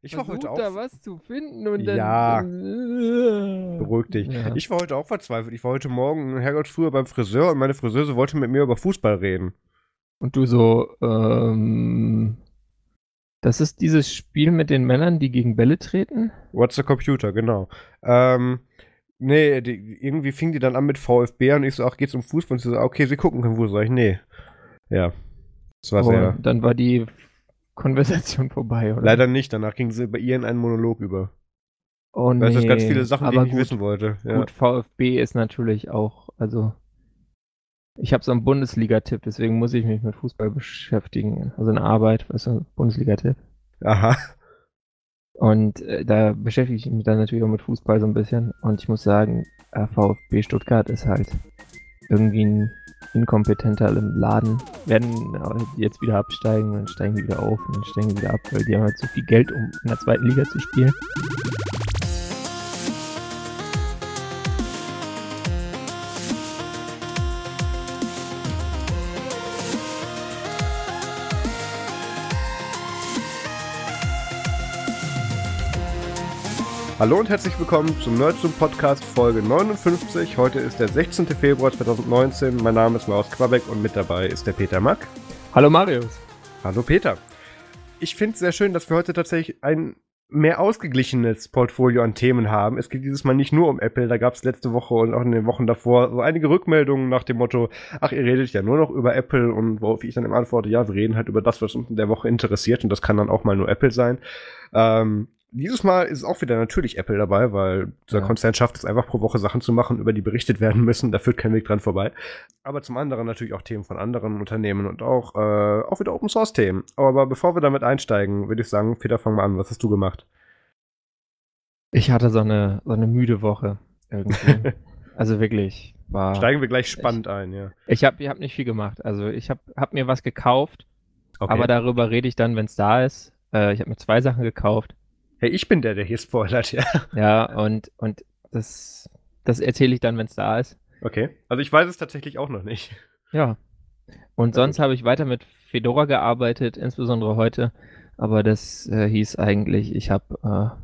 Ich war heute auch. da was zu finden und dann. Ja. Äh, Beruhig dich. Ja. Ich war heute auch verzweifelt. Ich war heute Morgen Herrgott früher beim Friseur und meine Friseuse wollte mit mir über Fußball reden. Und du so, ähm. Das ist dieses Spiel mit den Männern, die gegen Bälle treten? What's the Computer, genau. Ähm, nee, die, irgendwie fing die dann an mit VfB und ich so, ach, geht's um Fußball? Und sie so, okay, sie gucken können Fußball. Sag ich, nee. Ja. Das war Oh, sehr. dann war die Konversation vorbei, oder? Leider nicht. Danach ging sie bei ihr in einen Monolog über. Oh, du, nee. ganz viele Sachen, die ich nicht gut, wissen wollte. Ja. Gut, VfB ist natürlich auch, also ich habe so einen Bundesliga-Tipp, deswegen muss ich mich mit Fußball beschäftigen. Also eine Arbeit, weißt du, Bundesliga-Tipp. Aha. Und äh, da beschäftige ich mich dann natürlich auch mit Fußball so ein bisschen. Und ich muss sagen, äh, VfB Stuttgart ist halt irgendwie ein inkompetenter im Laden. Werden äh, jetzt wieder absteigen, dann steigen die wieder auf und dann steigen die wieder ab, weil die haben halt so viel Geld, um in der zweiten Liga zu spielen. Hallo und herzlich willkommen zum Nerdzoom Podcast Folge 59. Heute ist der 16. Februar 2019. Mein Name ist Maus Quabeck und mit dabei ist der Peter Mack. Hallo Marius. Hallo Peter. Ich finde es sehr schön, dass wir heute tatsächlich ein mehr ausgeglichenes Portfolio an Themen haben. Es geht dieses Mal nicht nur um Apple. Da gab es letzte Woche und auch in den Wochen davor so einige Rückmeldungen nach dem Motto, ach, ihr redet ja nur noch über Apple und worauf ich dann immer antworte, ja, wir reden halt über das, was uns in der Woche interessiert und das kann dann auch mal nur Apple sein. Ähm, dieses Mal ist auch wieder natürlich Apple dabei, weil dieser Ja. Konzern schafft es einfach pro Woche Sachen zu machen, über die berichtet werden müssen. Da führt kein Weg dran vorbei. Aber zum anderen natürlich auch Themen von anderen Unternehmen und auch, äh, auch wieder Open Source Themen. Aber bevor wir damit einsteigen, würde ich sagen, Peter, fang mal an. Was hast du gemacht? Ich hatte so eine, so eine müde Woche irgendwie. also wirklich, war. Steigen wir gleich spannend ein, ja. Ich habe ich hab nicht viel gemacht. Also ich habe hab mir was gekauft, Okay. aber darüber rede ich dann, wenn es da ist. Äh, ich habe mir zwei Sachen gekauft. Hey, ich bin der, der hier spoilert, ja. Ja, und, und das, das erzähle ich dann, wenn es da ist. Okay. Also ich weiß es tatsächlich auch noch nicht. Ja. Und Sehr sonst habe ich weiter mit Fedora gearbeitet, insbesondere heute. Aber das äh, hieß eigentlich, ich habe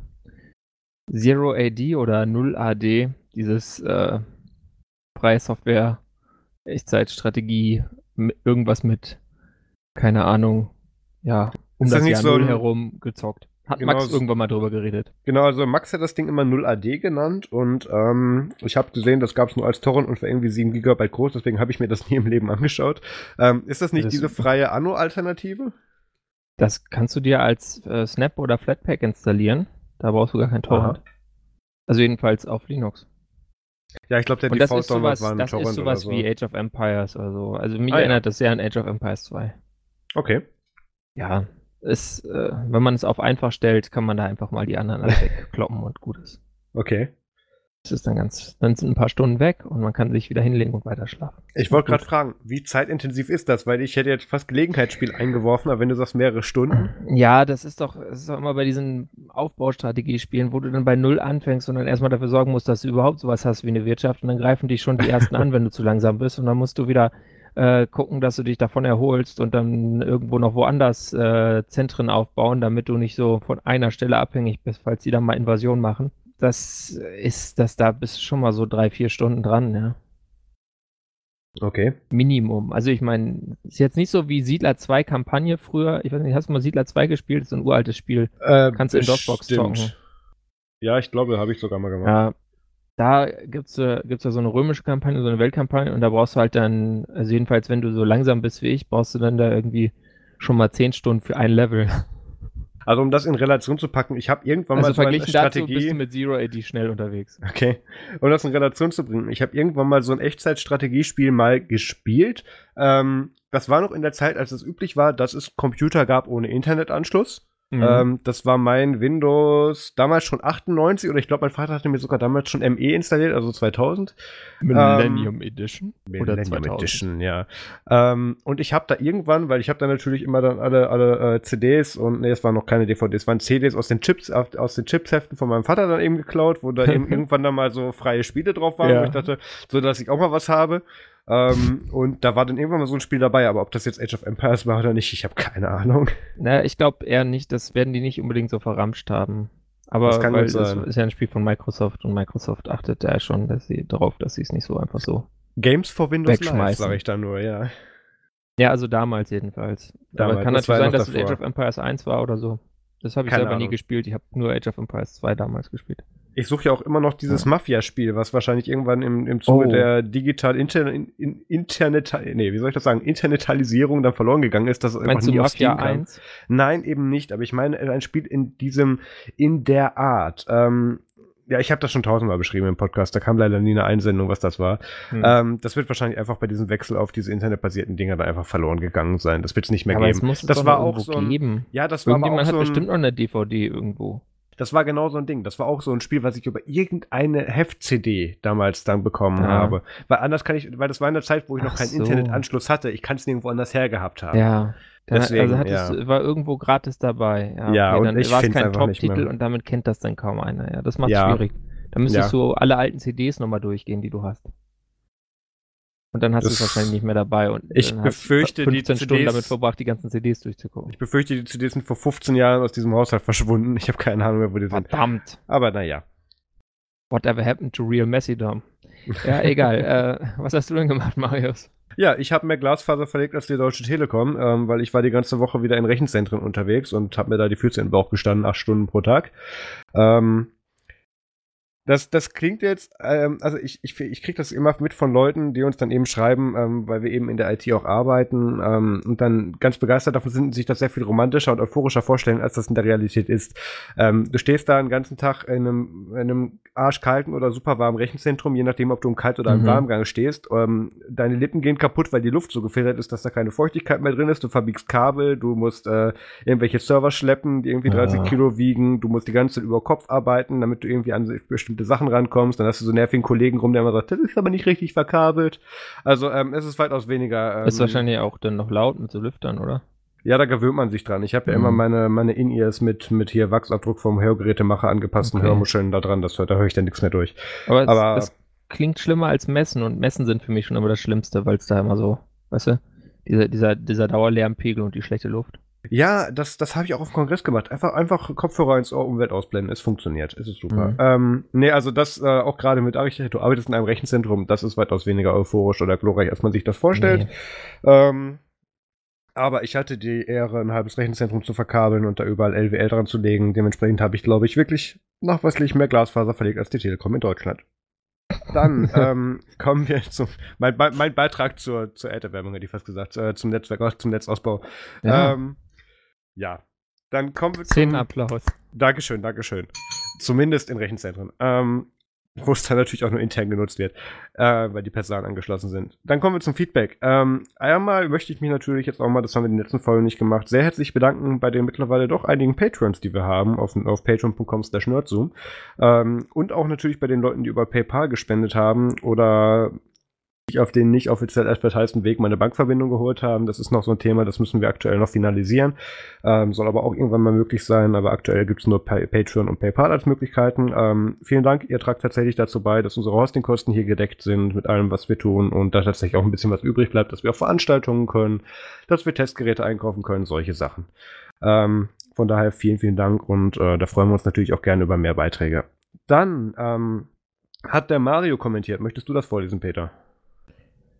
äh, Zero AD oder Null AD, dieses äh, freie Software, Echtzeitstrategie, irgendwas mit, keine Ahnung, ja, um Ist das das Jahr so Null herum gezockt. Hat Genau Max irgendwann mal drüber geredet. Genau, also Max hat das Ding immer 0AD genannt und ähm, ich habe gesehen, das gab es nur als Torrent und war irgendwie 7 GB groß, deswegen habe ich mir das nie im Leben angeschaut. Ähm, ist das nicht Das- diese freie Anno-Alternative? Das kannst du dir als äh, Snap oder Flatpak installieren. Da brauchst du gar kein Torrent. Also jedenfalls auf Linux. Ja, ich glaube, der das Default-Download sowas, war ein das Torrent ist sowas so. wie Age of Empires oder so. Also mich Ah, ja. erinnert das sehr an Age of Empires 2. Okay. Ja, ist, äh, wenn man es auf einfach stellt, kann man da einfach mal die anderen alle wegkloppen und gut ist. Okay. Es ist dann ganz, dann sind ein paar Stunden weg und man kann sich wieder hinlegen und weiter schlafen. Ich wollte gerade fragen, wie zeitintensiv ist das? Weil ich hätte jetzt fast Gelegenheitsspiel eingeworfen, aber wenn du sagst mehrere Stunden. Ja, das ist doch, das ist doch immer bei diesen Aufbaustrategiespielen, wo du dann bei Null anfängst und dann erstmal dafür sorgen musst, dass du überhaupt sowas hast wie eine Wirtschaft und dann greifen dich schon die ersten an, wenn du zu langsam bist und dann musst du wieder äh, gucken, dass du dich davon erholst und dann irgendwo noch woanders äh, Zentren aufbauen, damit du nicht so von einer Stelle abhängig bist, falls die dann mal Invasion machen. Das ist, das da bist du schon mal so drei, vier Stunden dran, ja. Okay. Minimum. Also ich meine, ist jetzt nicht so wie Siedler 2 Kampagne früher. Ich weiß nicht, hast du mal Siedler 2 gespielt? Das ist ein uraltes Spiel. Äh, Kannst du in DOSBox bestimmt. zocken. Ja, ich glaube, habe ich sogar mal gemacht. Ja, da gibt's äh, gibt's ja so eine römische Kampagne, so eine Weltkampagne und da brauchst du halt dann, also jedenfalls, wenn du so langsam bist wie ich, brauchst du dann da irgendwie schon mal 10 Stunden für ein Level. Also um das in Relation zu packen, ich habe irgendwann Also mal so eine verglichen dazu Strategie. bist du mit Zero AD schnell unterwegs. Okay. Um das in Relation zu bringen, ich habe irgendwann mal so ein Echtzeitstrategiespiel mal gespielt. Ähm, das war noch in der Zeit, als es üblich war, dass es Computer gab ohne Internetanschluss. Mhm. Ähm, das war mein Windows damals schon 98 oder ich glaube, mein Vater hatte mir sogar damals schon ME installiert, also 2000. Millennium Edition oder Millennium 2000. Edition, ja. Ähm, und ich habe da irgendwann, weil ich habe da natürlich immer dann alle, alle äh, CDs und nee, es waren noch keine DVDs, es waren CDs aus den Chips, aus den Chipsheften von meinem Vater dann eben geklaut, wo da eben irgendwann dann mal so freie Spiele drauf waren, Ja. wo ich dachte, so dass ich auch mal was habe. Ähm, und da war dann irgendwann mal so ein Spiel dabei, aber ob das jetzt Age of Empires war oder nicht, ich habe keine Ahnung. Na, ich glaube eher nicht, das werden die nicht unbedingt so verramscht haben. Aber Das kann weil es ist ja ein Spiel von Microsoft und Microsoft achtet ja schon dass sie, darauf, dass sie es nicht so einfach so. Games for Windows Live, Wegschmeißen. sage ich da nur, ja. Ja, also damals jedenfalls. Damals, aber kann das natürlich sein, dass es. Age of Empires 1 war oder so. Das habe ich Keine selber nie Ahnung. gespielt. Ich habe nur Age of Empires 2 damals gespielt. Ich suche ja auch immer noch dieses Mafia-Spiel, was wahrscheinlich irgendwann im, im Zuge Oh. der digital Inter, in, in, Internet, nee, wie soll ich das sagen, Internetalisierung dann verloren gegangen ist, das einfach Meinst du nie Mafia Steam kam. 1? Nein, eben nicht, aber ich meine ein Spiel in diesem, in der Art. Ähm, ja, ich habe das schon tausendmal beschrieben im Podcast, da kam leider nie eine Einsendung, was das war. Hm. Ähm, das wird wahrscheinlich einfach bei diesem Wechsel auf diese internetbasierten Dinger dann einfach verloren gegangen sein. Das wird es nicht mehr aber es geben. muss es das doch war auch irgendwo so ein, geben. ja, das war aber auch so hat ein, bestimmt noch eine DVD irgendwo. Das war genau so ein Ding. Das war auch so ein Spiel, was ich über irgendeine Heft-CD damals dann bekommen Ja. habe. Weil anders kann ich, weil das war in der Zeit, wo ich noch Ach keinen so. Internetanschluss hatte. Ich kann es nirgendwo anders hergehabt haben. Ja. Dann, Deswegen, also hat es, war irgendwo gratis dabei. Ja, Ja, und dann war es kein Top-Titel und damit kennt das dann kaum einer. Ja, das macht Ja. schwierig. Da müsstest Ja. du alle alten CDs nochmal durchgehen, die du hast. Und dann hast du es wahrscheinlich nicht mehr dabei und Ich du befürchte, die 15 Stunden CDs damit verbracht, die ganzen CDs durchzugucken. Ich befürchte, die CDs sind vor 15 Jahren aus diesem Haushalt verschwunden. Ich habe keine Ahnung mehr, wo die sind. Verdammt. Aber naja. Whatever happened to real Messidom? Ja, egal. äh, was hast du denn gemacht, Marius? Ja, ich habe mehr Glasfaser verlegt als die Deutsche Telekom, ähm, weil ich war die ganze Woche wieder in Rechenzentren unterwegs und habe mir da die Füße in den Bauch gestanden, acht Stunden pro Tag. Ähm, das, das klingt jetzt, ähm, also ich, ich, ich kriege das immer mit von Leuten, die uns dann eben schreiben, ähm, weil wir eben in der IT auch arbeiten ähm, und dann ganz begeistert davon sind, sich das sehr viel romantischer und euphorischer vorstellen, als das in der Realität ist. Ähm, du stehst da einen ganzen Tag in einem, in einem arschkalten oder super warmen Rechenzentrum, je nachdem, ob du im Kalt- oder im Mhm. Warmgang stehst. Ähm, deine Lippen gehen kaputt, weil die Luft so gefiltert ist, dass da keine Feuchtigkeit mehr drin ist. Du verbiegst Kabel, du musst äh, irgendwelche Server schleppen, die irgendwie 30 Ah. Kilo wiegen. Du musst die ganze Zeit über Kopf arbeiten, damit du irgendwie an bestimmte Sachen rankommst. Dann hast du so nervigen Kollegen rum, der immer sagt, das ist aber nicht richtig verkabelt. Also ähm, es ist weitaus weniger. Ähm, ist wahrscheinlich auch dann noch laut mit so Lüftern, oder? Ja, da gewöhnt man sich dran. Ich habe ja Mhm. immer meine, meine In-Ears mit, mit hier Wachsabdruck vom Hörgerätemacher angepassten Okay. Hörmuscheln da dran. Das, hört- da höre ich dann nichts mehr durch. Aber, es, Aber- es klingt schlimmer als Messen und Messen sind für mich schon immer das Schlimmste, weil es da immer so, weißt du, dieser, dieser, dieser Dauerlärmpegel und die schlechte Luft. Ja, das, das habe ich auch auf dem Kongress gemacht. Einfach, einfach Kopfhörer ins Ohr, Umwelt ausblenden. Es funktioniert. Es ist super. Mhm. Ähm, nee, also das äh, auch gerade mit Architektur, du arbeitest in einem Rechenzentrum, das ist weitaus weniger euphorisch oder glorreich, als man sich das vorstellt. Nee. Ähm, aber ich hatte die Ehre, ein halbes Rechenzentrum zu verkabeln und da überall LWL dran zu legen. Dementsprechend habe ich, glaube ich, wirklich nachweislich mehr Glasfaser verlegt als die Telekom in Deutschland. Dann ähm, kommen wir zum mein, mein Beitrag zur, zur Erderwärmung, hätte ich fast gesagt, äh, zum Netzwerk, zum Netzausbau. Ja. Ähm, ja. Dann kommen wir Zehn zum. Applaus. Dankeschön, Dankeschön. Zumindest in Rechenzentren. Ähm, wo es dann natürlich auch nur intern genutzt wird, äh, weil die Personal angeschlossen sind. Dann kommen wir zum Feedback. Ähm, einmal möchte ich mich natürlich jetzt auch mal, das haben wir in den letzten Folgen nicht gemacht, sehr herzlich bedanken bei den mittlerweile doch einigen Patrons, die wir haben, auf, auf patreon.com slash nerdzoom. Ähm, und auch natürlich bei den Leuten, die über PayPal gespendet haben oder sich auf den nicht offiziell advertiseden Weg meine Bankverbindung geholt haben. Das ist noch so ein Thema, das müssen wir aktuell noch finalisieren. Ähm, soll aber auch irgendwann mal möglich sein, aber aktuell gibt es nur Pa- Patreon und PayPal als Möglichkeiten. Ähm, vielen Dank, ihr tragt tatsächlich dazu bei, dass unsere Hostingkosten hier gedeckt sind mit allem, was wir tun und da tatsächlich auch ein bisschen was übrig bleibt, dass wir auf Veranstaltungen können, dass wir Testgeräte einkaufen können, solche Sachen. Ähm, von daher vielen, vielen Dank und äh, da freuen wir uns natürlich auch gerne über mehr Beiträge. Dann ähm, hat der Mario kommentiert. Möchtest du das vorlesen, Peter?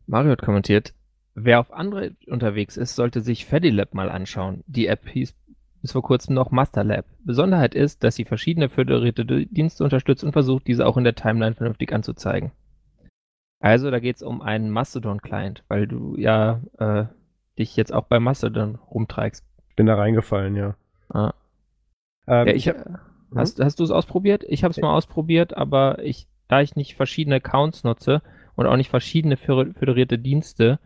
Mario hat kommentiert, wer auf Android unterwegs ist, sollte sich FediLab mal anschauen. Die App hieß bis vor kurzem noch MasterLab. Besonderheit ist, dass sie verschiedene föderierte Dienste unterstützt und versucht, diese auch in der Timeline vernünftig anzuzeigen. Also, da geht es um einen Mastodon-Client, weil du ja äh, dich jetzt auch bei Mastodon rumtreibst. Ich bin da reingefallen, ja. Ah. Ähm, Ja, ich, hab- äh, hast, hast du es ausprobiert? Ich habe es mal ausprobiert, aber ich, da ich nicht verschiedene Accounts nutze und auch nicht verschiedene föder- föderierte Dienste,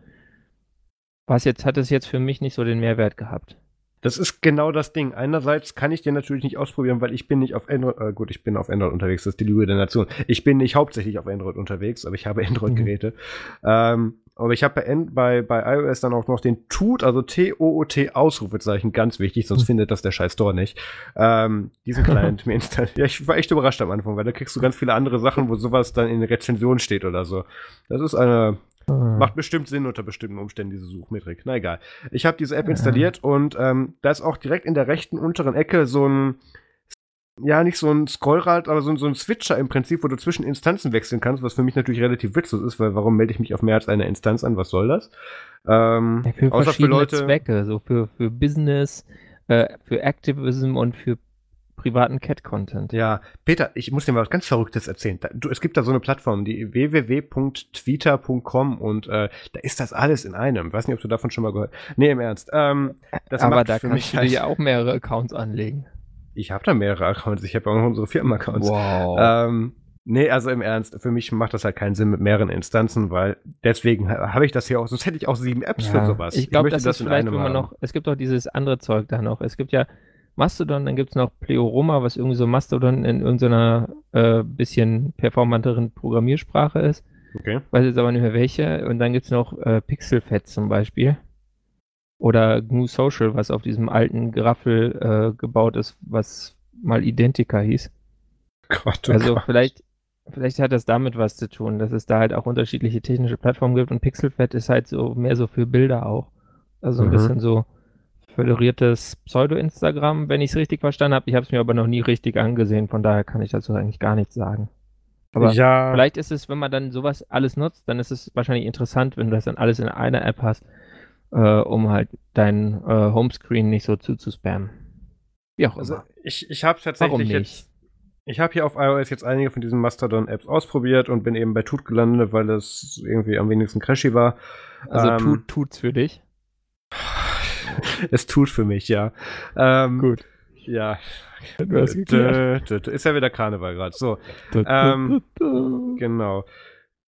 was jetzt, hat es jetzt für mich nicht so den Mehrwert gehabt. Das ist genau das Ding. Einerseits kann ich den natürlich nicht ausprobieren, weil ich bin nicht auf Android, äh, gut, ich bin auf Android unterwegs, das ist die Lüge der Nation. Ich bin nicht hauptsächlich auf Android unterwegs, aber ich habe Android-Geräte. Ähm, aber ich habe bei, bei, bei iOS dann auch noch den TOOT, also T-O-O-T Ausrufezeichen, ganz wichtig, sonst Hm. findet das der scheiß Store nicht. Ähm, diesen Client mir installiert. Ja, ich war echt überrascht am Anfang, weil da kriegst du ganz viele andere Sachen, wo sowas dann in Rezensionen steht oder so. Das ist eine Hm. Macht bestimmt Sinn unter bestimmten Umständen, diese Suchmetrik. Na egal. Ich habe diese App installiert und ähm, da ist auch direkt in der rechten unteren Ecke so ein, ja, nicht so ein Scrollrad, aber so, so ein Switcher im Prinzip, wo du zwischen Instanzen wechseln kannst, was für mich natürlich relativ witzlos ist, weil warum melde ich mich auf mehr als eine Instanz an? Was soll das? Ähm, ja, für außer für Leute, Zwecke, so für, für Business, äh, für Activism und für privaten Cat-Content. Ja, Peter, ich muss dir mal was ganz Verrücktes erzählen. Da, du, es gibt da so eine Plattform, die www.tweeter.com und äh, da ist das alles in einem. Ich weiß nicht, ob du davon schon mal gehört Nee, im Ernst. Ähm, Aber da kannst du dir ja auch mehrere Accounts anlegen. Ich habe da mehrere Accounts. Ich habe auch noch unsere Firmen-Accounts. Wow. Ähm, Nee, also im Ernst, für mich macht das halt keinen Sinn mit mehreren Instanzen, weil deswegen habe ich das hier auch, sonst hätte ich auch sieben Apps ja, für sowas. Ich glaube, das, das ist vielleicht, wenn man noch, es gibt auch dieses andere Zeug da noch. Es gibt ja Mastodon, dann gibt es noch Pleoroma, was irgendwie so Mastodon in irgendeiner äh, bisschen performanteren Programmiersprache ist. Okay. Weiß jetzt aber nicht mehr welche. Und dann gibt es noch äh, Pixelfed zum Beispiel. Oder GNU Social, was auf diesem alten Geraffel äh, gebaut ist, was mal Identica hieß. Gott, oh also Gott. vielleicht, vielleicht hat das damit was zu tun, dass es da halt auch unterschiedliche technische Plattformen gibt und Pixelfed ist halt so mehr so für Bilder auch. Also ein mhm. bisschen so föderiertes Pseudo-Instagram, wenn ich es richtig verstanden habe. Ich habe es mir aber noch nie richtig angesehen, von daher kann ich dazu eigentlich gar nichts sagen. Aber ja. vielleicht ist es, wenn man dann sowas alles nutzt, dann ist es wahrscheinlich interessant, wenn du das dann alles in einer App hast, äh, um halt dein äh, Homescreen nicht so zuzuspammen. Wie auch also immer. Also ich, ich habe tatsächlich jetzt. Ich habe hier auf iOS jetzt einige von diesen Mastodon-Apps ausprobiert und bin eben bei Tut gelandet, weil das irgendwie am wenigsten crashy war. Also ähm, Tut tut's für dich? es tut für mich, ja. Ähm, Gut. Ja. Ist ja wieder Karneval gerade. So. Ähm, genau.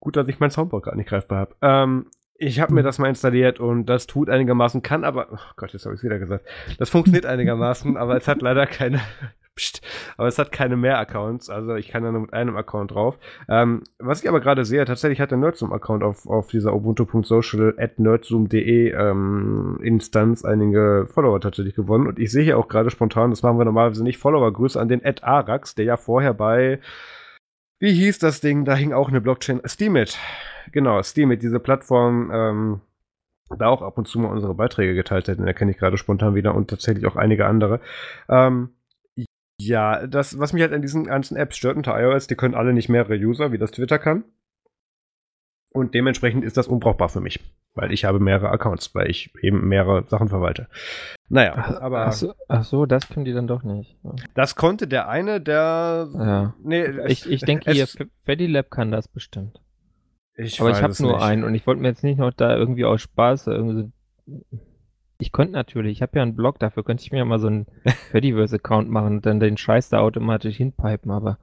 Gut, dass ich mein Soundboard gerade nicht greifbar habe. Ähm, ich habe mir das mal installiert und das tut einigermaßen, kann aber, oh Gott, jetzt habe ich es wieder gesagt. Das funktioniert einigermaßen, aber es hat leider keine Psst. Aber es hat keine mehr Accounts, also ich kann da nur mit einem Account drauf. Ähm, was ich aber gerade sehe, tatsächlich hat der Nerdzoom-Account auf, auf dieser ubuntu.social at nerdzoom.de ähm, Instanz einige Follower tatsächlich gewonnen. Und ich sehe hier auch gerade spontan, das machen wir normalerweise nicht, Follower-Grüße an den Ed Arax, der ja vorher bei, wie hieß das Ding, da hing auch eine Blockchain, Steemit. Genau, Steemit, diese Plattform, ähm, da auch ab und zu mal unsere Beiträge geteilt hätten, erkenne ich gerade spontan wieder und tatsächlich auch einige andere. Ähm, ja, das, was mich halt an diesen ganzen Apps stört unter iOS, die können alle nicht mehrere User, wie das Twitter kann. Und dementsprechend ist das unbrauchbar für mich, weil ich habe mehrere Accounts, weil ich eben mehrere Sachen verwalte. Naja, ach, aber. Ach so, ach so, das können die dann doch nicht. Das konnte der eine, der. Ja. Nee, ich, ich denke, hier, Fedilab kann das bestimmt. Ich aber ich habe nur nicht. einen und ich wollte mir jetzt nicht noch da irgendwie aus Spaß irgendwie ich könnte natürlich, ich habe ja einen Blog, dafür könnte ich mir ja mal so einen Fediverse-Account machen und dann den Scheiß da automatisch hinpipen, aber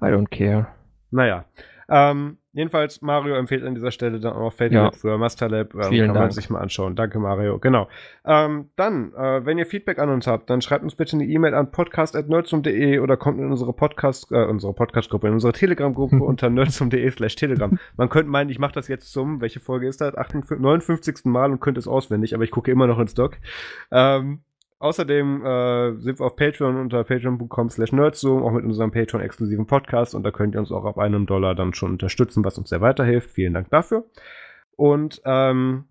I don't care. Naja. Ähm, Jedenfalls, Mario empfiehlt an dieser Stelle dann auch Fadilat ja. für Masterlab. Ähm, Vielen kann man sich mal anschauen. Danke, Mario. Genau. Ähm, dann, äh, wenn ihr Feedback an uns habt, dann schreibt uns bitte eine E-Mail an podcast.nerdsum.de oder kommt in unsere Podcast, äh, unsere Podcast-Gruppe, in unsere Telegram-Gruppe unter nerdsum.de slash Telegram. Man könnte meinen, ich mache das jetzt zum, welche Folge ist das? 58, 59. Mal und könnte es auswendig, aber ich gucke immer noch ins Doc. Ähm, Außerdem äh, sind wir auf Patreon unter patreon.com slash nerdzoom, auch mit unserem Patreon-exklusiven Podcast und da könnt ihr uns auch ab einem Dollar dann schon unterstützen, was uns sehr weiterhilft. Vielen Dank dafür. Und ähm,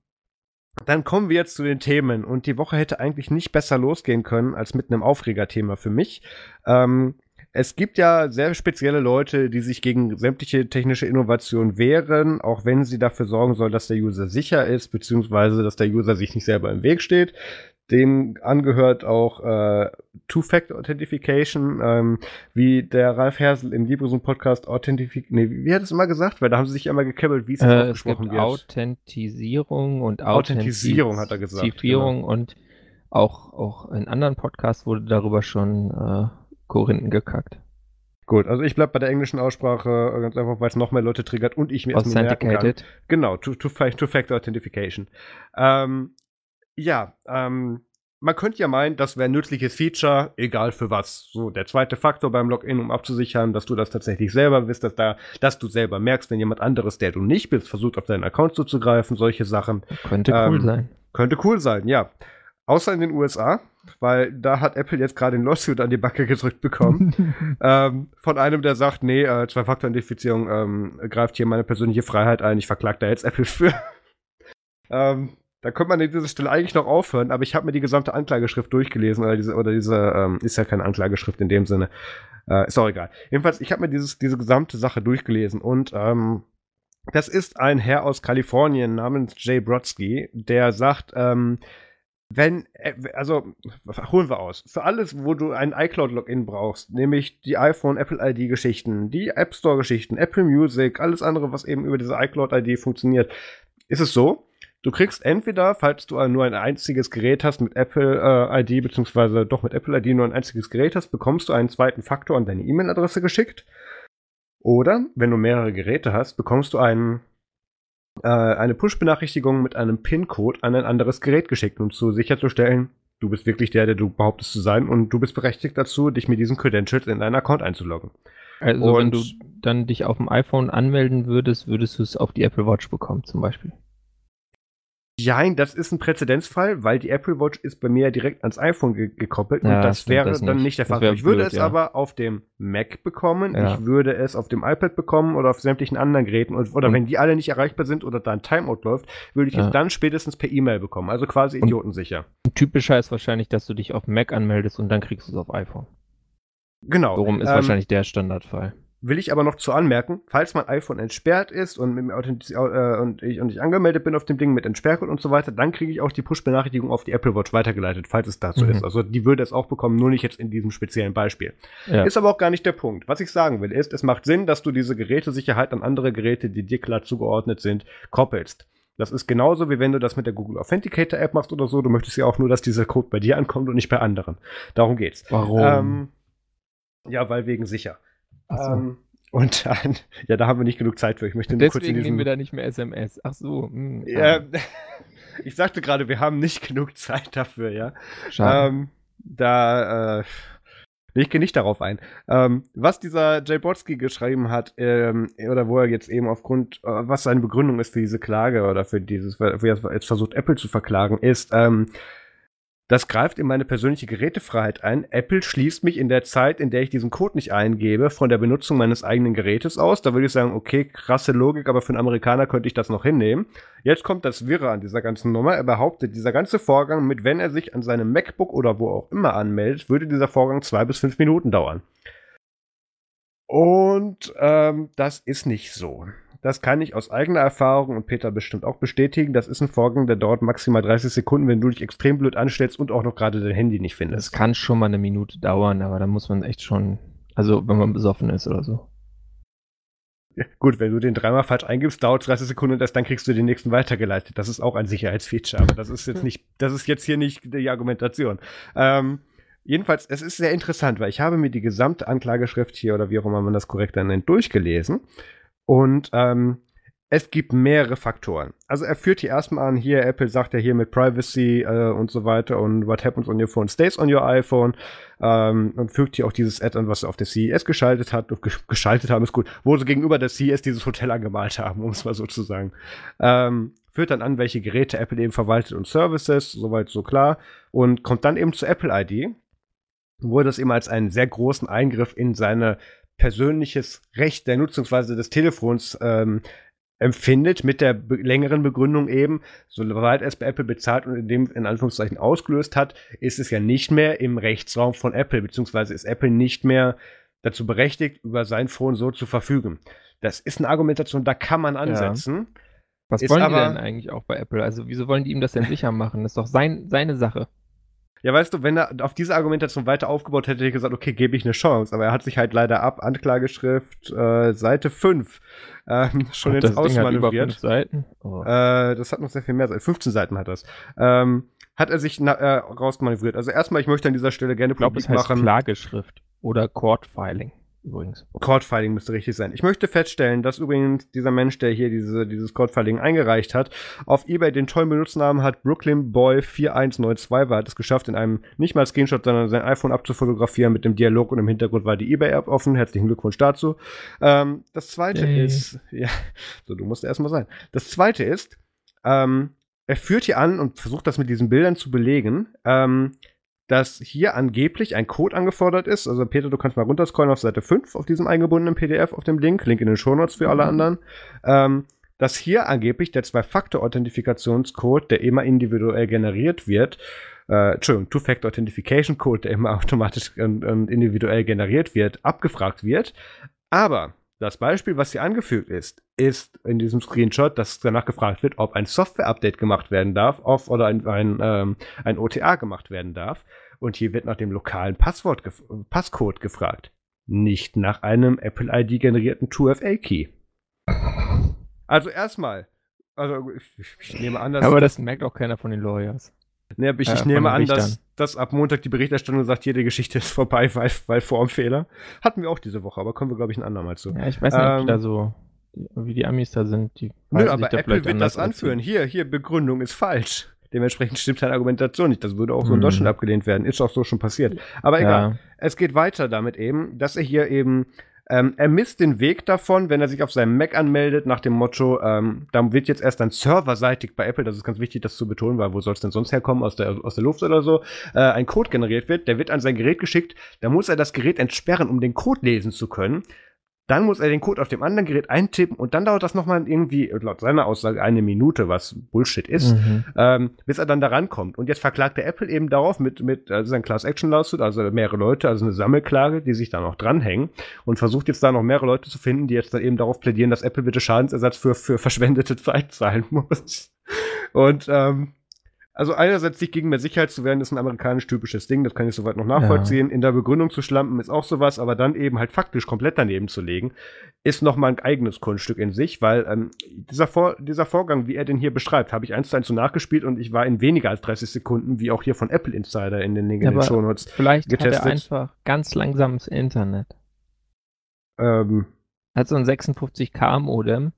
dann kommen wir jetzt zu den Themen und die Woche hätte eigentlich nicht besser losgehen können als mit einem Aufregerthema für mich. Ähm, es gibt ja sehr spezielle Leute, die sich gegen sämtliche technische Innovation wehren, auch wenn sie dafür sorgen soll, dass der User sicher ist, beziehungsweise dass der User sich nicht selber im Weg steht. Dem angehört auch äh, Two-Factor-Authentification, ähm, wie der Ralf Hersel im Libresum-Podcast Authentifik... Nee, wie hat es immer gesagt? Weil da haben sie sich immer gekebbelt, wie es äh, ausgesprochen es wird. Authentisierung und Authentisierung hat er gesagt. Genau. und auch, auch in anderen Podcasts wurde darüber schon äh, Korinthen gekackt. Gut, also ich bleibe bei der englischen Aussprache ganz einfach, weil es noch mehr Leute triggert und ich mir es merken kann. Genau, Two-Factor-Authentification. Ähm, ja, ähm, man könnte ja meinen, das wäre ein nützliches Feature, egal für was. So, der zweite Faktor beim Login, um abzusichern, dass du das tatsächlich selber bist, dass, da, dass du selber merkst, wenn jemand anderes, der du nicht bist, versucht, auf deinen Account zuzugreifen, solche Sachen. Könnte ähm, cool sein. Könnte cool sein, ja. Außer in den USA. weil da hat Apple jetzt gerade den Lawsuit an die Backe gedrückt bekommen. ähm, von einem, der sagt, nee, äh, Zwei-Faktor-Identifizierung ähm, greift hier meine persönliche Freiheit ein, ich verklag da jetzt Apple für. ähm, da könnte man an dieser Stelle eigentlich noch aufhören, aber ich habe mir die gesamte Anklageschrift durchgelesen, oder diese, oder diese ähm, ist ja keine Anklageschrift in dem Sinne. Äh, ist auch egal. Jedenfalls, ich habe mir dieses, diese gesamte Sache durchgelesen und ähm, das ist ein Herr aus Kalifornien namens Jay Brodsky, der sagt, ähm, wenn, äh, also holen wir aus, für alles, wo du ein iCloud-Login brauchst, nämlich die iPhone, Apple ID-Geschichten, die App Store-Geschichten, Apple Music, alles andere, was eben über diese iCloud-ID funktioniert, ist es so, du kriegst entweder, falls du nur ein einziges Gerät hast mit Apple äh, ID, beziehungsweise doch mit Apple ID nur ein einziges Gerät hast, bekommst du einen zweiten Faktor an deine E-Mail-Adresse geschickt. Oder, wenn du mehrere Geräte hast, bekommst du einen, äh, eine Push-Benachrichtigung mit einem PIN-Code an ein anderes Gerät geschickt, um zu sicherzustellen, du bist wirklich der, der du behauptest zu sein und du bist berechtigt dazu, dich mit diesen Credentials in deinen Account einzuloggen. Also und wenn du dann dich auf dem iPhone anmelden würdest, würdest du es auf die Apple Watch bekommen zum Beispiel. Nein, das ist ein Präzedenzfall, weil die Apple Watch ist bei mir direkt ans iPhone ge gekoppelt ja, und das wäre das dann nicht der Fall. Ich würde blöd, es ja. aber auf dem Mac bekommen, ja. ich würde es auf dem iPad bekommen oder auf sämtlichen anderen Geräten und, oder und wenn die alle nicht erreichbar sind oder da ein Timeout läuft, würde ich es dann spätestens per E-Mail bekommen. Also quasi idiotensicher. Typischer ist wahrscheinlich, dass du dich auf Mac anmeldest und dann kriegst du es auf iPhone. Genau. Warum ist ähm, wahrscheinlich der Standardfall will ich aber noch zu anmerken, falls mein iPhone entsperrt ist und, mit Authentiz äh, und, ich, und ich angemeldet bin auf dem Ding mit Entsperrcode und so weiter, dann kriege ich auch die Push-Benachrichtigung auf die Apple Watch weitergeleitet, falls es dazu mhm. ist. Also die würde es auch bekommen, nur nicht jetzt in diesem speziellen Beispiel. Ja. Ist aber auch gar nicht der Punkt. Was ich sagen will, ist, es macht Sinn, dass du diese Gerätesicherheit an andere Geräte, die dir klar zugeordnet sind, koppelst. Das ist genauso, wie wenn du das mit der Google Authenticator App machst oder so. Du möchtest ja auch nur, dass dieser Code bei dir ankommt und nicht bei anderen. Darum geht's. Warum? Ähm, ja, weil wegen sicher. Ähm, und dann, ja, da haben wir nicht genug Zeit für. Ich möchte nur kurz in diesen... nehmen wir da nicht mehr SMS. Ach so. Mh, hm, ja, ah. ich sagte gerade, wir haben nicht genug Zeit dafür, ja. Schade. Ähm, da, äh, ich gehe nicht darauf ein. Ähm, was dieser Jay Brodsky geschrieben hat, ähm, oder wo er jetzt eben aufgrund, äh, was seine Begründung ist für diese Klage oder für dieses, wo er jetzt versucht, Apple zu verklagen, ist, ähm, das greift in meine persönliche Gerätefreiheit ein. Apple schließt mich in der Zeit, in der ich diesen Code nicht eingebe, von der Benutzung meines eigenen Gerätes aus. Da würde ich sagen, okay, krasse Logik, aber für einen Amerikaner könnte ich das noch hinnehmen. Jetzt kommt das Wirre an dieser ganzen Nummer. Er behauptet, dieser ganze Vorgang mit, wenn er sich an seinem MacBook oder wo auch immer anmeldet, würde dieser Vorgang zwei bis fünf Minuten dauern. Und ähm, das ist nicht so. Das kann ich aus eigener Erfahrung und Peter bestimmt auch bestätigen. Das ist ein Vorgang, der dauert maximal 30 Sekunden, wenn du dich extrem blöd anstellst und auch noch gerade dein Handy nicht findest. Das kann schon mal eine Minute dauern, aber da muss man echt schon, also wenn man besoffen ist oder so. Ja, gut, wenn du den dreimal falsch eingibst, dauert es 30 Sekunden und erst dann kriegst du den nächsten weitergeleitet. Das ist auch ein Sicherheitsfeature, aber das ist jetzt nicht, das ist jetzt hier nicht die Argumentation. Ähm, jedenfalls, es ist sehr interessant, weil ich habe mir die gesamte Anklageschrift hier oder wie auch immer man das korrekt nennt, durchgelesen und ähm, es gibt mehrere Faktoren. Also er führt hier erstmal an, hier Apple sagt ja hier mit Privacy äh, und so weiter und what happens on your phone stays on your iPhone ähm, und fügt hier auch dieses Add-on, was er auf der CES geschaltet hat. geschaltet haben ist gut, wo sie gegenüber der CES dieses Hotel angemalt haben, um es mal so zu sagen. Ähm, führt dann an, welche Geräte Apple eben verwaltet und Services, soweit so klar und kommt dann eben zu Apple ID, wo das eben als einen sehr großen Eingriff in seine persönliches Recht der Nutzungsweise des Telefons ähm, empfindet, mit der be längeren Begründung eben, soweit es bei Apple bezahlt und in dem in Anführungszeichen ausgelöst hat, ist es ja nicht mehr im Rechtsraum von Apple, beziehungsweise ist Apple nicht mehr dazu berechtigt, über sein Phone so zu verfügen. Das ist eine Argumentation, da kann man ansetzen. Ja. Was wollen die denn eigentlich auch bei Apple? Also wieso wollen die ihm das denn sicher machen? Das ist doch sein, seine Sache. Ja, weißt du, wenn er auf diese Argumentation weiter aufgebaut hätte, hätte ich gesagt, okay, gebe ich eine Chance. Aber er hat sich halt leider ab, Anklageschrift, äh, Seite 5, ähm, schon jetzt ausmanövriert. Seiten? Oh. Äh, das hat noch sehr viel mehr Seiten. 15 Seiten hat das. Ähm, hat er sich na, äh, rausmanövriert. Also erstmal, ich möchte an dieser Stelle gerne ich glaub, publik es heißt machen. Klageschrift oder Court Filing übrigens. Court-Filing müsste richtig sein. Ich möchte feststellen, dass übrigens dieser Mensch, der hier diese, dieses Court-Filing eingereicht hat, auf eBay den tollen Benutzernamen hat Brooklyn Boy 4192, weil er hat es geschafft, in einem nicht mal Screenshot, sondern sein iPhone abzufotografieren mit dem Dialog und im Hintergrund war die eBay-App offen. Herzlichen Glückwunsch dazu. Ähm, das zweite hey. ist, ja, so, du musst erstmal sein. Das zweite ist, ähm, er führt hier an und versucht das mit diesen Bildern zu belegen, ähm, dass hier angeblich ein Code angefordert ist. Also Peter, du kannst mal runterscrollen auf Seite 5 auf diesem eingebundenen PDF auf dem Link. Link in den Shownotes für alle anderen. Ähm, dass hier angeblich der Zwei-Faktor-Authentifikations-Code, der immer individuell generiert wird, äh, Entschuldigung, Two-Factor-Authentification-Code, der immer automatisch und, und individuell generiert wird, abgefragt wird. Aber das Beispiel, was hier angefügt ist, ist in diesem Screenshot, dass danach gefragt wird, ob ein Software-Update gemacht werden darf auf, oder ein, ein, ähm, ein OTA gemacht werden darf. Und hier wird nach dem lokalen Passwort gef Passcode gefragt. Nicht nach einem Apple ID generierten 2FA-Key. Also erstmal, also ich, ich, nehme an, dass. Aber das merkt auch keiner von den Lawyers. Aber ich, äh, ich nehme an, dass, dass ab Montag die Berichterstattung sagt, jede Geschichte ist vorbei, weil, weil Formfehler. Hatten wir auch diese Woche, aber kommen wir, glaube ich, ein andermal zu. Ja, ich weiß nicht, ähm, ob da so, wie die Amis da sind. Die nö, aber Apple wird das anführen. Hier, hier, Begründung ist falsch. Dementsprechend stimmt deine Argumentation nicht. Das würde auch so in mhm. Deutschland abgelehnt werden. Ist auch so schon passiert. Aber egal. Ja. Es geht weiter damit eben, dass er hier eben ähm, er misst den Weg davon, wenn er sich auf seinem Mac anmeldet, nach dem Motto, ähm, da wird jetzt erst dann serverseitig bei Apple, das ist ganz wichtig, das zu betonen, weil wo soll es denn sonst herkommen, aus der, aus der Luft oder so, äh, ein Code generiert wird, der wird an sein Gerät geschickt, da muss er das Gerät entsperren, um den Code lesen zu können. Dann muss er den Code auf dem anderen Gerät eintippen und dann dauert das nochmal irgendwie, laut seiner Aussage, eine Minute, was Bullshit ist, mhm. ähm, bis er dann da rankommt. Und jetzt verklagt der Apple eben darauf mit, mit also ein Class Action Lawsuit, also mehrere Leute, also eine Sammelklage, die sich da noch dranhängen und versucht jetzt da noch mehrere Leute zu finden, die jetzt dann eben darauf plädieren, dass Apple bitte Schadensersatz für, für verschwendete Zeit zahlen muss. Und ähm, also einerseits sich gegen mehr Sicherheit zu wehren, ist ein amerikanisch typisches Ding, das kann ich soweit noch nachvollziehen. Ja. In der Begründung zu schlampen ist auch sowas, aber dann eben halt faktisch komplett daneben zu legen, ist nochmal ein eigenes Kunststück in sich, weil ähm, dieser, Vor dieser Vorgang, wie er den hier beschreibt, habe ich eins zu eins so nachgespielt und ich war in weniger als 30 Sekunden, wie auch hier von Apple Insider in den, in ja, den Shownotes vielleicht getestet. Vielleicht hat er einfach ganz langsames Internet. Ähm. Hat so ein 56K-Modem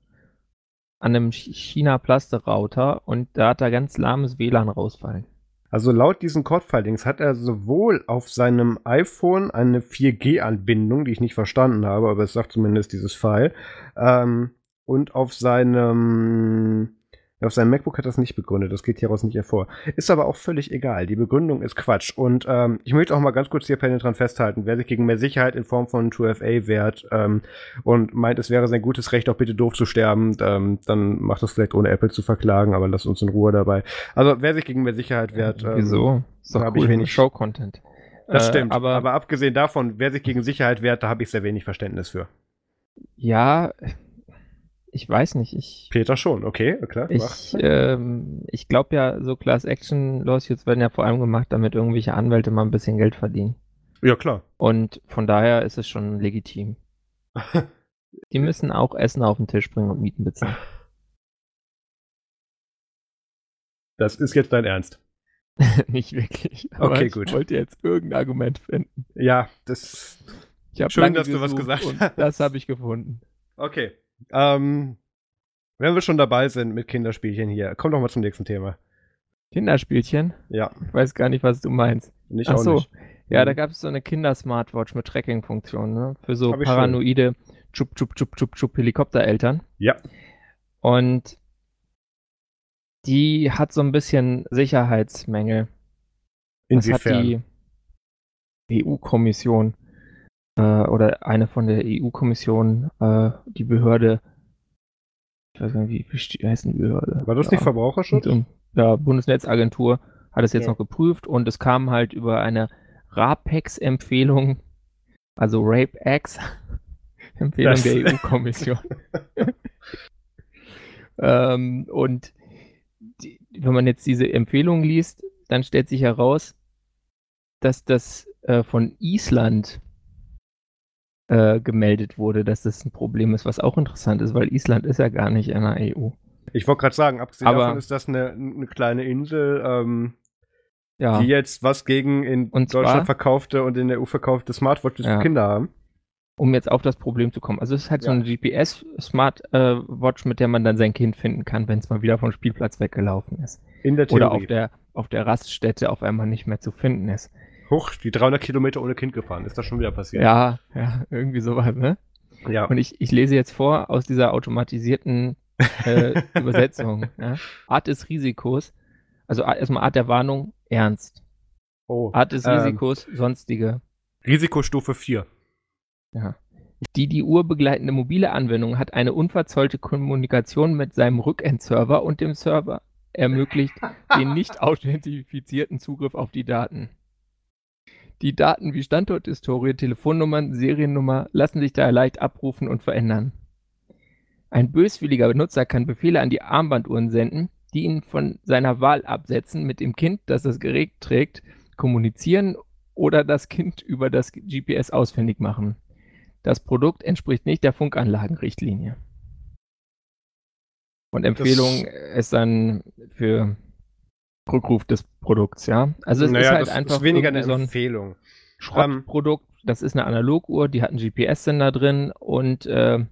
an einem China-Plaste-Router und da hat er ganz lahmes WLAN rausfallen. Also laut diesen Code-Filings hat er sowohl auf seinem iPhone eine 4G-Anbindung, die ich nicht verstanden habe, aber es sagt zumindest dieses File, ähm, und auf seinem auf seinem MacBook hat das nicht begründet, das geht hieraus nicht hervor. Ist aber auch völlig egal, die Begründung ist Quatsch. Und ähm, ich möchte auch mal ganz kurz hier penetrant festhalten, wer sich gegen mehr Sicherheit in Form von 2FA wehrt ähm, und meint, es wäre sein gutes Recht, auch bitte doof zu sterben, ähm, dann macht das vielleicht ohne Apple zu verklagen, aber lasst uns in Ruhe dabei. Also wer sich gegen mehr Sicherheit wehrt, ähm, wieso? Doch habe cool, ich wenig Show-Content. Das äh, stimmt, aber, aber abgesehen davon, wer sich gegen Sicherheit wehrt, da habe ich sehr wenig Verständnis für. Ja, ich weiß nicht. Ich, Peter schon, okay, klar. Ich, ähm, ich glaube ja, so Class Action Lawsuits werden ja vor allem gemacht, damit irgendwelche Anwälte mal ein bisschen Geld verdienen. Ja, klar. Und von daher ist es schon legitim. Die müssen auch Essen auf den Tisch bringen und Mieten bezahlen. Das ist jetzt dein Ernst. nicht wirklich. okay, gut. Ich wollte jetzt irgendein Argument finden. Ja, das. Ich Schön, dass du was gesagt hast. Das habe ich gefunden. Okay. Ähm, wenn wir schon dabei sind mit Kinderspielchen hier, komm doch mal zum nächsten Thema. Kinderspielchen? Ja. Ich weiß gar nicht, was du meinst. Nicht Ach so. Nicht. Ja, mhm. da gab es so eine Kinder-Smartwatch mit Tracking-Funktion, ne? Für so paranoide Chup, Chup, Chup, Chup, Chup Helikoptereltern. Ja. Und die hat so ein bisschen Sicherheitsmängel. Inwiefern? Das hat die EU-Kommission äh, oder eine von der EU-Kommission, äh, die Behörde, ich weiß gar nicht, wie, heißt die Behörde? War das ja. nicht Verbraucherschutz? Und, ja, Bundesnetzagentur hat es jetzt ja. noch geprüft und es kam halt über eine RAPEX-Empfehlung, also RapeX, Empfehlung der EU-Kommission. ähm, und die, wenn man jetzt diese Empfehlung liest, dann stellt sich heraus, dass das äh, von Island äh, gemeldet wurde, dass das ein Problem ist, was auch interessant ist, weil Island ist ja gar nicht in der EU. Ich wollte gerade sagen, abgesehen Aber, davon ist das eine, eine kleine Insel, ähm, ja. die jetzt was gegen in und Deutschland zwar, verkaufte und in der EU verkaufte Smartwatches ja. für Kinder haben. Um jetzt auf das Problem zu kommen. Also es ist halt ja. so eine GPS-Smartwatch, äh, mit der man dann sein Kind finden kann, wenn es mal wieder vom Spielplatz weggelaufen ist. In der Theorie. Oder auf der, auf der Raststätte auf einmal nicht mehr zu finden ist. Huch, die 300 Kilometer ohne Kind gefahren. Ist das schon wieder passiert? Ja, ja, irgendwie sowas, ne? Ja. Und ich, ich lese jetzt vor aus dieser automatisierten äh, Übersetzung. Ja? Art des Risikos, also erstmal Art der Warnung, ernst. Oh, Art des ähm, Risikos, sonstige. Risikostufe 4. Ja. Die die Uhr begleitende mobile Anwendung hat eine unverzollte Kommunikation mit seinem Rückendserver und dem Server ermöglicht den nicht authentifizierten Zugriff auf die Daten. Die Daten wie Standorthistorie, Telefonnummern, Seriennummer lassen sich daher leicht abrufen und verändern. Ein böswilliger Benutzer kann Befehle an die Armbanduhren senden, die ihn von seiner Wahl absetzen, mit dem Kind, das das Gerät trägt, kommunizieren oder das Kind über das GPS ausfindig machen. Das Produkt entspricht nicht der Funkanlagenrichtlinie. Und Empfehlung das ist dann für Rückruf des Produkts, ja. Also es naja, ist halt das einfach ist weniger eine so ein Empfehlung. Schrottprodukt. Um, das ist eine Analoguhr, die hat einen GPS-Sender drin und äh,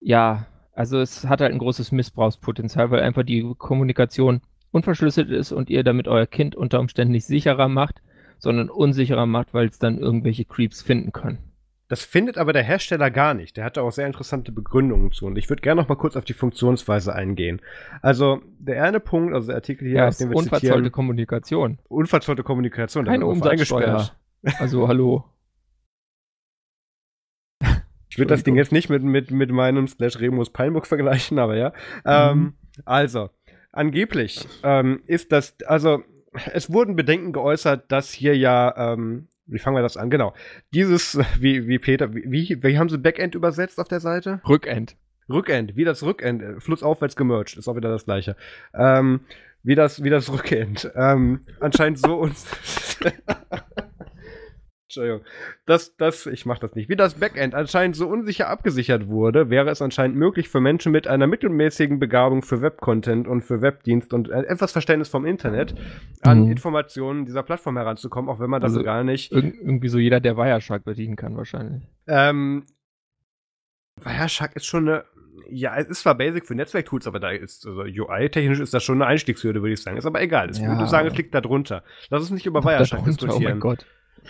ja, also es hat halt ein großes Missbrauchspotenzial, weil einfach die Kommunikation unverschlüsselt ist und ihr damit euer Kind unter Umständen nicht sicherer macht, sondern unsicherer macht, weil es dann irgendwelche Creeps finden können. Das findet aber der Hersteller gar nicht. Der hatte auch sehr interessante Begründungen zu. Und ich würde gerne noch mal kurz auf die Funktionsweise eingehen. Also, der eine Punkt, also der Artikel hier, ja, aus dem wir unverzollte zitieren, Kommunikation. Unverzollte Kommunikation. Keine Umsatzsteuer. Also, hallo. Ich würde das Ding jetzt nicht mit, mit, mit meinem Slash Remus Palmburg vergleichen, aber ja. Ähm, mhm. also, angeblich ähm, ist das, also es wurden Bedenken geäußert, dass hier ja, ähm, wie fangen wir das an? Genau. Dieses, wie, wie Peter, wie, wie haben sie Backend übersetzt auf der Seite? Rückend. Rückend, wie das Rückend, äh, flussaufwärts gemerged, ist auch wieder das gleiche. Ähm, wie das, wie das Rückend. Ähm, anscheinend so uns. Entschuldigung. Das, das, ich mach das nicht. Wie das Backend anscheinend so unsicher abgesichert wurde, wäre es anscheinend möglich für Menschen mit einer mittelmäßigen Begabung für Webcontent und für Webdienst und äh, etwas Verständnis vom Internet an mhm. Informationen dieser Plattform heranzukommen, auch wenn man das also gar nicht. Ir irgendwie so jeder, der Wireshark bedienen kann, wahrscheinlich. Ähm, Wireshark ist schon eine. Ja, es ist zwar Basic für Netzwerktools, aber da ist, also UI-technisch ist das schon eine Einstiegshürde, würde ich sagen. Ist aber egal. Ich ja. würde sagen, es liegt da drunter. Lass uns nicht über Wireshark diskutieren. Oh mein Gott.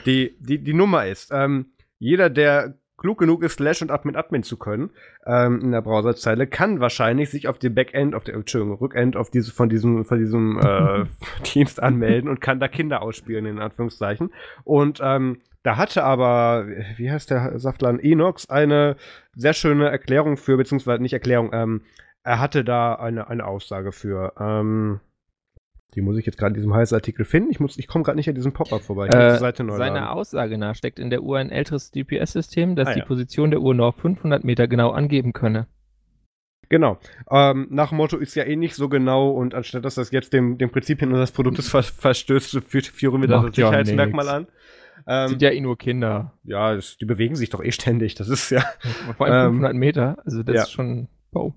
Die, die, die Nummer ist, ähm, jeder, der klug genug ist, Slash und Admin Admin zu können ähm, in der Browserzeile, kann wahrscheinlich sich auf dem Backend, auf der Entschuldigung, Rückend auf diese, von diesem, von diesem äh, Dienst anmelden und kann da Kinder ausspielen, in Anführungszeichen. Und ähm, da hatte aber, wie heißt der Saftladen, Enox, eine sehr schöne Erklärung für, beziehungsweise nicht Erklärung, ähm, er hatte da eine, eine Aussage für. Ähm, die muss ich jetzt gerade in diesem heißen Artikel finden. Ich, ich komme gerade nicht an diesem Pop-up vorbei. Äh, seiner laden. Aussage nach steckt in der Uhr ein älteres GPS-System, das ah, die ja. Position der Uhr noch 500 Meter genau angeben könne. Genau. Ähm, nach dem Motto ist ja eh nicht so genau und anstatt dass das jetzt dem, dem Prinzipien unseres Produktes ver verstößt, führen wir das als Sicherheitsmerkmal an. Ähm, Sind ja eh nur Kinder. Ja, das, die bewegen sich doch eh ständig. Das ist ja. Vor allem 500 ähm, Meter, also das ja. ist schon. Wow.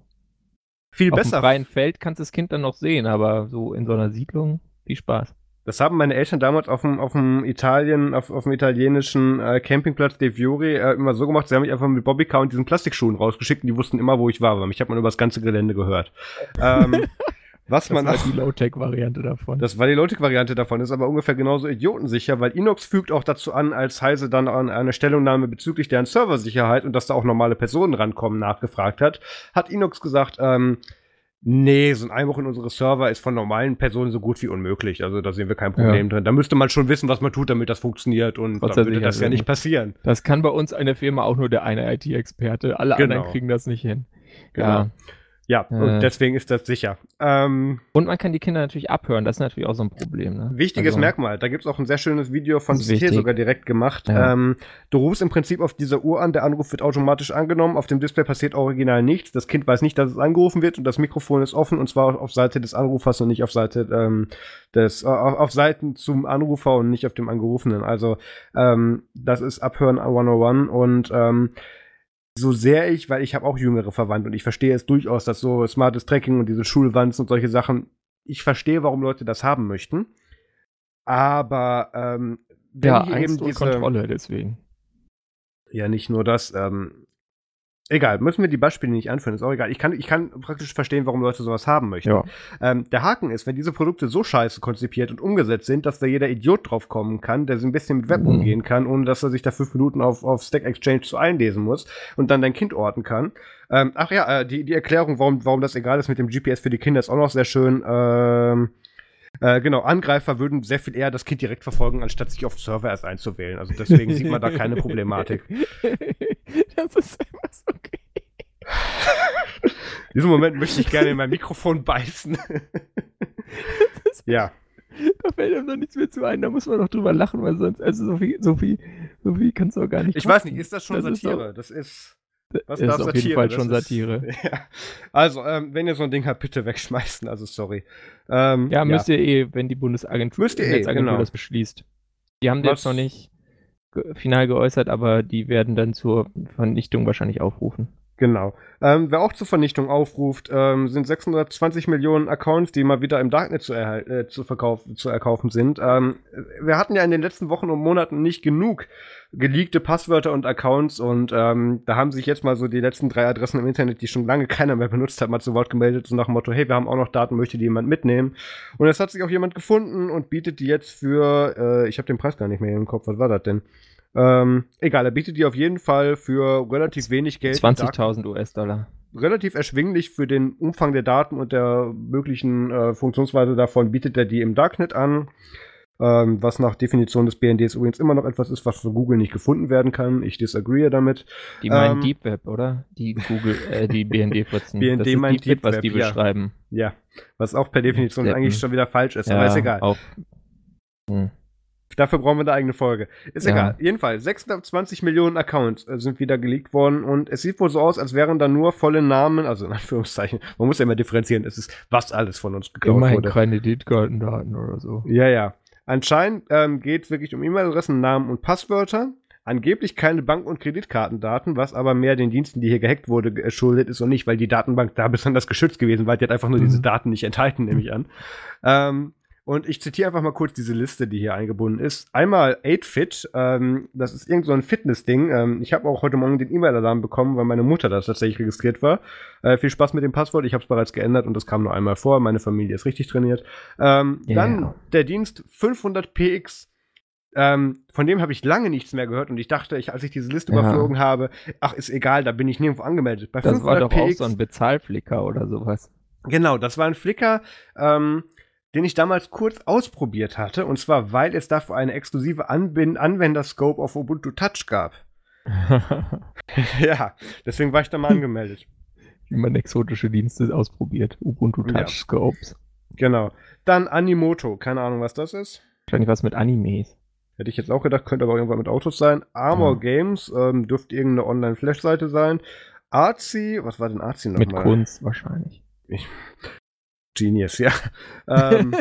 Viel Auf besser. Auf freien Feld kannst du das Kind dann noch sehen, aber so in so einer Siedlung, viel Spaß. Das haben meine Eltern damals auf dem, auf dem Italien, auf, auf dem italienischen äh, Campingplatz De Fiori äh, immer so gemacht, sie haben mich einfach mit Bobbycar und diesen Plastikschuhen rausgeschickt und die wussten immer, wo ich war, weil mich hat man über das ganze Gelände gehört. ähm, was das man war die Low-Tech-Variante davon. Das war die Low-Tech-Variante davon, ist aber ungefähr genauso idiotensicher, weil Inox fügt auch dazu an, als Heise dann an eine Stellungnahme bezüglich deren Serversicherheit und dass da auch normale Personen rankommen, nachgefragt hat, hat Inox gesagt, ähm, Nee, so ein Einbruch in unsere Server ist von normalen Personen so gut wie unmöglich. Also da sehen wir kein Problem ja. drin. Da müsste man schon wissen, was man tut, damit das funktioniert und Trotz dann würde das ja nicht passieren. Das kann bei uns eine Firma auch nur der eine IT-Experte. Alle genau. anderen kriegen das nicht hin. Genau. Ja. Ja, äh, und deswegen ist das sicher. Ähm, und man kann die Kinder natürlich abhören, das ist natürlich auch so ein Problem. Ne? Wichtiges also, Merkmal, da gibt es auch ein sehr schönes Video von CT sogar direkt gemacht. Ja. Ähm, du rufst im Prinzip auf dieser Uhr an, der Anruf wird automatisch angenommen, auf dem Display passiert original nichts, das Kind weiß nicht, dass es angerufen wird und das Mikrofon ist offen und zwar auf Seite des Anrufers und nicht auf Seite ähm, des, äh, auf Seiten zum Anrufer und nicht auf dem Angerufenen. Also ähm, das ist Abhören 101 und ähm, so sehr ich, weil ich habe auch jüngere Verwandte und ich verstehe es durchaus, dass so smartes Tracking und diese Schulwanzen und solche Sachen, ich verstehe, warum Leute das haben möchten. Aber ähm, wenn ja, hier eben diese Kontrolle deswegen. Ja, nicht nur das. Ähm, Egal, müssen wir die Beispiele nicht anführen, ist auch egal. Ich kann, ich kann praktisch verstehen, warum Leute sowas haben möchten. Ja. Ähm, der Haken ist, wenn diese Produkte so scheiße konzipiert und umgesetzt sind, dass da jeder Idiot drauf kommen kann, der so ein bisschen mit Web mhm. umgehen kann, ohne dass er sich da fünf Minuten auf, auf Stack Exchange zu einlesen muss und dann dein Kind orten kann. Ähm, ach ja, äh, die, die Erklärung, warum, warum das egal ist mit dem GPS für die Kinder, ist auch noch sehr schön. Ähm, Äh, genau, Angreifer würden sehr viel eher das Kind direkt verfolgen, anstatt sich auf Server erst einzuwählen. Also deswegen sieht man da keine Problematik. Das ist einfach so okay. In diesem Moment möchte ich gerne in mein Mikrofon beißen. ja. Da fällt einem noch nichts mehr zu ein, da muss man doch drüber lachen, weil sonst, also so viel, so viel, so viel kannst du auch gar nicht. Ich weiß nicht, ist das schon das Satire? Ist das ist. Was ist auf Satire? jeden Fall schon Satire. Ist, ja. Also, ähm, wenn ihr so ein Ding habt, bitte wegschmeißen. Also, sorry. Ähm, ja, müsst ja. ihr eh, wenn die Bundesagentur, müsst ihr eh, genau. das beschließt. Die haben jetzt noch nicht final geäußert, aber die werden dann zur Vernichtung wahrscheinlich aufrufen. Genau. Ähm, wer auch zur Vernichtung aufruft, ähm, sind 620 Millionen Accounts, die mal wieder im Darknet zu, äh, zu, verkaufen, zu erkaufen sind. Ähm, wir hatten ja in den letzten Wochen und Monaten nicht genug geleakte Passwörter und Accounts und ähm, da haben sich jetzt mal so die letzten drei Adressen im Internet, die schon lange keiner mehr benutzt hat, mal zu Wort gemeldet, so nach dem Motto, hey, wir haben auch noch Daten, möchte die jemand mitnehmen? Und es hat sich auch jemand gefunden und bietet die jetzt für, äh, ich habe den Preis gar nicht mehr im Kopf, was war das denn? Ähm, egal, er bietet die auf jeden Fall für relativ wenig Geld. 20.000 US-Dollar. Relativ erschwinglich für den Umfang der Daten und der möglichen äh, Funktionsweise davon bietet er die im Darknet an. Ähm, was nach Definition des BNDs übrigens immer noch etwas ist, was für Google nicht gefunden werden kann. Ich disagree damit. Die meinen ähm, Deep Web, oder? Die Google, äh, die BND-Fritzen. BND das meint Deep, Web, was die ja. beschreiben. Ja, was auch per Definition Deppen. eigentlich schon wieder falsch ist, ja, aber ist egal. Auch. Hm. Dafür brauchen wir eine eigene Folge. Ist ja. egal. Jedenfalls, 620 Millionen Accounts äh, sind wieder geleakt worden und es sieht wohl so aus, als wären da nur volle Namen, also in Anführungszeichen, man muss ja immer differenzieren, es ist, was alles von uns geklaut Immerhin wurde. keine Kreditkartendaten oder so. Ja, ja. Anscheinend ähm, geht wirklich um E-Mail-Adressen, Namen und Passwörter. Angeblich keine Bank- und Kreditkartendaten, was aber mehr den Diensten, die hier gehackt wurde, geschuldet ist und nicht, weil die Datenbank da besonders geschützt gewesen war. Die hat einfach nur mhm. diese Daten nicht enthalten, nehme ich an. Ähm, und ich zitiere einfach mal kurz diese Liste, die hier eingebunden ist. Einmal 8fit, ähm, das ist irgend so ein Fitness-Ding. Ähm, ich habe auch heute Morgen den E-Mail-Alarm bekommen, weil meine Mutter da tatsächlich registriert war. Äh, viel Spaß mit dem Passwort, ich habe es bereits geändert und das kam nur einmal vor. Meine Familie ist richtig trainiert. Ähm, yeah. Dann der Dienst 500px. Ähm, von dem habe ich lange nichts mehr gehört und ich dachte, ich, als ich diese Liste ja. überflogen habe, ach, ist egal, da bin ich nirgendwo angemeldet. Bei das war doch auch so ein Bezahlflicker oder sowas. Genau, das war ein Flicker. Ähm, den ich damals kurz ausprobiert hatte, und zwar, weil es dafür eine exklusive Anbind Anwenderscope auf Ubuntu Touch gab. ja, deswegen war ich da mal angemeldet. Wie man exotische Dienste ausprobiert. Ubuntu Touch Scopes. Ja. Genau. Dann Animoto, keine Ahnung, was das ist. Wahrscheinlich was mit Animes. Hätte ich jetzt auch gedacht, könnte aber irgendwann mit Autos sein. Armor ja. Games, ähm, dürfte irgendeine Online-Flash-Seite sein. Arzi, was war denn Arzi nochmal? Mit Kunst wahrscheinlich. Ich, Genius, ja. Ähm,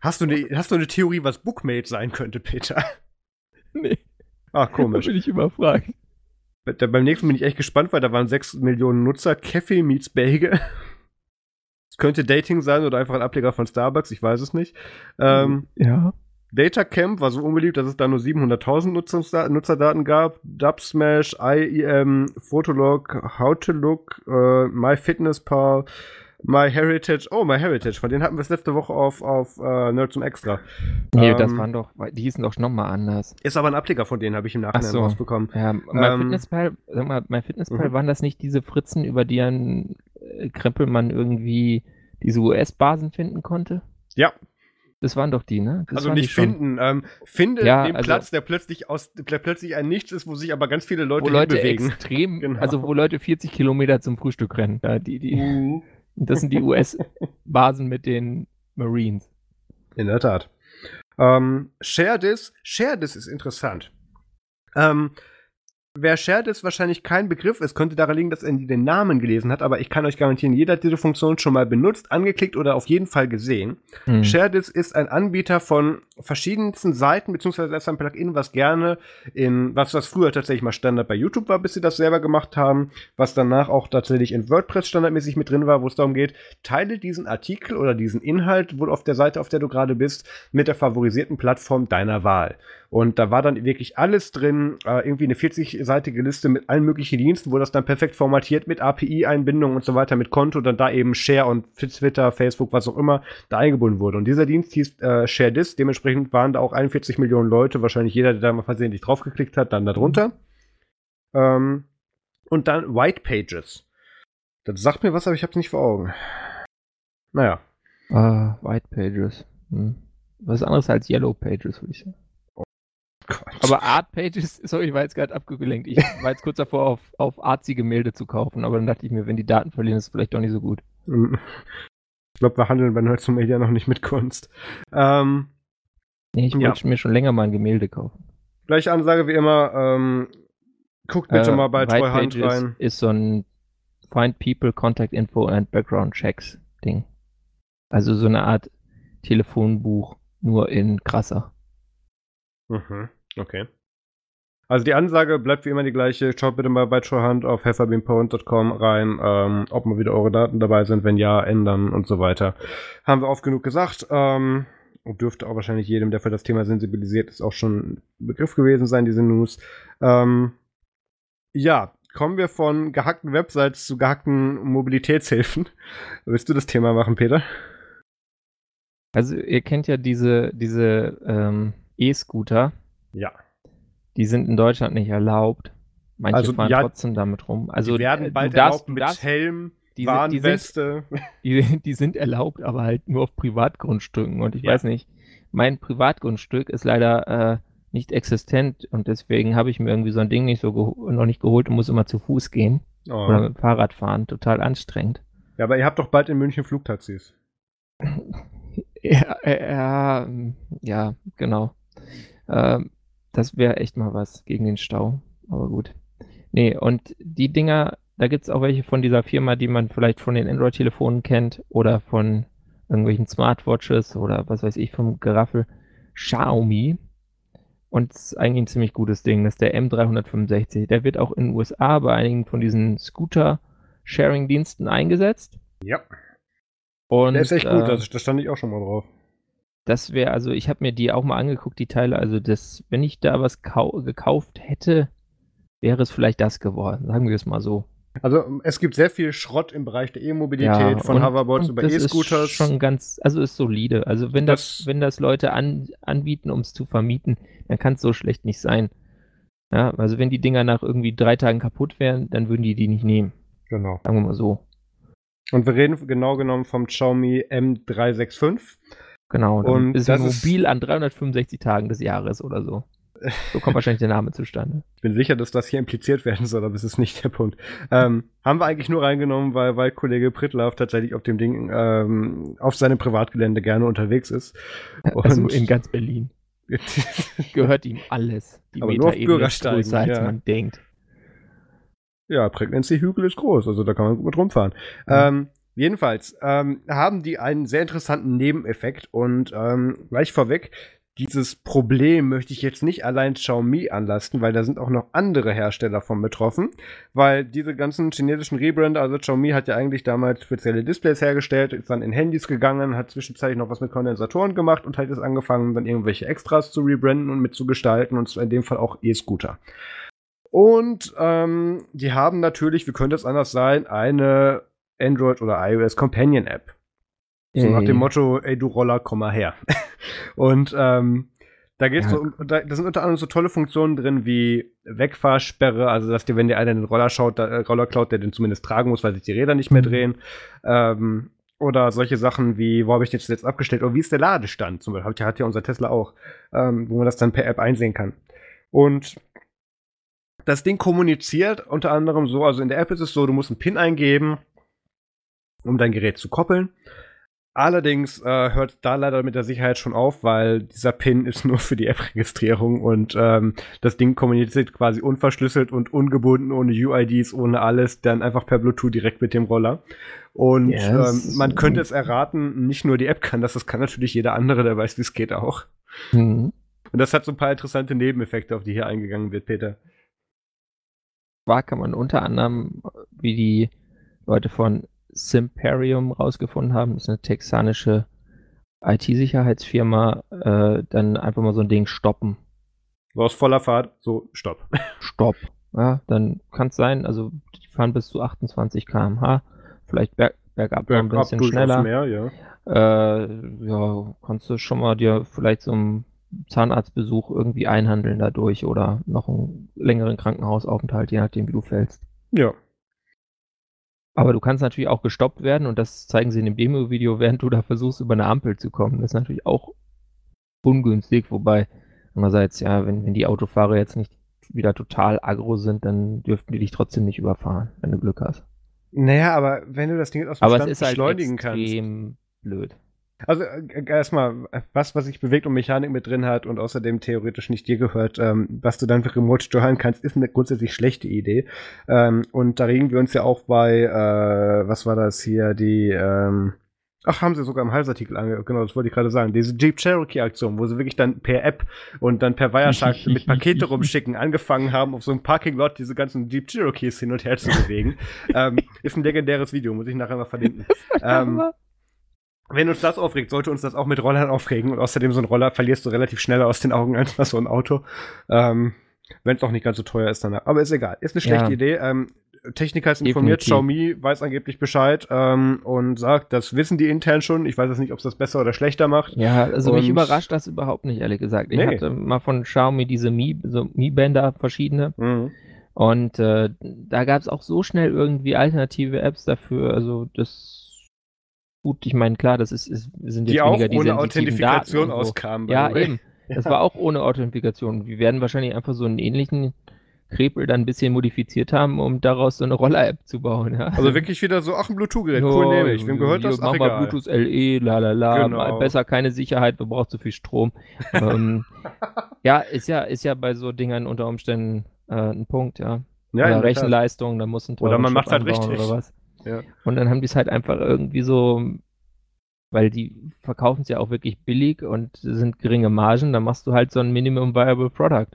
hast, du eine, hast du eine Theorie, was Bookmate sein könnte, Peter? Nee. Ach, komisch. Da bin ich überfragt. Da, beim nächsten bin ich echt gespannt, weil da waren 6 Millionen Nutzer. Kaffee meets Belge. Es könnte Dating sein oder einfach ein Ableger von Starbucks, ich weiß es nicht. Ähm, ja. Datacamp war so unbeliebt, dass es da nur 700.000 Nutzerdaten gab. Dubsmash, IEM, Fotolog, How to Look, äh, MyFitnessPal, My Heritage, oh, My Heritage, von denen hatten wir es letzte Woche auf, auf uh, Nerds und Extra. Nee, ähm, das waren doch, die hießen doch nochmal anders. Ist aber ein Ableger von denen, habe ich im Nachhinein so. rausbekommen. Ja, My ähm, Fitnesspal, sag mal, My Fitnesspal, mhm. waren das nicht diese Fritzen, über die ein äh, Krempelmann irgendwie diese US-Basen finden konnte? Ja, das waren doch die, ne? Das also nicht finden. Ähm, finde ja, den also, Platz, der plötzlich aus, der plötzlich ein Nichts ist, wo sich aber ganz viele Leute, wo Leute bewegen. extrem, genau. also wo Leute 40 Kilometer zum Frühstück rennen. Ja, die, die. Mhm. Das sind die US-Basen mit den Marines. In der Tat. Ähm, Share This. Share This ist interessant. Ähm, Wer Shared ist wahrscheinlich kein Begriff ist, könnte daran liegen, dass er den Namen gelesen hat, aber ich kann euch garantieren, jeder hat diese Funktion schon mal benutzt, angeklickt oder auf jeden Fall gesehen. Mhm. Shared ist ein Anbieter von verschiedensten Seiten, beziehungsweise ist ein Plugin, was gerne in, was das früher tatsächlich mal Standard bei YouTube war, bis sie das selber gemacht haben, was danach auch tatsächlich in WordPress standardmäßig mit drin war, wo es darum geht, teile diesen Artikel oder diesen Inhalt wohl auf der Seite, auf der du gerade bist, mit der favorisierten Plattform deiner Wahl. Und da war dann wirklich alles drin, äh, irgendwie eine 40-seitige Liste mit allen möglichen Diensten, wo das dann perfekt formatiert mit API-Einbindung und so weiter, mit Konto, dann da eben Share und Twitter, Facebook, was auch immer, da eingebunden wurde. Und dieser Dienst hieß äh, Share This, dementsprechend waren da auch 41 Millionen Leute, wahrscheinlich jeder, der da mal versehentlich draufgeklickt hat, dann darunter. Ähm, und dann White Pages. Das sagt mir was, aber ich hab's nicht vor Augen. Naja. Uh, White Pages. Hm. Was anderes als Yellow Pages, würde ich sagen. Gott. Aber Art Pages, sorry, ich war jetzt gerade abgelenkt. Ich war jetzt kurz davor, auf, auf artsy Gemälde zu kaufen, aber dann dachte ich mir, wenn die Daten verlieren, ist es vielleicht doch nicht so gut. Hm. Ich glaube, wir handeln bei Nerds Media noch nicht mit Kunst. Ähm, Nee, ich Ja. wollte mir schon länger mal ein Gemälde kaufen. gleiche Ansage wie immer. Ähm, guckt bitte Äh, mal bei White Treuhand Pages rein. ist so ein Find People, Contact Info and Background Checks Ding. Also so eine Art Telefonbuch, nur in krasser. Mhm. Okay. Also die Ansage bleibt wie immer die gleiche. Schaut bitte mal bei Treuhand auf hefferbeampoint.com rein, ähm, ob mal wieder eure Daten dabei sind, wenn ja, ändern und so weiter. Haben wir oft genug gesagt. Ähm, und dürfte auch wahrscheinlich jedem, der für das Thema sensibilisiert ist, auch schon ein Begriff gewesen sein, diese News. Ähm, ja, kommen wir von gehackten Websites zu gehackten Mobilitätshilfen. Willst du das Thema machen, Peter? Also ihr kennt ja diese, diese ähm, E-Scooter, Ja. die sind in Deutschland nicht erlaubt. Manche Also, fahren ja, trotzdem damit rum. Also die werden äh, bald darfst, erlaubt mit darfst, Helm, die, sind- die, sind, Warnweste. die, die sind erlaubt, aber halt nur auf Privatgrundstücken. Und ich Ja. weiß nicht, mein Privatgrundstück ist leider äh, nicht existent und deswegen habe ich mir irgendwie so ein Ding nicht so noch nicht geholt und muss immer zu Fuß gehen Oh. oder mit dem Fahrrad fahren. Total anstrengend. Ja, aber ihr habt doch bald in München Flugtaxis. Ja, äh, ja, ähm, ja, genau. Ähm, das wäre echt mal was gegen den Stau. Aber gut. Nee, und die Dinger, da gibt es auch welche von dieser Firma, die man vielleicht von den Android-Telefonen kennt oder von irgendwelchen Smartwatches oder was weiß ich vom Geraffel. Xiaomi. Und es ist eigentlich ein ziemlich gutes Ding. Das ist der M365. Der wird auch in den USA bei einigen von diesen Scooter-Sharing-Diensten eingesetzt. Ja. Und, Der ist echt gut, äh, da stand ich auch schon mal drauf. Das wäre, also ich habe mir die auch mal angeguckt, die Teile. Also das, wenn ich da was kau gekauft hätte, wäre es vielleicht das geworden. Sagen wir es mal so. Also es gibt sehr viel Schrott im Bereich der E-Mobilität, von und- Hoverboards und über das ist E-Scooters. Schon ganz, also ist solide. Also wenn das, Das- wenn das Leute an, anbieten, um es zu vermieten, dann kann es so schlecht nicht sein. Ja, also wenn die Dinger nach irgendwie drei Tagen kaputt wären, dann würden die die nicht nehmen. Genau. Sagen wir mal so. Und wir reden genau genommen vom Xiaomi M365. Genau. Und ist das es ist- mobil an 365 Tagen des Jahres oder so. So kommt wahrscheinlich der Name zustande. Ich bin sicher, dass das hier impliziert werden soll, aber es ist nicht der Punkt. Ähm, haben wir eigentlich nur reingenommen, weil, weil Kollege Prittlaff tatsächlich auf dem Ding ähm, auf seinem Privatgelände gerne unterwegs ist. Also Und- in ganz Berlin. gehört ihm alles. Die Aber nur auf Bürgersteigen, größer, als ja. man denkt. Ja, Pregnancy-Hügel ist groß, also da kann man gut mit rumfahren. Ja. Ähm, jedenfalls ähm, haben die einen sehr interessanten Nebeneffekt und ähm, gleich vorweg, dieses Problem möchte ich jetzt nicht allein Xiaomi anlasten, weil da sind auch noch andere Hersteller von betroffen, weil diese ganzen chinesischen Rebrander, also Xiaomi hat ja eigentlich damals spezielle Displays hergestellt, ist dann in Handys gegangen, hat zwischenzeitlich noch was mit Kondensatoren gemacht und hat jetzt angefangen, dann irgendwelche Extras zu rebranden und mitzugestalten und in dem Fall auch E-Scooter. Und ähm, die haben natürlich, wie könnte es anders sein, eine Android oder iOS Companion App. So nach dem Ey. Motto, ey du Roller, komm mal her. und ähm, da geht's Ja. so, um- da, da sind unter anderem so tolle Funktionen drin wie Wegfahrsperre, also dass dir, wenn dir einer den Roller schaut, da, äh, Roller klaut, der den zumindest tragen muss, weil sich die Räder nicht mehr Mhm. drehen. Ähm, oder solche Sachen wie, wo habe ich den jetzt abgestellt? Oder wie ist der Ladestand? Zum Beispiel hat ja, hat ja unser Tesla auch, ähm, wo man das dann per App einsehen kann. Und das Ding kommuniziert unter anderem so, also in der App ist es so, du musst einen PIN eingeben, um dein Gerät zu koppeln. Allerdings äh, hört da leider mit der Sicherheit schon auf, weil dieser PIN ist nur für die App-Registrierung und ähm, das Ding kommuniziert quasi unverschlüsselt und ungebunden, ohne UIDs, ohne alles, dann einfach per Bluetooth direkt mit dem Roller. Und Yes. ähm, man könnte es erraten, nicht nur die App kann das, das kann natürlich jeder andere, der weiß, wie es geht auch. Mhm. Und das hat so ein paar interessante Nebeneffekte, auf die hier eingegangen wird, Peter. Zwar kann man unter anderem, wie die Leute von Simperium rausgefunden haben, das ist eine texanische IT-Sicherheitsfirma, äh, dann einfach mal so ein Ding stoppen. War aus voller Fahrt, so, stopp. Stopp. Ja, dann kann es sein, also die fahren bis zu 28 km/h, vielleicht berg, bergab noch ein Bergab bisschen schneller. mehr, ja. Äh, ja, kannst du schon mal dir vielleicht so einen Zahnarztbesuch irgendwie einhandeln dadurch oder noch einen längeren Krankenhausaufenthalt, je nachdem, wie du fällst. Ja. Aber du kannst natürlich auch gestoppt werden und das zeigen sie in dem Demo-Video, während du da versuchst, über eine Ampel zu kommen. Das ist natürlich auch ungünstig, wobei andererseits, ja, wenn, wenn die Autofahrer jetzt nicht wieder total aggro sind, dann dürften die dich trotzdem nicht überfahren, wenn du Glück hast. Naja, aber wenn du das Ding aus dem Aber Stand es ist halt beschleunigen kannst. extrem blöd. Also äh, erstmal, was, was sich bewegt und Mechanik mit drin hat und außerdem theoretisch nicht dir gehört, ähm, was du dann für Remote steuern kannst, ist eine grundsätzlich schlechte Idee. Ähm, und da regen wir uns ja auch bei, äh, was war das hier, die, ähm, ach, haben sie sogar im Halsartikel ange, genau, das wollte ich gerade sagen, diese Jeep Cherokee Aktion, wo sie wirklich dann per App und dann per Wireshark mit Pakete rumschicken angefangen haben, auf so einem Parking Lot diese ganzen Jeep Cherokees hin und her zu bewegen. ähm, ist ein legendäres Video, muss ich nachher mal verlinken. ähm, wenn uns das aufregt, sollte uns das auch mit Rollern aufregen. Und außerdem so ein Roller verlierst du relativ schneller aus den Augen als so ein Auto. Ähm, wenn es auch nicht ganz so teuer ist danach. Aber ist egal. Ist eine schlechte Ja. Idee. Ähm, Techniker ist informiert, Definitiv. Xiaomi weiß angeblich Bescheid ähm, und sagt, das wissen die intern schon. Ich weiß jetzt nicht, ob es das besser oder schlechter macht. Ja, also mich Und- überrascht das überhaupt nicht, ehrlich gesagt. Ich Nee. hatte mal von Xiaomi diese Mi, so Mi-Bänder verschiedene Mhm. und äh, da gab es auch so schnell irgendwie alternative Apps dafür. Also das gut, ich meine, klar, das ist, ist sind jetzt Die auch weniger die ohne Authentifikation Daten auskamen. Ja, eben. Das war auch ohne Authentifikation. Wir werden wahrscheinlich einfach so einen ähnlichen Krepel dann ein bisschen modifiziert haben, um daraus so eine Roller-App zu bauen. Ja? Also wirklich wieder so, ach, ein Bluetooth-Gerät, cool, nehme ich. Wem gehört das? Ach, Mach mal. Bluetooth LE, la la la, Genau. besser keine Sicherheit, wir brauchen zu viel Strom. ähm, ja, ist ja, ist ja bei so Dingern unter Umständen äh, ein Punkt, ja. Ja, oder. Rechenleistung, da muss ein Oder man Chip macht's halt richtig. Oder was. Ja. Und dann haben die es halt einfach irgendwie so, weil die verkaufen es ja auch wirklich billig und sind geringe Margen, dann machst du halt so ein Minimum Viable Product.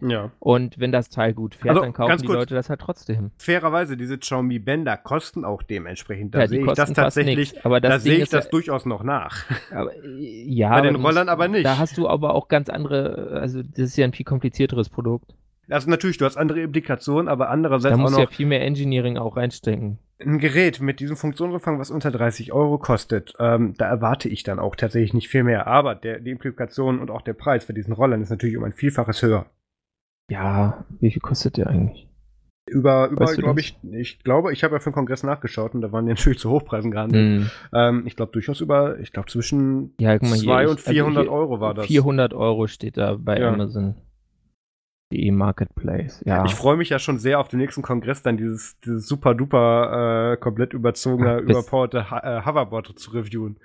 ja. Und wenn das Teil gut fährt, Also, dann kaufen die kurz. Leute das halt trotzdem. Fairerweise, diese Xiaomi Bänder kosten auch dementsprechend. Da ja, sehe ich das tatsächlich, nichts. Aber das da sehe ich das ja, durchaus noch nach. aber, ja, Bei den Rollern aber nicht. Da hast du aber auch ganz andere, also das ist ja ein viel komplizierteres Produkt. Also natürlich, du hast andere Implikationen, aber andererseits Da auch musst noch du ja viel mehr Engineering auch reinstecken. ein Gerät mit diesem Funktionsumfang, was unter 30 Euro kostet. Ähm, da erwarte ich dann auch tatsächlich nicht viel mehr. Aber der, die Implikationen und auch der Preis für diesen Rollern ist natürlich um ein Vielfaches höher. Ja, wie viel kostet der eigentlich? Über, über Weißt du glaube ich, ich glaube, ich habe ja für den Kongress nachgeschaut und da waren die natürlich zu Hochpreisen gehandelt. Hm. Ähm, ich glaube durchaus über, ich glaube zwischen Ja, guck mal hier. 2 ich- und 400 also hier- Euro war das. 400 Euro steht da bei Ja. Amazon. Die Marketplace. Ja. Ich freue mich ja schon sehr auf den nächsten Kongress, dann dieses, dieses super duper äh, komplett überzogene, Ja, bis- überpowerte Ho äh, Hoverboard zu reviewen,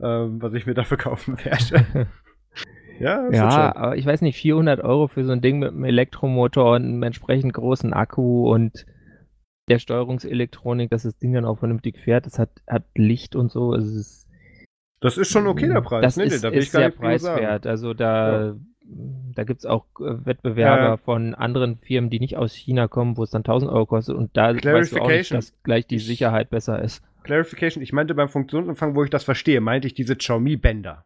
ähm, was ich mir dafür kaufen werde. ja, Ja, aber ich weiß nicht, 400 Euro für so ein Ding mit einem Elektromotor und einem entsprechend großen Akku und der Steuerungselektronik, dass das Ding dann auch vernünftig fährt. Das hat, hat Licht und so. Es ist, Das ist schon okay, der Preis. Das nee, ist, da will ist ich gar sehr preiswert. Also da, da gibt es auch äh, Wettbewerber Ja. von anderen Firmen, die nicht aus China kommen, wo es dann 1000 Euro kostet und da weißt du auch nicht, dass gleich die Sicherheit besser ist. Clarification, ich meinte beim Funktionsumfang, wo ich das verstehe, meinte ich diese Xiaomi-Bänder.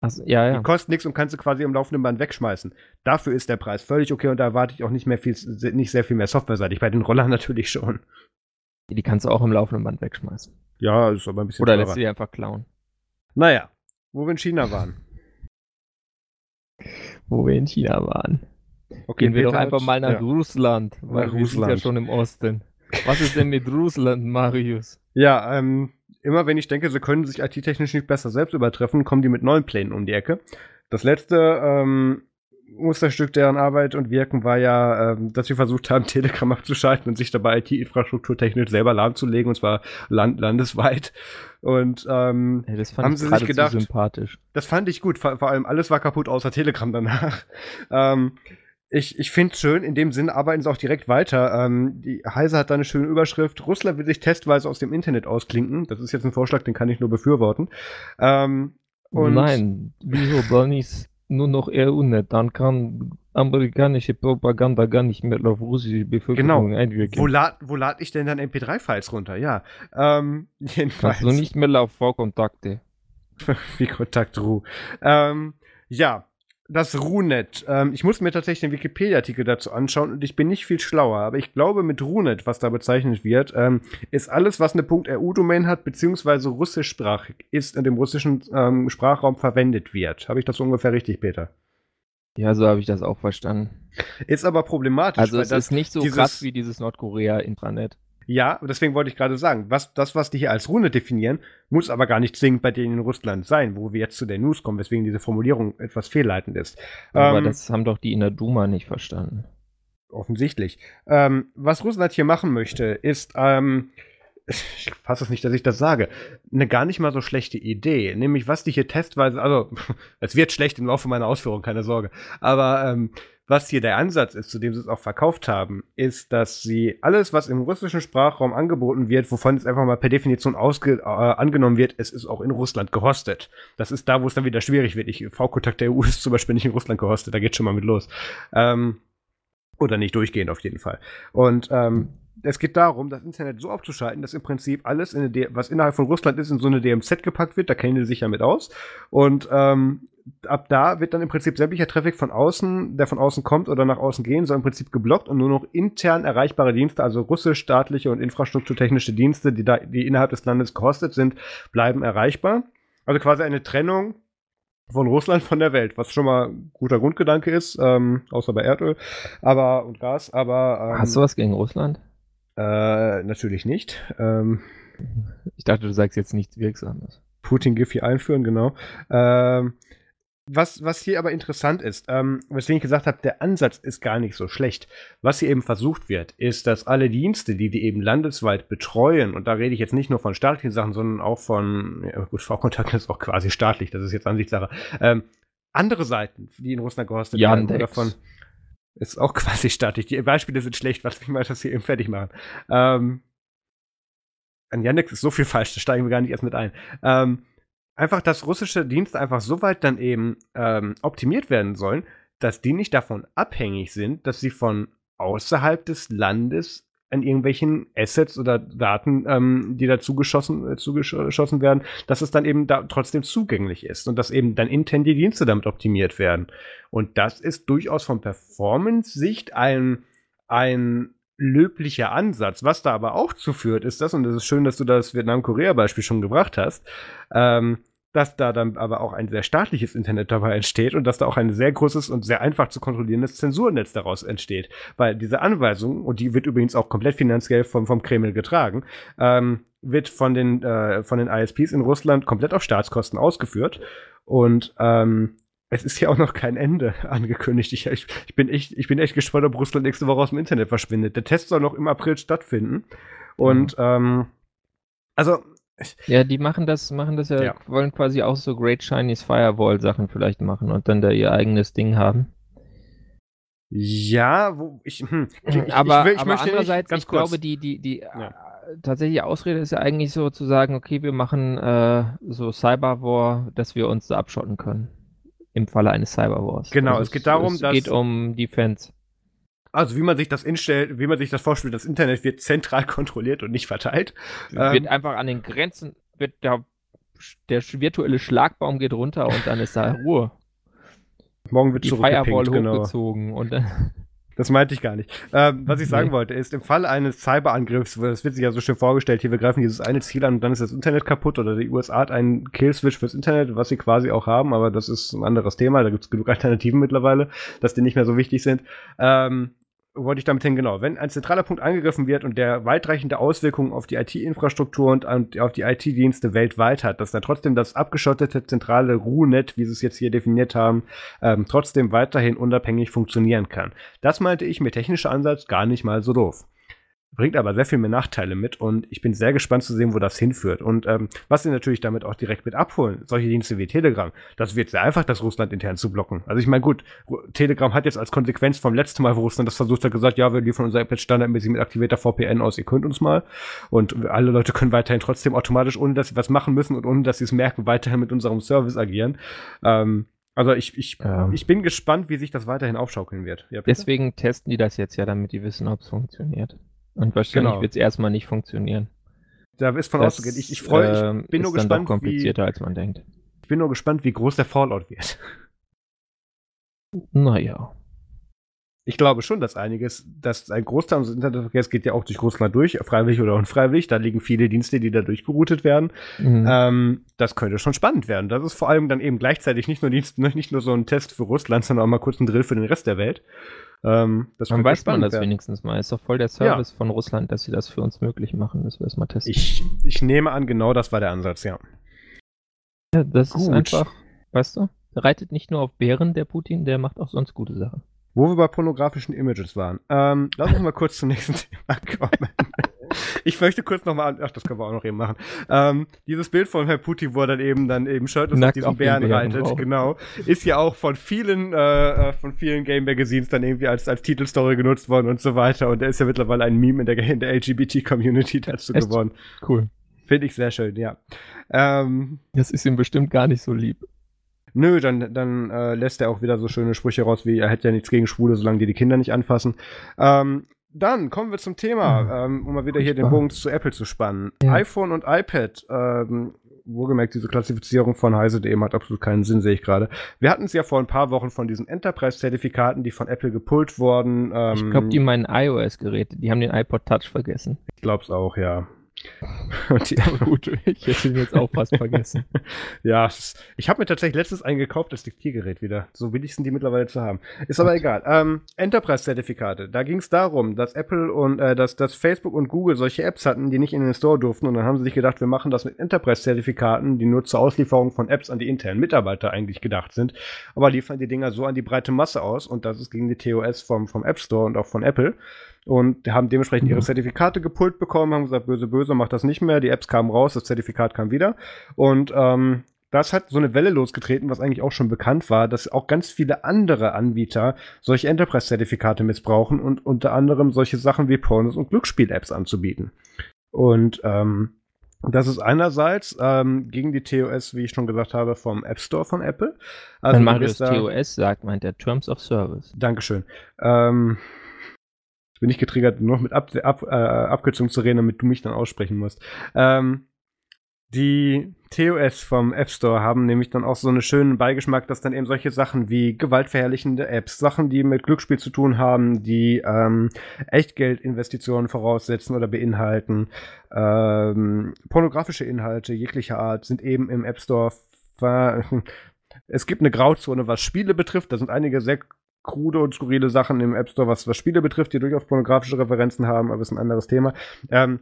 Also, ja, ja. Die kosten nichts und kannst du quasi am laufenden Band wegschmeißen. Dafür ist der Preis völlig okay und da erwarte ich auch nicht mehr viel, nicht sehr viel mehr softwareseitig. Bei den Rollern natürlich schon. Die kannst du auch im laufenden Band wegschmeißen. Ja, ist aber ein bisschen Oder teurer. lässt du die einfach klauen. Naja, wo wir in China waren. Wo wir in China waren. Okay, Gehen wir Peter doch einfach mal nach ja. Russland, weil Nach wir sind ja Russland. schon im Osten. Was ist denn mit Russland, Marius? Ja, ähm, immer wenn ich denke, sie können sich IT-technisch nicht besser selbst übertreffen, kommen die mit neuen Plänen um die Ecke. Das letzte ähm, Musterstück deren Arbeit und Wirken war ja, ähm, dass sie versucht haben, Telegram abzuschalten und sich dabei IT-Infrastruktur technisch selber lahmzulegen, und zwar land landesweit. Und ähm, Ja, das fand Haben ich sie sich gedacht? sympathisch. das fand ich gut. Vor, vor allem alles war kaputt außer Telegram danach. ähm, ich ich finde schön, in dem Sinn arbeiten sie auch direkt weiter. Ähm, die Heise hat da eine schöne Überschrift. Russland will sich testweise aus dem Internet ausklinken. Das ist jetzt ein Vorschlag, den kann ich nur befürworten. Ähm, Nein, wieso ist nur noch EU-Net? Dann kann amerikanische Propaganda gar nicht mehr auf russische Bevölkerung einwirken. Wo lad, wo lad ich denn dann MP3-Files runter? Ja. Ähm, jedenfalls. Du nicht mehr auf Vorkontakte. Wie Kontakt Ru. Ähm, ja, das RuNet. Ähm, ich muss mir tatsächlich den Wikipedia-Artikel dazu anschauen und ich bin nicht viel schlauer, aber ich glaube, mit RuNet, was da bezeichnet wird, ähm, ist alles, was eine .ru-Domain hat, beziehungsweise russischsprachig ist, in dem russischen ähm, Sprachraum verwendet wird. Habe ich das ungefähr richtig, Peter? Ja, so habe ich das auch verstanden. Ist aber problematisch, Also es das, ist nicht so krass wie dieses Nordkorea-Intranet. Ja, deswegen wollte ich gerade sagen, was, das, was die hier als Runde definieren, muss aber gar nicht zwingend bei denen in Russland sein, wo wir jetzt zu der News kommen, weswegen diese Formulierung etwas fehlleitend ist. Aber ähm, das haben doch die in der Duma nicht verstanden. Offensichtlich. Ähm, was Russland hier machen möchte, ist, ähm, ich fasse es nicht, dass ich das sage, eine gar nicht mal so schlechte Idee. Nämlich, was die hier testweise, also, es wird schlecht im Laufe meiner Ausführung, keine Sorge. Aber ähm, was hier der Ansatz ist, zu dem sie es auch verkauft haben, ist, dass sie alles, was im russischen Sprachraum angeboten wird, wovon es einfach mal per Definition ausge, äh, angenommen wird, es ist auch in Russland gehostet. Das ist da, wo es dann wieder schwierig wird. V-Kontakt der EU ist zum Beispiel nicht in Russland gehostet, da geht schon mal mit los. Ähm, oder nicht durchgehend auf jeden Fall. Und ähm, es geht darum, das Internet so aufzuschalten, dass im Prinzip alles, in was innerhalb von Russland ist, in so eine DMZ gepackt wird. Da kennen die sich ja mit aus. Und ähm, ab da wird dann im Prinzip sämtlicher Traffic von außen, der von außen kommt oder nach außen gehen, soll im Prinzip geblockt und nur noch intern erreichbare Dienste, also russisch, staatliche und infrastrukturtechnische Dienste, die, da, die innerhalb des Landes gehostet sind, bleiben erreichbar. Also quasi eine Trennung von Russland von der Welt, was schon mal ein guter Grundgedanke ist, ähm, außer bei Erdöl aber, und Gas, aber. Ähm, Hast du was gegen Russland? Äh, natürlich nicht. Ähm, ich dachte, du sagst jetzt nichts Wirksames. Putin Giffy einführen, genau. Ähm, was, was hier aber interessant ist, ähm, weswegen ich gesagt habe, der Ansatz ist gar nicht so schlecht. Was hier eben versucht wird, ist, dass alle Dienste, die die eben landesweit betreuen, und da rede ich jetzt nicht nur von staatlichen Sachen, sondern auch von, ja gut, V-Kontakt ist auch quasi staatlich, das ist jetzt Ansichtssache, ähm, andere Seiten, die in Russland gehostet werden, oder von, ist auch quasi staatlich. Die Beispiele sind schlecht, was mich mal das hier eben fertig machen. Ähm, an Yandex ist so viel falsch, da steigen wir gar nicht erst mit ein. Ähm, einfach, dass russische Dienste einfach so weit dann eben ähm, optimiert werden sollen, dass die nicht davon abhängig sind, dass sie von außerhalb des Landes an irgendwelchen Assets oder Daten, ähm, die da zugeschossen, äh, zugeschossen werden, dass es dann eben da trotzdem zugänglich ist und dass eben dann intern die Dienste damit optimiert werden. Und das ist durchaus von Performance-Sicht ein, ein löblicher Ansatz. Was da aber auch zuführt, ist das, und es ist schön, dass du das Vietnam-Korea-Beispiel schon gebracht hast, ähm, dass da dann aber auch ein sehr staatliches Internet dabei entsteht und dass da auch ein sehr großes und sehr einfach zu kontrollierendes Zensurnetz daraus entsteht. Weil diese Anweisung, und die wird übrigens auch komplett finanziell vom, vom Kreml getragen, ähm, wird von den, äh, von den ISPs in Russland komplett auf Staatskosten ausgeführt. Und ähm, es ist ja auch noch kein Ende angekündigt. Ich, ich, ich, bin echt, ich bin echt gespannt, ob Russland nächste Woche aus dem Internet verschwindet. Der Test soll noch im April stattfinden. Und mhm. ähm, also ja, die machen das, machen das ja, ja, wollen quasi auch so Great Chinese Firewall Sachen vielleicht machen und dann da ihr eigenes Ding haben. Ja, wo ich, hm, ich aber, ich, ich aber andererseits, ich kurz. glaube, die, die, die ja. äh, tatsächliche Ausrede ist ja eigentlich so zu sagen, okay, wir machen äh, so Cyberwar, dass wir uns da abschotten können. Im Falle eines Cyberwars. Genau, also es geht darum, es dass. Es geht um Defense. Also wie man sich das instellt, wie man sich das vorstellt, das Internet wird zentral kontrolliert und nicht verteilt. Wird ähm, einfach an den Grenzen, wird der, der virtuelle Schlagbaum geht runter und dann ist da Ruhe. Morgen wird die Firewall genau. hochgezogen und dann das meinte ich gar nicht. Ähm, was ich sagen nee. wollte, ist, im Fall eines Cyberangriffs, das wird sich ja so schön vorgestellt, hier, wir greifen dieses eine Ziel an und dann ist das Internet kaputt oder die USA hat einen Killswitch fürs Internet, was sie quasi auch haben, aber das ist ein anderes Thema, da gibt es genug Alternativen mittlerweile, dass die nicht mehr so wichtig sind. Ähm, wollte ich damit hin, genau. Wenn ein zentraler Punkt angegriffen wird und der weitreichende Auswirkungen auf die IT-Infrastruktur und auf die IT-Dienste weltweit hat, dass dann trotzdem das abgeschottete zentrale RU-Net, wie sie es jetzt hier definiert haben, ähm, trotzdem weiterhin unabhängig funktionieren kann. Das meinte ich mit technischer Ansatz gar nicht mal so doof bringt aber sehr viel mehr Nachteile mit und ich bin sehr gespannt zu sehen, wo das hinführt. Und ähm, was sie natürlich damit auch direkt mit abholen, solche Dienste wie Telegram, das wird sehr einfach, das Russland intern zu blocken. Also ich meine, gut, Telegram hat jetzt als Konsequenz vom letzten Mal, wo Russland das versucht hat, gesagt, ja, wir liefern unser jetzt standardmäßig mit aktivierter VPN aus, ihr könnt uns mal. Und alle Leute können weiterhin trotzdem automatisch, ohne dass sie was machen müssen und ohne dass sie es merken, weiterhin mit unserem Service agieren. Ähm, also ich, ich, ähm. ich bin gespannt, wie sich das weiterhin aufschaukeln wird. Ja, Deswegen testen die das jetzt ja, damit die wissen, ob es funktioniert. Und wahrscheinlich genau. wird es erstmal nicht funktionieren. Da ist von auszugehen. Ich, ich freue mich, ich bin nur gespannt. Komplizierter, wie, als man denkt. Ich bin nur gespannt, wie groß der Fallout wird. Naja. Ich glaube schon, dass einiges, dass ein Großteil des Internetverkehrs geht ja auch durch Russland durch, freiwillig oder unfreiwillig. Da liegen viele Dienste, die da durchgeroutet werden. Mhm. Ähm, das könnte schon spannend werden. Das ist vor allem dann eben gleichzeitig nicht nur Dienst, nicht nur so ein Test für Russland, sondern auch mal kurz ein Drill für den Rest der Welt. Ähm, das Dann weiß man das werden. wenigstens mal. Ist doch voll der Service ja. von Russland, dass sie das für uns möglich machen, dass wir es mal testen. Ich, ich nehme an, genau das war der Ansatz, ja. Ja, das Gut. ist einfach, weißt du, reitet nicht nur auf Bären, der Putin, der macht auch sonst gute Sachen. Wo wir bei pornografischen Images waren. Ähm, lass uns mal kurz zum nächsten Thema kommen. ich möchte kurz nochmal, ach, das können wir auch noch eben machen. Ähm, dieses Bild von Herr Putin, wo er dann eben dann eben shirtless auf diesen Bären, Bären reitet, wow. genau, ist ja auch von vielen, äh, äh, von vielen Game Magazines dann irgendwie als, als Titelstory genutzt worden und so weiter. Und er ist ja mittlerweile ein Meme in der, in der LGBT-Community dazu Echt? geworden. Cool. Finde ich sehr schön, ja. Ähm, das ist ihm bestimmt gar nicht so lieb. Nö, dann, dann äh, lässt er auch wieder so schöne Sprüche raus, wie er hätte ja nichts gegen Schwule, solange die die Kinder nicht anfassen. Ähm, dann kommen wir zum Thema, hm. ähm, um mal wieder hier den Bogen zu Apple zu spannen. Ja. iPhone und iPad, ähm, wohlgemerkt, diese Klassifizierung von heise.de hat absolut keinen Sinn, sehe ich gerade. Wir hatten es ja vor ein paar Wochen von diesen Enterprise-Zertifikaten, die von Apple gepullt wurden. Ähm, ich glaube, die meinen iOS-Geräte, die haben den iPod Touch vergessen. Ich glaube es auch, ja. Und die, aber gut, ich hätte ihn jetzt auch fast vergessen. ja, ist, ich habe mir tatsächlich letztens eingekauft, das Diktiergerät wieder. So billig sind die mittlerweile zu haben. Ist aber egal. Ähm, Enterprise-Zertifikate. Da ging es darum, dass Apple und äh, dass, dass Facebook und Google solche Apps hatten, die nicht in den Store durften. Und dann haben sie sich gedacht, wir machen das mit Enterprise-Zertifikaten, die nur zur Auslieferung von Apps an die internen Mitarbeiter eigentlich gedacht sind. Aber liefern die Dinger so an die breite Masse aus. Und das ist gegen die TOS vom, vom App Store und auch von Apple und haben dementsprechend ihre mhm. Zertifikate gepult bekommen, haben gesagt, böse, böse, macht das nicht mehr. Die Apps kamen raus, das Zertifikat kam wieder. Und ähm, das hat so eine Welle losgetreten, was eigentlich auch schon bekannt war, dass auch ganz viele andere Anbieter solche Enterprise-Zertifikate missbrauchen und unter anderem solche Sachen wie Pornos und Glücksspiel-Apps anzubieten. Und ähm, das ist einerseits ähm, gegen die TOS, wie ich schon gesagt habe, vom App Store von Apple. Also Wenn Marius TOS sagt, meint er Terms of Service. Dankeschön. Ähm, Jetzt bin ich getriggert, noch mit Ab Ab äh, Abkürzung zu reden, damit du mich dann aussprechen musst. Ähm, die TOS vom App Store haben nämlich dann auch so einen schönen Beigeschmack, dass dann eben solche Sachen wie gewaltverherrlichende Apps, Sachen, die mit Glücksspiel zu tun haben, die ähm, Echtgeldinvestitionen voraussetzen oder beinhalten, ähm, pornografische Inhalte jeglicher Art sind eben im App Store es gibt eine Grauzone, was Spiele betrifft. Da sind einige sehr krude und skurrile Sachen im App Store, was, was Spiele betrifft, die durchaus pornografische Referenzen haben, aber ist ein anderes Thema. Ähm,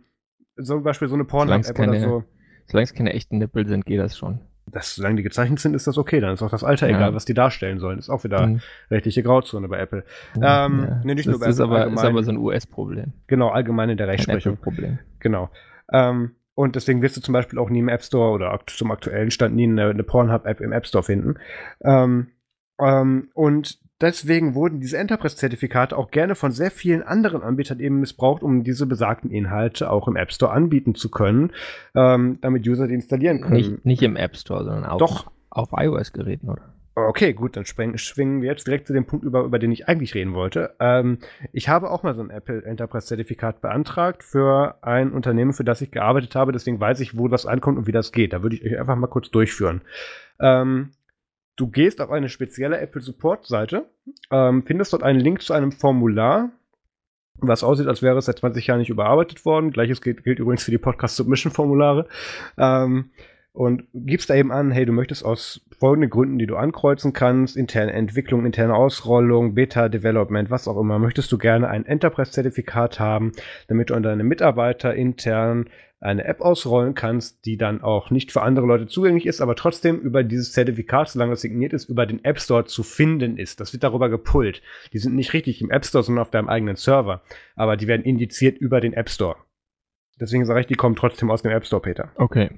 zum Beispiel so eine Pornhub-App oder so. Solange es keine echten Nippel sind, geht das schon. Das, solange die gezeichnet sind, ist das okay. Dann ist auch das Alter ja. egal, was die darstellen sollen. Ist auch wieder mhm. rechtliche Grauzone bei Apple. Ja, ähm, ja. Nee, nicht das nur bei ist Apple. Aber, ist aber so ein US-Problem. Genau, allgemein in der Rechtsprechung. Problem. Genau. Ähm, und deswegen wirst du zum Beispiel auch nie im App Store oder zum aktuellen Stand nie eine, eine Pornhub-App im App Store finden. Ähm, ähm, und deswegen wurden diese Enterprise-Zertifikate auch gerne von sehr vielen anderen Anbietern eben missbraucht, um diese besagten Inhalte auch im App Store anbieten zu können, ähm, damit User die installieren können. Nicht, nicht im App Store, sondern auch Doch. auf iOS-Geräten, oder? Okay, gut, dann schwingen wir jetzt direkt zu dem Punkt über, über den ich eigentlich reden wollte. Ähm, ich habe auch mal so ein Apple Enterprise Zertifikat beantragt für ein Unternehmen, für das ich gearbeitet habe. Deswegen weiß ich, wo das ankommt und wie das geht. Da würde ich euch einfach mal kurz durchführen. Ähm, Du gehst auf eine spezielle Apple Support Seite, ähm, findest dort einen Link zu einem Formular, was aussieht, als wäre es seit 20 Jahren nicht überarbeitet worden. Gleiches gilt, gilt übrigens für die Podcast Submission Formulare. Ähm, und gibst da eben an, hey, du möchtest aus folgenden Gründen, die du ankreuzen kannst, interne Entwicklung, interne Ausrollung, Beta-Development, was auch immer, möchtest du gerne ein Enterprise-Zertifikat haben, damit du an deine Mitarbeiter intern eine App ausrollen kannst, die dann auch nicht für andere Leute zugänglich ist, aber trotzdem über dieses Zertifikat, solange es signiert ist, über den App Store zu finden ist. Das wird darüber gepullt. Die sind nicht richtig im App Store, sondern auf deinem eigenen Server. Aber die werden indiziert über den App Store. Deswegen sage ich, die kommen trotzdem aus dem App Store, Peter. Okay.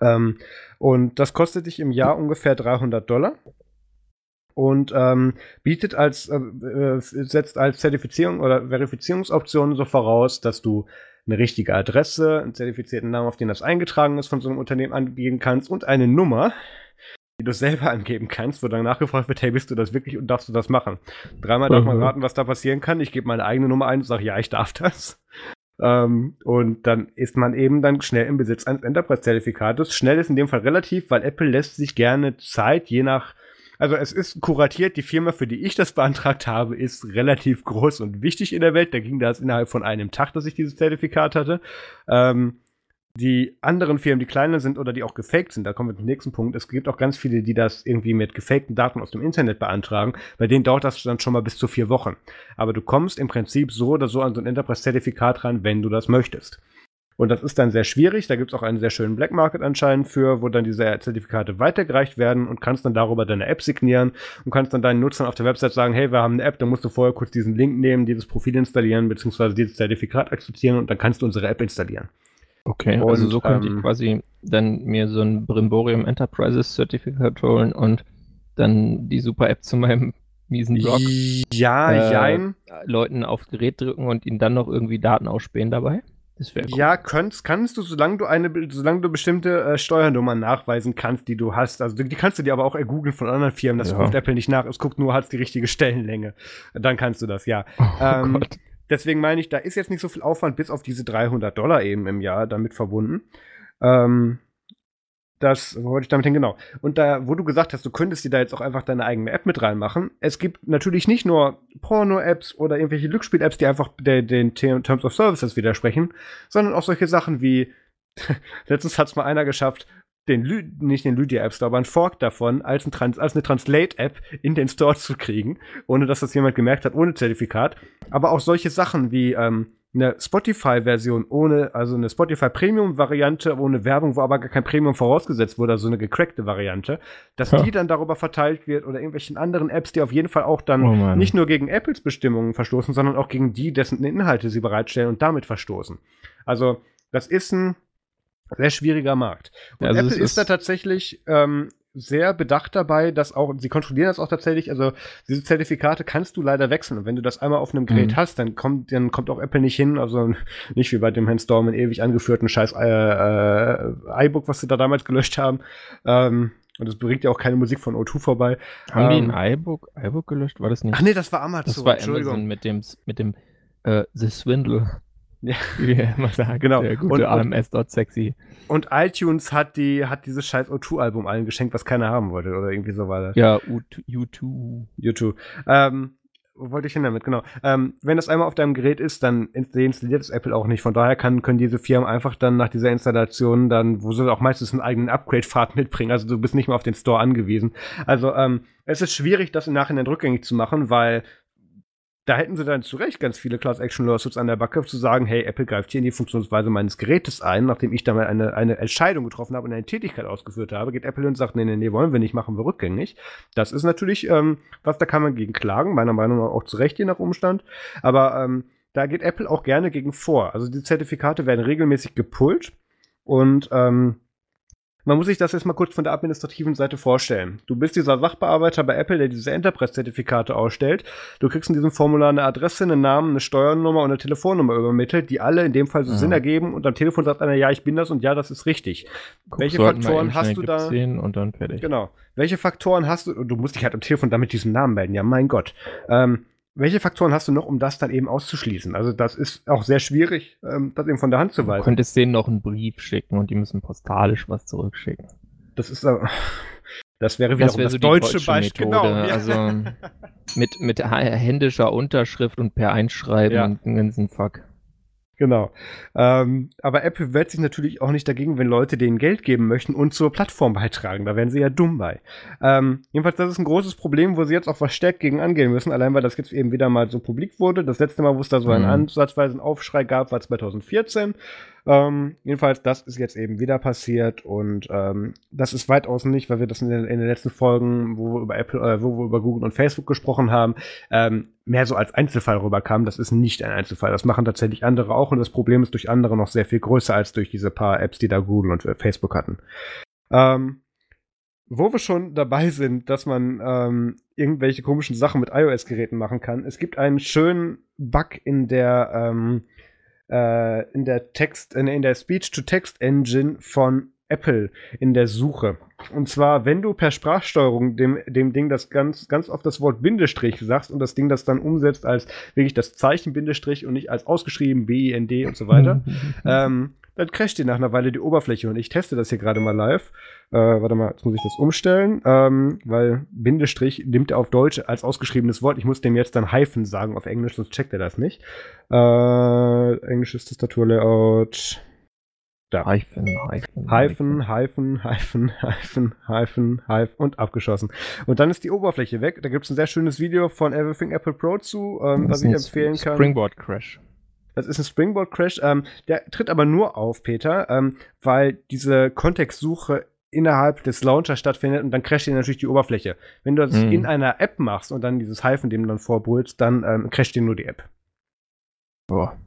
Ähm, und das kostet dich im Jahr ungefähr 300 Dollar und ähm, bietet als äh, äh, setzt als Zertifizierung oder Verifizierungsoption so voraus, dass du eine richtige Adresse, einen zertifizierten Namen, auf den das eingetragen ist, von so einem Unternehmen angeben kannst und eine Nummer, die du selber angeben kannst, wo dann nachgefragt wird, hey, bist du das wirklich und darfst du das machen? Dreimal darf man mhm. raten, was da passieren kann. Ich gebe meine eigene Nummer ein und sage, ja, ich darf das. Ähm, und dann ist man eben dann schnell im Besitz eines Enterprise-Zertifikates. Schnell ist in dem Fall relativ, weil Apple lässt sich gerne Zeit, je nach also es ist kuratiert. Die Firma, für die ich das beantragt habe, ist relativ groß und wichtig in der Welt. Da ging das innerhalb von einem Tag, dass ich dieses Zertifikat hatte. Ähm, die anderen Firmen, die kleiner sind oder die auch gefaked sind, da kommen wir zum nächsten Punkt. Es gibt auch ganz viele, die das irgendwie mit gefakten Daten aus dem Internet beantragen. Bei denen dauert das dann schon mal bis zu vier Wochen. Aber du kommst im Prinzip so oder so an so ein Enterprise-Zertifikat ran, wenn du das möchtest. Und das ist dann sehr schwierig. Da gibt es auch einen sehr schönen Black Market anscheinend für, wo dann diese Zertifikate weitergereicht werden und kannst dann darüber deine App signieren und kannst dann deinen Nutzern auf der Website sagen, hey, wir haben eine App, dann musst du vorher kurz diesen Link nehmen, dieses Profil installieren, beziehungsweise dieses Zertifikat akzeptieren und dann kannst du unsere App installieren. Okay, und, also so könnte ähm, ich quasi dann mir so ein Brimborium Enterprises Zertifikat holen und dann die super App zu meinem miesen Blog. Ja, äh, jein. Leuten aufs Gerät drücken und ihnen dann noch irgendwie Daten ausspähen dabei. Cool. Ja, kannst, kannst du, solange du eine, solange du bestimmte äh, Steuernummern nachweisen kannst, die du hast. Also die, die kannst du dir aber auch ergoogeln von anderen Firmen. Das ja. guckt Apple nicht nach. Es guckt nur, hat die richtige Stellenlänge. Dann kannst du das, ja. Oh, ähm, deswegen meine ich, da ist jetzt nicht so viel Aufwand bis auf diese 300 Dollar eben im Jahr damit verbunden. Ähm, das, wo wollte ich damit hin, genau. Und da, wo du gesagt hast, du könntest dir da jetzt auch einfach deine eigene App mit reinmachen. Es gibt natürlich nicht nur Porno-Apps oder irgendwelche Glücksspiel-Apps, die einfach de, den Terms of Services widersprechen, sondern auch solche Sachen wie, letztens hat es mal einer geschafft, den Lü nicht den Lydia App Store, aber einen Fork davon als, ein Trans als eine Translate-App in den Store zu kriegen, ohne dass das jemand gemerkt hat, ohne Zertifikat. Aber auch solche Sachen wie, ähm, eine Spotify-Version ohne, also eine Spotify Premium-Variante ohne Werbung, wo aber gar kein Premium vorausgesetzt wurde, also eine gecrackte Variante, dass ja. die dann darüber verteilt wird oder irgendwelchen anderen Apps, die auf jeden Fall auch dann oh nicht nur gegen Apples Bestimmungen verstoßen, sondern auch gegen die, dessen Inhalte sie bereitstellen und damit verstoßen. Also, das ist ein sehr schwieriger Markt. Und also Apple ist, ist da tatsächlich ähm, sehr bedacht dabei, dass auch, sie kontrollieren das auch tatsächlich, also diese Zertifikate kannst du leider wechseln. Und wenn du das einmal auf einem Gerät mhm. hast, dann kommt, dann kommt auch Apple nicht hin, also nicht wie bei dem Herrn Storm ewig angeführten scheiß äh, äh, iBook, was sie da damals gelöscht haben. Ähm, und es bringt ja auch keine Musik von O2 vorbei. Haben ähm, die ein iBook, iBook gelöscht? War das nicht? Ach nee, das war Amazon. Das war Amazon mit dem, mit dem äh, The Swindle. Ja. Wie er immer sagt. Genau. Der gute AMS.sexy. Und iTunes hat, die, hat dieses scheiß O2-Album allen geschenkt, was keiner haben wollte. Oder irgendwie so war das. Ja, U2. U2. Ähm, wo wollte ich hin damit? Genau. Ähm, wenn das einmal auf deinem Gerät ist, dann installiert es Apple auch nicht. Von daher kann, können diese Firmen einfach dann nach dieser Installation dann, wo sie auch meistens einen eigenen Upgrade-Pfad mitbringen. Also du bist nicht mehr auf den Store angewiesen. Also ähm, es ist schwierig, das im Nachhinein rückgängig zu machen, weil da hätten sie dann zu Recht ganz viele Class-Action-Lawsuits an der Backe, zu sagen, hey, Apple greift hier in die Funktionsweise meines Gerätes ein, nachdem ich dann eine, eine Entscheidung getroffen habe und eine Tätigkeit ausgeführt habe, geht Apple und sagt, nee, nee, nee, wollen wir nicht, machen wir rückgängig. Das ist natürlich, ähm, was da kann man gegen klagen, meiner Meinung nach auch zu Recht, je nach Umstand. Aber ähm, da geht Apple auch gerne gegen vor. Also die Zertifikate werden regelmäßig gepullt und ähm, man muss sich das jetzt mal kurz von der administrativen Seite vorstellen. Du bist dieser Sachbearbeiter bei Apple, der diese Enterprise-Zertifikate ausstellt. Du kriegst in diesem Formular eine Adresse, einen Namen, eine Steuernummer und eine Telefonnummer übermittelt, die alle in dem Fall so ja. Sinn ergeben und am Telefon sagt einer, ja, ich bin das und ja, das ist richtig. Guck, Welche Faktoren hast du da? Und dann fertig. Genau. Welche Faktoren hast du? Und du musst dich halt am Telefon damit diesen Namen melden. Ja, mein Gott. Ähm, welche Faktoren hast du noch, um das dann eben auszuschließen? Also das ist auch sehr schwierig, ähm, das eben von der Hand zu weisen. Du könntest denen noch einen Brief schicken und die müssen postalisch was zurückschicken. Das ist äh, das wäre wieder das, wär das so deutsche, deutsche Beispiel. Genau, ja. Also mit, mit händischer Unterschrift und per Einschreiben ja. und den ganzen Fuck. Genau. Ähm, aber Apple wehrt sich natürlich auch nicht dagegen, wenn Leute denen Geld geben möchten und zur Plattform beitragen. Da wären sie ja dumm bei. Ähm, jedenfalls, das ist ein großes Problem, wo sie jetzt auch verstärkt gegen angehen müssen, allein weil das jetzt eben wieder mal so publik wurde. Das letzte Mal, wo es da so einen mhm. ansatzweisen Aufschrei gab, war 2014. Ähm, jedenfalls, das ist jetzt eben wieder passiert und ähm, das ist weitaus nicht, weil wir das in den, in den letzten Folgen, wo wir über Apple, äh, wo wir über Google und Facebook gesprochen haben, ähm, mehr so als Einzelfall rüberkam. Das ist nicht ein Einzelfall. Das machen tatsächlich andere auch und das Problem ist durch andere noch sehr viel größer als durch diese paar Apps, die da Google und Facebook hatten. Ähm, wo wir schon dabei sind, dass man ähm, irgendwelche komischen Sachen mit iOS-Geräten machen kann. Es gibt einen schönen Bug in der ähm, äh, in der Text, in, in der Speech-to-Text-Engine von Apple in der Suche. Und zwar, wenn du per Sprachsteuerung dem, dem Ding das ganz, ganz oft das Wort Bindestrich sagst und das Ding das dann umsetzt als wirklich das Zeichen Bindestrich und nicht als ausgeschrieben B-I-N-D und so weiter, ähm, dann crasht dir nach einer Weile die Oberfläche. Und ich teste das hier gerade mal live. Äh, warte mal, jetzt muss ich das umstellen, ähm, weil Bindestrich nimmt er auf Deutsch als ausgeschriebenes Wort. Ich muss dem jetzt dann Hyphen sagen auf Englisch, sonst checkt er das nicht. Äh, englisches Tastaturlayout. Da. Hyphen, Hyphen, Hyphen, Hyphen, Hyphen, Hyphen, Hyphen, Hyphen und abgeschossen. Und dann ist die Oberfläche weg. Da gibt es ein sehr schönes Video von Everything Apple Pro zu, ähm, was ich empfehlen kann. Springboard Crash. Das ist ein Springboard Crash. Ähm, der tritt aber nur auf, Peter, ähm, weil diese Kontextsuche innerhalb des Launchers stattfindet und dann crasht dir natürlich die Oberfläche. Wenn du das mm. in einer App machst und dann dieses Hyphen dem dann vorbrüllst, dann ähm, crasht dir nur die App. Boah.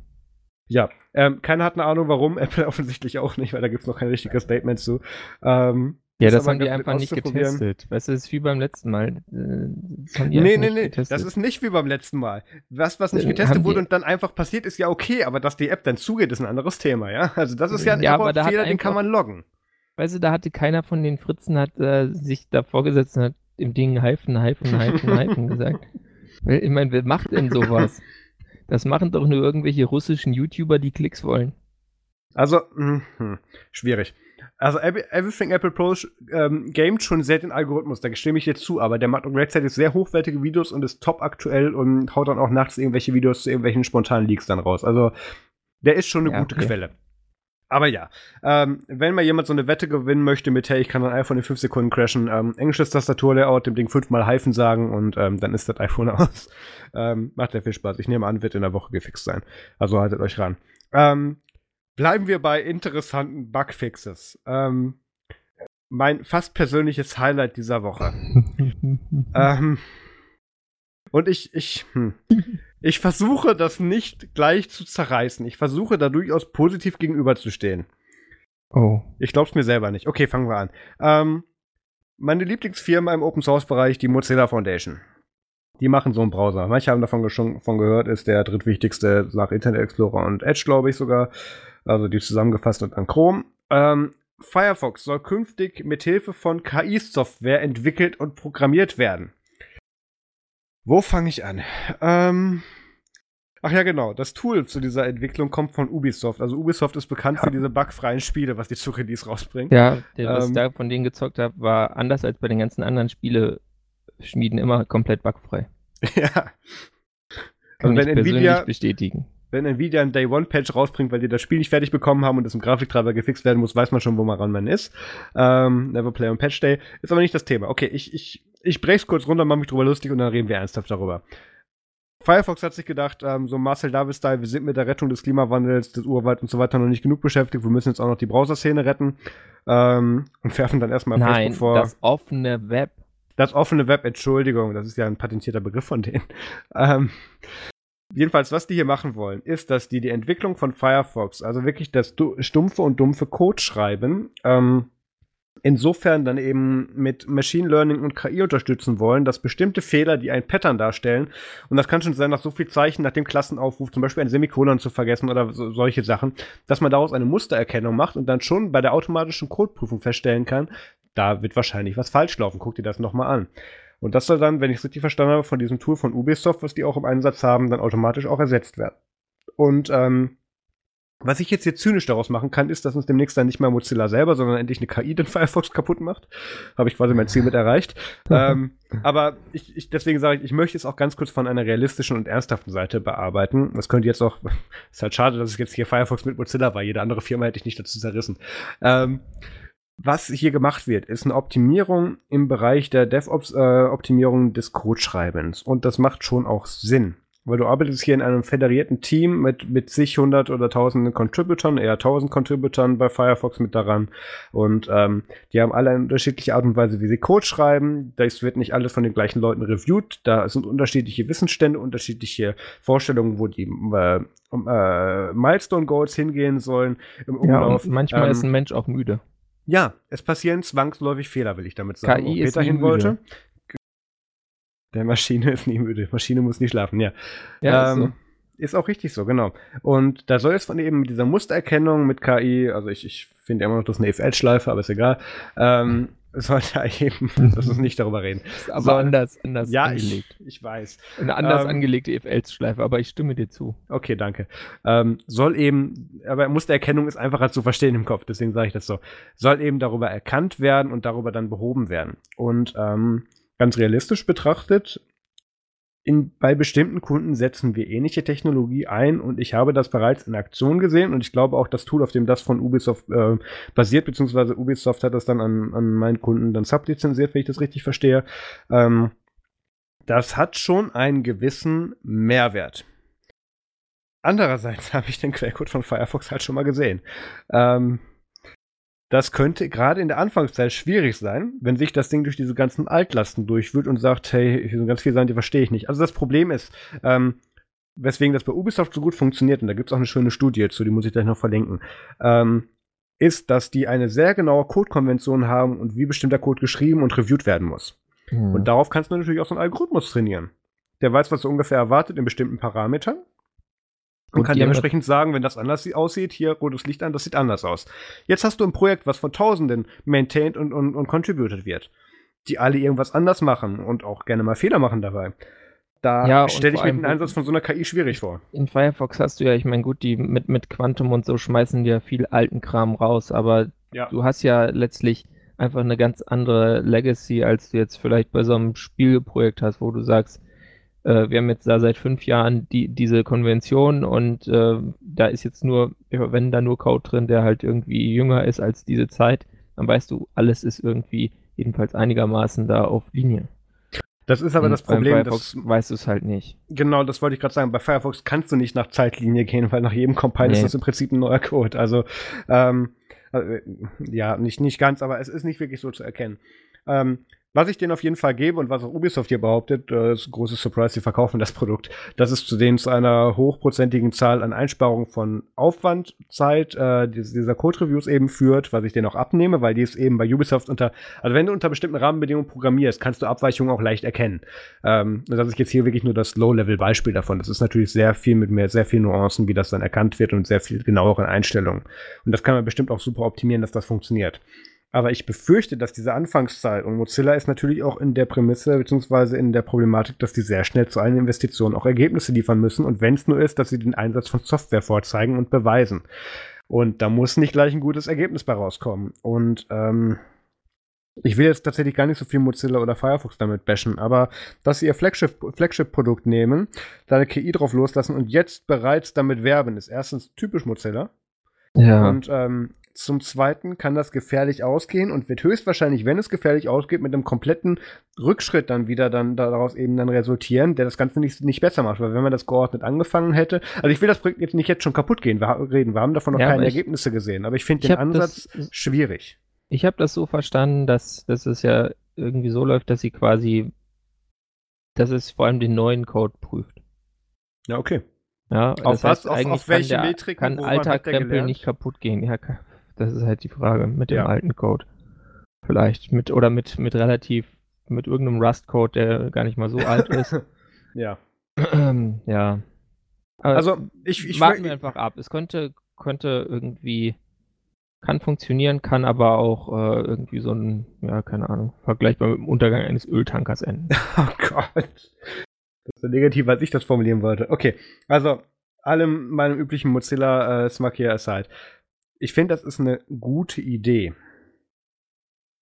Ja, ähm, keiner hat eine Ahnung, warum. Apple offensichtlich auch nicht, weil da gibt es noch kein richtiges Statement zu. Ähm, ja, das haben die einfach nicht getestet. Weißt du, das ist wie beim letzten Mal. Äh, das nee, nee, nee, getestet. das ist nicht wie beim letzten Mal. Was, was nicht äh, getestet wurde und dann einfach passiert, ist ja okay, aber dass die App dann zugeht, ist ein anderes Thema, ja? Also das ist ja ein ja, Fehler, den kann man loggen. Weißt du, da hatte keiner von den Fritzen hat äh, sich da vorgesetzt und hat im Ding Hyphen, Hyphen, Hyphen, Hyphen gesagt. Ich meine, wer macht denn sowas? Das machen doch nur irgendwelche russischen YouTuber, die Klicks wollen. Also, mh, hm, schwierig. Also Everything Apple Pro ähm, gamet schon sehr den Algorithmus, da stimme ich jetzt zu, aber der macht gleichzeitig sehr hochwertige Videos und ist top aktuell und haut dann auch nachts irgendwelche Videos zu irgendwelchen spontanen Leaks dann raus. Also der ist schon eine ja, gute okay. Quelle. Aber ja, ähm, wenn mal jemand so eine Wette gewinnen möchte mit, hey, ich kann ein iPhone in 5 Sekunden crashen, ähm, englisches Tastaturlayout, dem Ding fünfmal Hyphen sagen und ähm, dann ist das iPhone aus. Ähm, macht ja viel Spaß. Ich nehme an, wird in der Woche gefixt sein. Also haltet euch ran. Bleiben wir bei interessanten Bugfixes. Ähm, mein fast persönliches Highlight dieser Woche. ähm, und ich, ich, hm. Ich versuche das nicht gleich zu zerreißen. Ich versuche da durchaus positiv gegenüberzustehen. Oh. Ich glaub's mir selber nicht. Okay, fangen wir an. Ähm, meine Lieblingsfirma im Open Source Bereich, die Mozilla Foundation. Die machen so einen Browser. Manche haben davon schon gehört, ist der drittwichtigste nach Internet Explorer und Edge, glaube ich sogar. Also die zusammengefasst und an Chrome. Ähm, Firefox soll künftig mit Hilfe von KI-Software entwickelt und programmiert werden. Wo fange ich an? Ähm, ach ja, genau. Das Tool zu dieser Entwicklung kommt von Ubisoft. Also Ubisoft ist bekannt ja. für diese bugfreien Spiele, was die zu Release rausbringt. Ja, der, was ähm, ich da von denen gezockt habe, war anders als bei den ganzen anderen Spiele-Schmieden immer komplett bugfrei. ja. Kann also wenn Nvidia bestätigen. Wenn Nvidia ein Day One Patch rausbringt, weil die das Spiel nicht fertig bekommen haben und es im Grafiktreiber gefixt werden muss, weiß man schon, wo man ran man ist. Ähm, Never Play on Patch Day. Ist aber nicht das Thema. Okay, ich, ich ich brech's kurz runter, mach mich drüber lustig und dann reden wir ernsthaft darüber. Firefox hat sich gedacht, ähm, so Marcel Davis-Style, wir sind mit der Rettung des Klimawandels, des Urwalds und so weiter noch nicht genug beschäftigt, wir müssen jetzt auch noch die Browser-Szene retten ähm, und werfen dann erstmal Nein, Facebook vor. das offene Web. Das offene Web, Entschuldigung, das ist ja ein patentierter Begriff von denen. Ähm, jedenfalls, was die hier machen wollen, ist, dass die die Entwicklung von Firefox, also wirklich das stumpfe und dumpfe Code schreiben, ähm, insofern dann eben mit Machine Learning und KI unterstützen wollen, dass bestimmte Fehler, die ein Pattern darstellen, und das kann schon sein, nach so viel Zeichen, nach dem Klassenaufruf, zum Beispiel ein Semikolon zu vergessen oder so, solche Sachen, dass man daraus eine Mustererkennung macht und dann schon bei der automatischen Codeprüfung feststellen kann, da wird wahrscheinlich was falsch laufen. Guck dir das nochmal an. Und das soll dann, wenn ich es richtig verstanden habe, von diesem Tool von Ubisoft, was die auch im Einsatz haben, dann automatisch auch ersetzt werden. Und ähm, was ich jetzt hier zynisch daraus machen kann, ist, dass uns demnächst dann nicht mehr Mozilla selber, sondern endlich eine KI den Firefox kaputt macht. Habe ich quasi mein Ziel mit erreicht. ähm, aber ich, ich, deswegen sage ich, ich möchte es auch ganz kurz von einer realistischen und ernsthaften Seite bearbeiten. Das könnte jetzt auch, ist halt schade, dass es jetzt hier Firefox mit Mozilla war. Jede andere Firma hätte ich nicht dazu zerrissen. Ähm, was hier gemacht wird, ist eine Optimierung im Bereich der DevOps-Optimierung äh, des Codeschreibens. Und das macht schon auch Sinn. Weil du arbeitest hier in einem föderierten Team mit, mit sich hundert oder tausenden Contributern, eher tausend Contributern bei Firefox mit daran. Und ähm, die haben alle eine unterschiedliche Art und Weise, wie sie Code schreiben. Das wird nicht alles von den gleichen Leuten reviewed. Da sind unterschiedliche Wissensstände, unterschiedliche Vorstellungen, wo die äh, äh, Milestone Goals hingehen sollen. Im Umlauf. Ja, manchmal ähm, ist ein Mensch auch müde. Ja, es passieren zwangsläufig Fehler, will ich damit sagen. KI ist hin wollte. Der Maschine ist nie müde. Maschine muss nie schlafen, ja. Ja, ähm, ist, so. ist, auch richtig so, genau. Und da soll es von eben dieser Mustererkennung mit KI, also ich, ich finde immer noch, das ist eine if-else-Schleife, aber ist egal, ähm, sollte eben, lass uns nicht darüber reden. aber Soll- anders, anders Ja, angelegt. ich, ich weiß. Eine anders Ähm, angelegte if-else-Schleife, aber ich stimme dir zu. Okay, danke. Ähm, soll eben, aber Mustererkennung ist einfacher zu verstehen im Kopf, deswegen sage ich das so. Soll eben darüber erkannt werden und darüber dann behoben werden. Und ähm, ganz realistisch betrachtet, in, bei bestimmten Kunden setzen wir ähnliche Technologie ein und ich habe das bereits in Aktion gesehen und ich glaube auch das Tool, auf dem das von Ubisoft äh, basiert, beziehungsweise Ubisoft hat das dann an, an meinen Kunden dann sublizenziert, wenn ich das richtig verstehe. Ähm, das hat schon einen gewissen Mehrwert. Andererseits habe ich den Quellcode von Firefox halt schon mal gesehen. Ähm, das könnte gerade in der Anfangszeit schwierig sein, wenn sich das Ding durch diese ganzen Altlasten durchwühlt und sagt, hey, hier sind ganz viele Sachen, die verstehe ich nicht. Also das Problem ist, ähm, weswegen das bei Ubisoft so gut funktioniert, und da gibt es auch eine schöne Studie zu, die muss ich gleich noch verlinken, ähm, ist, dass die eine sehr genaue Codekonvention haben und wie bestimmter Code geschrieben und reviewed werden muss. Mhm. Und darauf kannst du natürlich auch so einen Algorithmus trainieren. Der weiß, was er ungefähr erwartet in bestimmten Parametern. Und, Und kann dementsprechend sagen, wenn das anders sie- aussieht, hier rotes Licht an, das sieht anders aus. Jetzt hast du ein Projekt, was von Tausenden maintained und, und, und contributed wird, die alle irgendwas anders machen und auch gerne mal Fehler machen dabei. Da Ja, stelle ich mir den Einsatz von so einer KI schwierig vor. In Firefox hast du ja, ich meine, gut, die mit, mit Quantum und so schmeißen ja viel alten Kram raus, aber Ja. du hast ja letztlich einfach eine ganz andere Legacy, als du jetzt vielleicht bei so einem Spielprojekt hast, wo du sagst, äh, wir haben jetzt da seit fünf Jahren die, diese Konvention und äh, da ist jetzt nur, wenn da nur Code drin, der halt irgendwie jünger ist als diese Zeit, dann weißt du, alles ist irgendwie jedenfalls einigermaßen da auf Linie. Das ist aber Und das Problem, Firefox dass, weißt du es halt nicht. genau, das wollte ich gerade sagen, bei Firefox kannst du nicht nach Zeitlinie gehen, weil nach jedem Compile ist Nee. das im Prinzip ein neuer Code. Also, ähm, äh, ja, nicht, nicht ganz, aber es ist nicht wirklich so zu erkennen. Ähm, was ich denen auf jeden Fall gebe und was auch Ubisoft hier behauptet, äh, ist ein großes Surprise, sie verkaufen das Produkt, dass es zu denen zu einer hochprozentigen Zahl an Einsparungen von Aufwandzeit äh, dies- dieser Code-Reviews eben führt, was ich denen auch abnehme, weil die es eben bei Ubisoft unter, also wenn du unter bestimmten Rahmenbedingungen programmierst, kannst du Abweichungen auch leicht erkennen. Ähm, das ist jetzt hier wirklich nur das Low-Level-Beispiel davon. Das ist natürlich sehr viel mit mehr, sehr viel Nuancen, wie das dann erkannt wird und sehr viel genaueren Einstellungen. Und das kann man bestimmt auch super optimieren, dass das funktioniert. Aber ich befürchte, dass diese Anfangszeit und Mozilla ist natürlich auch in der Prämisse beziehungsweise in der Problematik, dass die sehr schnell zu einer Investition auch Ergebnisse liefern müssen und wenn es nur ist, dass sie den Einsatz von Software vorzeigen und beweisen. Und da muss nicht gleich ein gutes Ergebnis bei rauskommen. Und ähm, ich will jetzt tatsächlich gar nicht so viel Mozilla oder Firefox damit bashen, aber dass sie ihr Flagship- Flagship-Produkt nehmen, da eine KI drauf loslassen und jetzt bereits damit werben, ist erstens typisch Mozilla. Ja. Und ähm, zum Zweiten kann das gefährlich ausgehen und wird höchstwahrscheinlich, wenn es gefährlich ausgeht, mit einem kompletten Rückschritt dann wieder dann daraus eben dann resultieren, der das Ganze nicht, nicht besser macht. Weil wenn man das geordnet angefangen hätte, also ich will das Projekt jetzt nicht jetzt schon kaputt gehen, wir reden, wir haben davon noch Ja, keine ich- Ergebnisse gesehen, aber ich finde den Ansatz das- schwierig. Ich habe das so verstanden, dass, dass es ja irgendwie so läuft, dass sie quasi, dass es vor allem den neuen Code prüft. Ja, okay. Ja, Auf was? Auf- eigentlich auf welche kann der, Metriken? kann alter Krempel nicht kaputt gehen. Ja, das ist halt die Frage mit dem Ja. alten Code. Vielleicht mit oder mit mit relativ mit irgendeinem Rust-Code, der gar nicht mal so alt ist. Ja. ja. Aber Also ich, ich warten wir einfach ab. Es könnte könnte irgendwie kann funktionieren, kann aber auch äh, irgendwie so ein, ja, keine Ahnung, vergleichbar mit dem Untergang eines Öltankers enden. Oh Gott. Das ist so negativ, als ich das formulieren wollte. Okay, also allem meinem üblichen Mozilla-Smack hier aside. Ich finde, das ist eine gute Idee.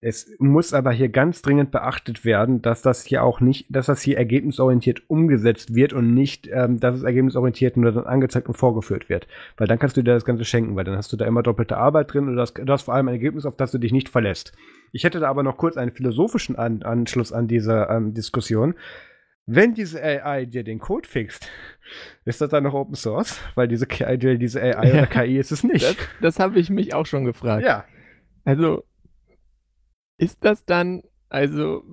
Es muss aber hier ganz dringend beachtet werden, dass das hier auch nicht, dass das hier ergebnisorientiert umgesetzt wird und nicht, ähm, dass es ergebnisorientiert nur dann angezeigt und vorgeführt wird. Weil dann kannst du dir das Ganze schenken, weil dann hast du da immer doppelte Arbeit drin und du hast vor allem ein Ergebnis, auf das du dich nicht verlässt. Ich hätte da aber noch kurz einen philosophischen an Anschluss an diese ähm, Diskussion. Wenn diese AI dir den Code fixt, ist das dann noch Open Source? Weil diese, diese AI Ja. oder KI ist es nicht. Das, das habe ich mich auch schon gefragt. ja. Also, ist das dann, also,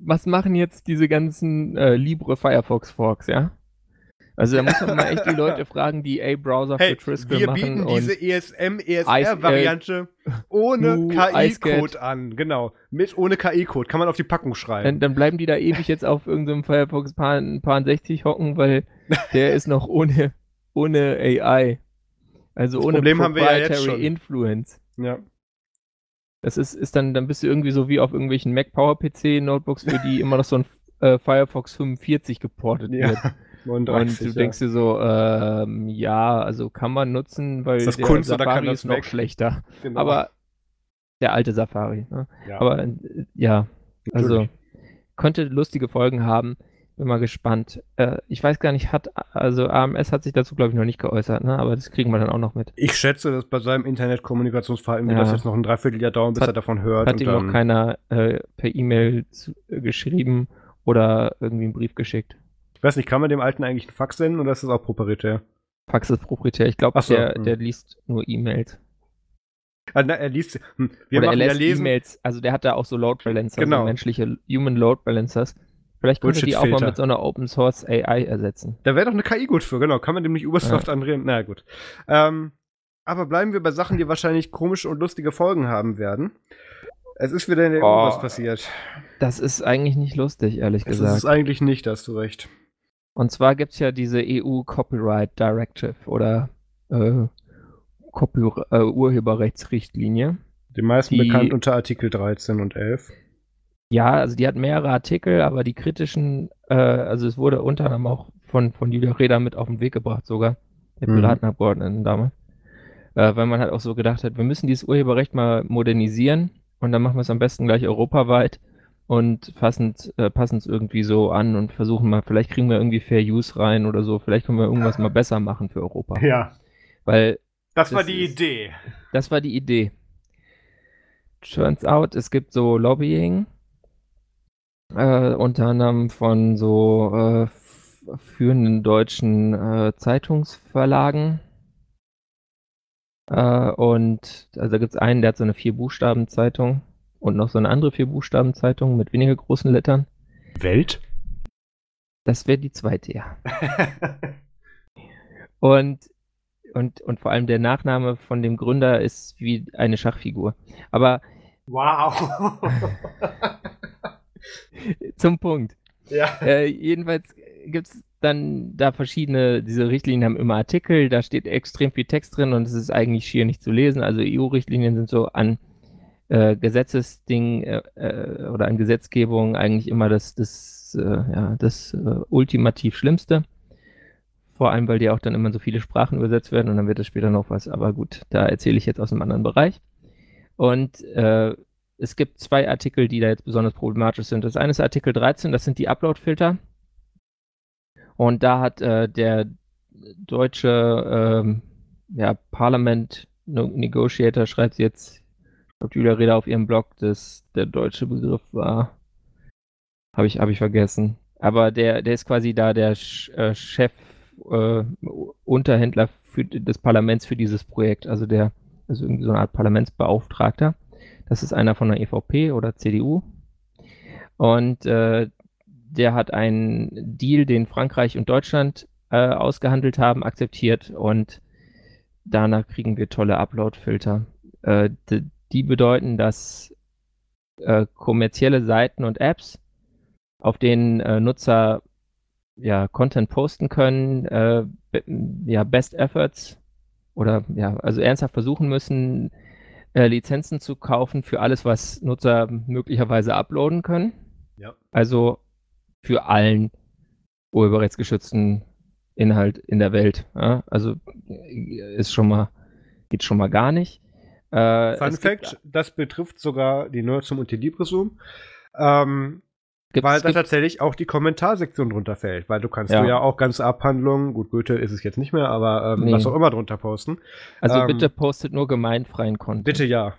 was machen jetzt diese ganzen äh, Libre Firefox Forks, ja? Also, da muss man mal echt die Leute fragen, die A-Browser Hey, für Triskel wir machen bieten und diese E ESM, Eis- ESR-Variante ohne KI-Code an. Genau. Mit ohne KI-Code. Kann man auf die Packung schreiben. dann, dann bleiben die da ewig jetzt auf irgendeinem Firefox paar, paar 60 hocken, weil der ist noch ohne, ohne AI. Also Das ohne Problem haben wir ja jetzt Proprietary schon. Influence. ja. Das ist, ist dann, dann bist du irgendwie so wie auf irgendwelchen Mac Power PC Notebooks, für die immer noch so ein äh, Firefox 45 geportet Ja, wird. 39, Und du ja. denkst dir so, ähm, ja, also kann man nutzen, weil Ist das der Kunst Safari das ist noch weg? schlechter. Genau. Aber der alte Safari. Ne? ja. Aber äh, ja, also Natürlich. könnte lustige Folgen haben. Bin mal gespannt. Äh, ich weiß gar nicht, hat, also AMS hat sich dazu, glaube ich, noch nicht geäußert, ne? aber das kriegen wir dann auch noch mit. ich schätze, dass bei seinem Internetkommunikationsverhalten wird Ja. das jetzt noch ein Dreivierteljahr dauern, bis Hat- er davon hört. Hat und ihm noch keiner äh, per E-Mail äh, geschrieben oder irgendwie einen Brief geschickt. Ich weiß nicht, kann man dem Alten eigentlich einen Fax senden oder ist das auch proprietär? Fax ist proprietär. Ich glaube, so, der, hm. der liest nur E-Mails. Ah, na, er liest. Hm, wir Oder er machen ja lässt. E-Mails. Also der hat da auch so Load Balancer, Genau. so menschliche Human Load Balancers. Vielleicht könnte die auch mal mit so einer Open Source AI ersetzen. Da wäre doch eine KI gut für, genau. Kann man dem nicht Ubisoft andrehen? Na gut. Ähm, aber bleiben wir bei Sachen, die wahrscheinlich komische und lustige Folgen haben werden. Es ist wieder in der EU Oh. was passiert. Das ist eigentlich nicht lustig, ehrlich Es gesagt. ist eigentlich nicht, da hast du recht. Und zwar gibt es ja diese EU Copyright Directive oder äh, Copy äh, Urheberrechtsrichtlinie. Den meisten Die- bekannt unter Artikel 13 und 11. Ja, also die hat mehrere Artikel, aber die kritischen, äh, also es wurde unter anderem auch von, von Julia Reda mit auf den Weg gebracht sogar, der Mhm. Piratenabgeordneten damals. Äh, weil man halt auch so gedacht hat, wir müssen dieses Urheberrecht mal modernisieren und dann machen wir es am besten gleich europaweit und fassen äh, passen es irgendwie so an und versuchen mal, vielleicht kriegen wir irgendwie Fair Use rein oder so, vielleicht können wir irgendwas mal besser machen für Europa. Ja, Weil das, war die Idee. das war die Idee. Turns out, es gibt so Lobbying, äh, unter anderem von so äh, führenden deutschen äh, Zeitungsverlagen. Äh, und also da gibt es einen, der hat so eine Vier-Buchstaben-Zeitung und noch so eine andere Vier-Buchstaben-Zeitung mit weniger großen Lettern. Welt? Das wäre die zweite, ja. Und, und, und vor allem der Nachname von dem Gründer ist wie eine Schachfigur. Aber wow. zum Punkt. ja. Äh, jedenfalls gibt es dann da verschiedene, diese Richtlinien haben immer Artikel, da steht extrem viel Text drin und es ist eigentlich schier nicht zu lesen. Also EU-Richtlinien sind so an äh, Gesetzesding äh, äh, oder an Gesetzgebung eigentlich immer das, das, äh, ja, das äh, ultimativ Schlimmste. Vor allem, weil die auch dann immer so viele Sprachen übersetzt werden und dann wird es später noch was. Aber gut, da erzähle ich jetzt aus einem anderen Bereich. Und äh, es gibt zwei Artikel, die da jetzt besonders problematisch sind. Das eine ist Artikel 13, das sind die Upload-Filter. Und da hat äh, der deutsche ähm, ja, Parlament Negotiator, schreibt jetzt, glaube, Julia Reda auf ihrem Blog, das der deutsche Begriff war, habe ich, hab ich vergessen. Aber der, der ist quasi da der Sch äh, Chef, äh, Unterhändler für, des Parlaments für dieses Projekt. Also der ist irgendwie so eine Art Parlamentsbeauftragter. Das ist einer von der EVP oder CDU. Und äh, der hat einen Deal, den Frankreich und Deutschland äh, ausgehandelt haben, akzeptiert und danach kriegen wir tolle Upload-Filter. Äh, die, bedeuten, dass äh, kommerzielle Seiten und Apps, auf denen äh, Nutzer ja, Content posten können, äh, ja, Best Efforts oder ja, also ernsthaft versuchen müssen, äh, Lizenzen zu kaufen für alles, was Nutzer möglicherweise uploaden können. Ja. Also für allen urheberrechtsgeschützten Inhalt in der Welt. Ja? Also äh, ist schon mal, geht schon mal gar nicht. Äh, Fun Fact, gibt, das betrifft sogar die Nutzung und die Libresum. Ähm, gibt, weil da tatsächlich auch die Kommentarsektion drunter fällt, weil du kannst Ja. du ja auch ganze Abhandlungen, gut, Goethe ist es jetzt nicht mehr, aber ähm, Nee. was auch immer drunter posten. also ähm, bitte postet nur gemeinfreien Content. Bitte ja.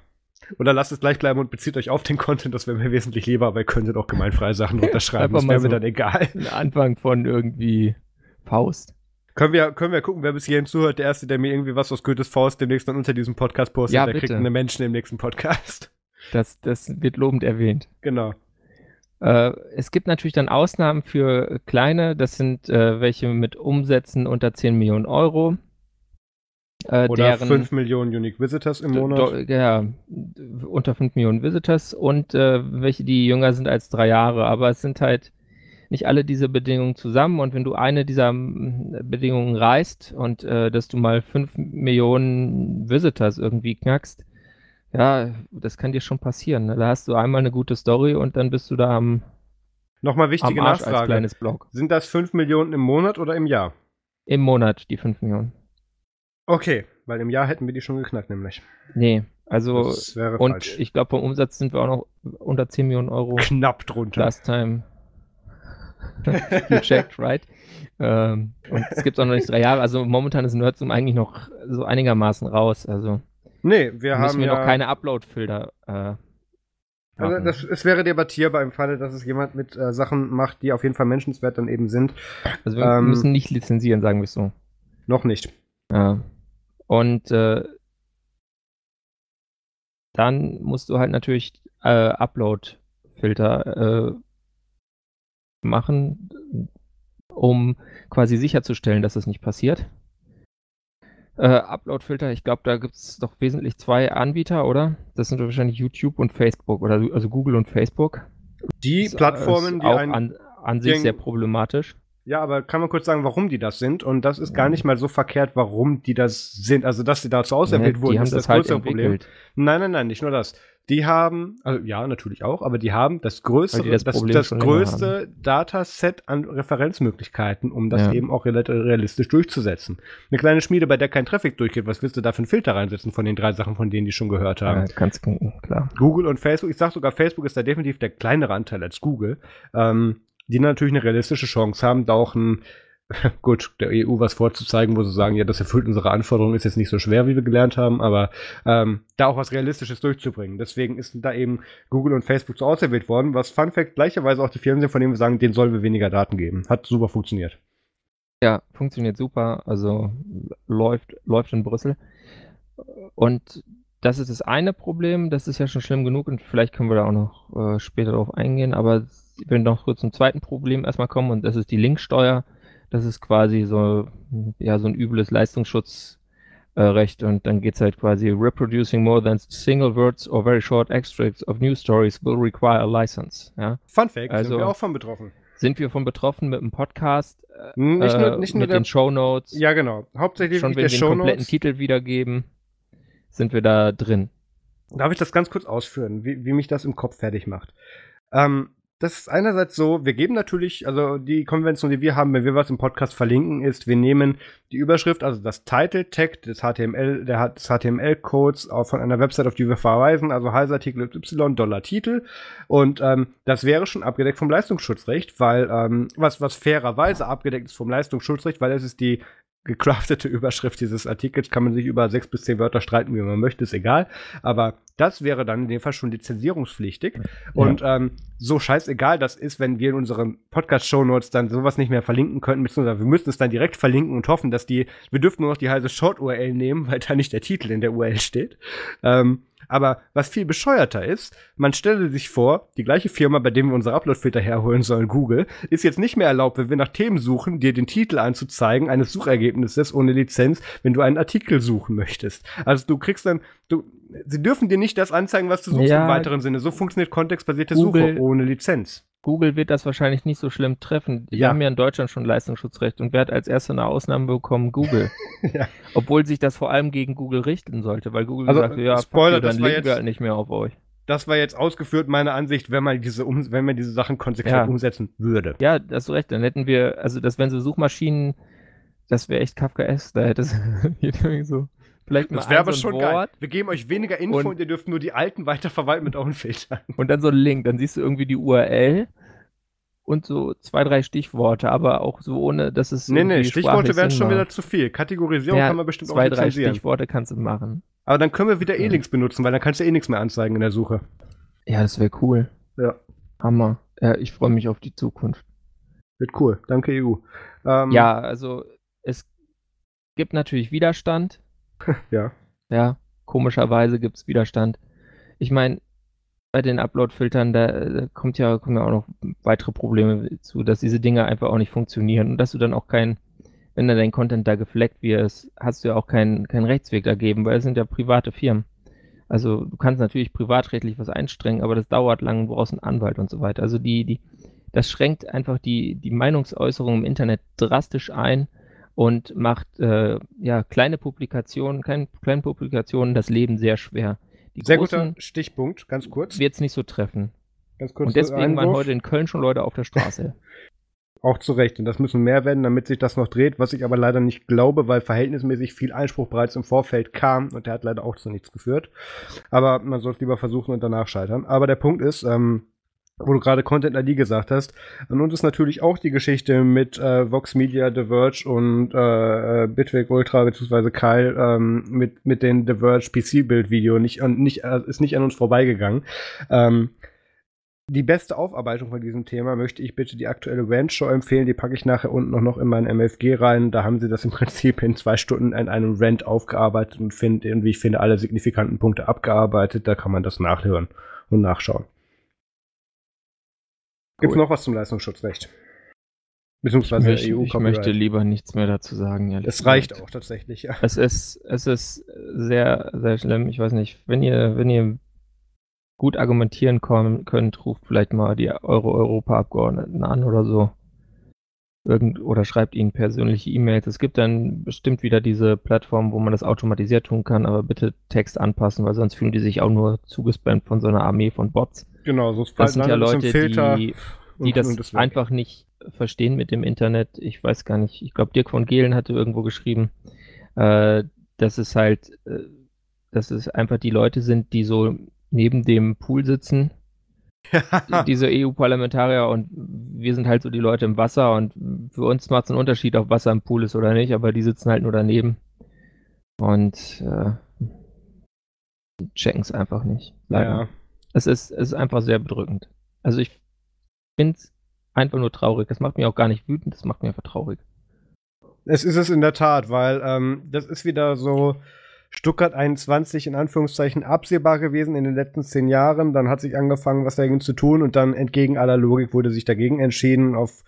Oder lasst es gleich bleiben und bezieht euch auf den Content, das wäre mir wesentlich lieber, weil ihr könntet auch gemeinfreie Sachen runterschreiben, Einfach das wäre mir so. dann egal. Ein Anfang von irgendwie Faust. Können wir, können wir gucken, wer bis hierhin zuhört. Der Erste, der mir irgendwie was aus Goethes Faust demnächst dann unter diesem Podcast postet, Ja, der kriegt bitte. eine Menschen im nächsten Podcast. Das, das wird lobend erwähnt. Genau. Äh, es gibt natürlich dann Ausnahmen für kleine, das sind äh, welche mit Umsätzen unter 10 Millionen Euro. Äh, Oder deren 5 Millionen Unique Visitors im Monat. do- ja, unter 5 Millionen Visitors und äh, welche, die jünger sind als drei Jahre. Aber es sind halt nicht alle diese Bedingungen zusammen. Und wenn du eine dieser mm, Bedingungen reißt und äh, dass du mal 5 Millionen Visitors irgendwie knackst, Ja, das kann dir schon passieren. Ne? Da hast du einmal eine gute Story und dann bist du da am, Nochmal wichtige am Arsch als Nachfrage. kleines Blog. Sind das 5 Millionen im Monat oder im Jahr? Im Monat die 5 Millionen. Okay, weil im Jahr hätten wir die schon geknackt, nämlich. Nee, also Das wäre und falsch. ich glaube vom Umsatz sind wir auch noch unter 10 Millionen Euro. Knapp drunter. Last time you checked, right? Ähm, und es gibt auch noch nicht drei Jahre. Also momentan ist Nerdzoom eigentlich noch so einigermaßen raus. Also Nee, wir haben wir ja, noch keine Upload-Filter. Äh, Also das, es wäre debattierbar im Falle, dass es jemand mit äh, Sachen macht, die auf jeden Fall menschenswert dann eben sind. also wir ähm, müssen nicht lizenzieren, sagen wir es so. Noch nicht. Ja. Und äh, dann musst du halt natürlich äh, Upload-Filter äh, machen, um quasi sicherzustellen, dass das nicht passiert. Äh, Upload-Filter, ich glaube, da gibt es doch wesentlich zwei Anbieter, oder? Das sind wahrscheinlich YouTube und Facebook, oder also Google und Facebook. Die Ist, äh, Plattformen, die auch ein, an, an sich sehr problematisch. Ja, aber kann man kurz sagen, warum die das sind? Und das ist gar nicht mal so verkehrt, warum die das sind. Also, dass sie dazu auserwählt Ne, wurden, ist das, das, halt größere Problem. entwickelt. Nein, nein, nein, nicht nur das. Die haben, also ja, natürlich auch, aber die haben das größere, das das, das größte Dataset an Referenzmöglichkeiten, um das Ja. eben auch realistisch durchzusetzen. Eine kleine Schmiede, bei der kein Traffic durchgeht, was willst du da für einen Filter reinsetzen von den drei Sachen, von denen die schon gehört haben? Ja, ganz klar. Google und Facebook, ich sag sogar, Facebook ist da definitiv der kleinere Anteil als Google, ähm, die natürlich eine realistische Chance haben, da auch ein, gut, der EU was vorzuzeigen, wo sie sagen, ja, das erfüllt unsere Anforderungen, ist jetzt nicht so schwer, wie wir gelernt haben, aber ähm, da auch was Realistisches durchzubringen. Deswegen ist da eben Google und Facebook so auserwählt worden, was Fun Fact gleicherweise auch die Firmen sind, von denen wir sagen, denen sollen wir weniger Daten geben. Hat super funktioniert. Ja, funktioniert super. Also läuft, läuft in Brüssel. Und das ist das eine Problem. Das ist ja schon schlimm genug und vielleicht können wir da auch noch äh, später darauf eingehen. Aber ich will noch kurz zum zweiten Problem erstmal kommen und das ist die Linksteuer. Das ist quasi so, ja, so ein übles Leistungsschutzrecht äh, und dann geht's halt quasi reproducing more than single words or very short extracts of news stories will require a license. Ja. Fun Fact, Also- sind wir auch von betroffen. Sind wir von betroffen mit dem Podcast, äh, Nicht nur, nicht nur mit der, den Shownotes? ja genau, hauptsächlich schon wenn wir den kompletten Shownotes. Titel wiedergeben, sind wir da drin. Darf ich das ganz kurz ausführen, wie, wie mich das im Kopf fertig macht? Ähm, das ist einerseits so, wir geben natürlich, also die Konvention, die wir haben, wenn wir was im Podcast verlinken, ist, wir nehmen die Überschrift, also das Title Tag des HTML, der des HTML-Codes auch von einer Website, auf die wir verweisen, also Heißartikel Y, Dollar Titel. Und ähm, das wäre schon abgedeckt vom Leistungsschutzrecht, weil, ähm, was, was fairerweise abgedeckt ist vom Leistungsschutzrecht, weil es ist die gecraftete Überschrift dieses Artikels, kann man sich über sechs bis zehn Wörter streiten, wie man möchte, ist egal. Aber das wäre dann in dem Fall schon lizenzierungspflichtig. Und ähm, so scheißegal das ist, wenn wir in unseren Podcast-Shownotes dann sowas nicht mehr verlinken könnten, beziehungsweise wir müssten es dann direkt verlinken und hoffen, dass die, wir dürften nur noch die heiße Short-URL nehmen, weil da nicht der Titel in der URL steht. Ähm, aber was viel bescheuerter ist, man stelle sich vor, die gleiche Firma, bei dem wir unsere Upload-Filter herholen sollen, Google, ist jetzt nicht mehr erlaubt, wenn wir nach Themen suchen, dir den Titel anzuzeigen eines Suchergebnisses ohne Lizenz, wenn du einen Artikel suchen möchtest. Also du kriegst dann, du, sie dürfen dir nicht das anzeigen, was du suchst Ja. im weiteren Sinne. So funktioniert kontextbasierte Google- Suche ohne Lizenz. Google wird das wahrscheinlich nicht so schlimm treffen. Wir Ja. haben ja in Deutschland schon Leistungsschutzrecht und wer hat als erster eine Ausnahme bekommen? Google. Ja. Obwohl sich das vor allem gegen Google richten sollte, weil Google Also, gesagt hat, ja, Spoiler, fuck you, das dann war linken wir jetzt- halt nicht mehr auf euch. Das war jetzt ausgeführt meine Ansicht, wenn man diese, um, wenn man diese Sachen konsequent Ja. umsetzen würde. Ja, da hast du recht, dann hätten wir, also das wären so Suchmaschinen, das wäre echt Kafkaesk, da hätte es irgendwie so, vielleicht mal Das wäre ein aber schon geil. Wort Wir geben euch weniger Info und, Und- ihr dürft nur die alten weiterverwalten mit euren Filtern. und dann so ein Link, dann siehst du irgendwie die URL und so zwei, drei Stichworte, aber auch so ohne, dass es Nee, nee, Stichworte wären schon wieder zu viel. Kategorisierung Ja, kann man bestimmt zwei, auch drei lizenzieren. Stichworte kannst du machen. Aber dann können wir wieder Ja. E-Links benutzen, weil dann kannst du eh nichts mehr anzeigen in der Suche. Ja, das wäre cool. Ja. Hammer. Ja, ich freue mich auf die Zukunft. Wird cool. Danke, EU. Ähm, Ja, also es gibt natürlich Widerstand. Ja. Ja, komischerweise gibt es Widerstand. Ich meine, bei den Upload-Filtern, da, kommt ja, kommen ja auch noch weitere Probleme zu, dass diese Dinge einfach auch nicht funktionieren und dass du dann auch kein, wenn dann dein Content da gefleckt wird, hast du ja auch keinen keinen Rechtsweg dagegen, weil es sind ja private Firmen. Also du kannst natürlich privatrechtlich was einstrengen, aber das dauert lang, du brauchst einen Anwalt und so weiter. Also die, die, das schränkt einfach die, die Meinungsäußerung im Internet drastisch ein und macht äh, ja kleine Publikationen, kleine, kleine Publikationen das Leben sehr schwer. Die Sehr guter Stichpunkt, ganz kurz. Wird es nicht so treffen. Ganz kurz Und deswegen waren heute in Köln schon Leute auf der Straße. Auch zu Recht. Und das müssen mehr werden, damit sich das noch dreht, was ich aber leider nicht glaube, weil verhältnismäßig viel Einspruch bereits im Vorfeld kam und der hat leider auch zu nichts geführt. Aber man sollte lieber versuchen und danach scheitern. Aber der Punkt ist, ähm, wo du gerade Content ID gesagt hast. An uns ist natürlich auch die Geschichte mit äh, Vox Media, The Verge und äh, äh Bitwig Ultra beziehungsweise Kyle ähm, mit mit den The Verge PC Build Video nicht nicht äh, ist nicht an uns vorbeigegangen. Ähm, die beste Aufarbeitung von diesem Thema möchte ich bitte die aktuelle Ranch Show empfehlen. Die packe ich nachher unten noch in mein MFG rein. Da haben sie das im Prinzip in zwei Stunden in einem Rant aufgearbeitet und finde, wie ich finde, alle signifikanten Punkte abgearbeitet. Da kann man das nachhören und nachschauen. Gibt es noch was zum Leistungsschutzrecht? Beziehungsweise ich, EU ich möchte lieber nichts mehr dazu sagen. Es reicht gesagt. auch tatsächlich, ja. Es ist, es ist sehr, sehr schlimm. Ich weiß nicht, wenn ihr, wenn ihr gut argumentieren könnt, ruft vielleicht mal die eure Europaabgeordneten an oder so. Irgend, oder schreibt ihnen persönliche E-Mails. Es gibt dann bestimmt wieder diese Plattform, wo man das automatisiert tun kann, aber bitte Text anpassen, weil sonst fühlen die sich auch nur zugespammt von so einer Armee von Bots. Genau, so Das sind ja Leute, die, die das, das einfach nicht verstehen mit dem Internet. Ich weiß gar nicht, ich glaube, Dirk von Gehlen hatte irgendwo geschrieben, äh, dass es halt, äh, dass es einfach die Leute sind, die so neben dem Pool sitzen. diese EU-Parlamentarier und wir sind halt so die Leute im Wasser und für uns macht es einen Unterschied, ob Wasser im Pool ist oder nicht, aber die sitzen halt nur daneben und äh, checken es einfach nicht. Leider. Ja. Es ist, es ist einfach sehr bedrückend. Also ich finde es einfach nur traurig. Das macht mich auch gar nicht wütend, das macht mich einfach traurig. Es ist es in der Tat, weil ähm, das ist wieder so Stuttgart 21 in Anführungszeichen absehbar gewesen in den letzten zehn Jahren. Dann hat sich angefangen, was dagegen zu tun und dann entgegen aller Logik wurde sich dagegen entschieden auf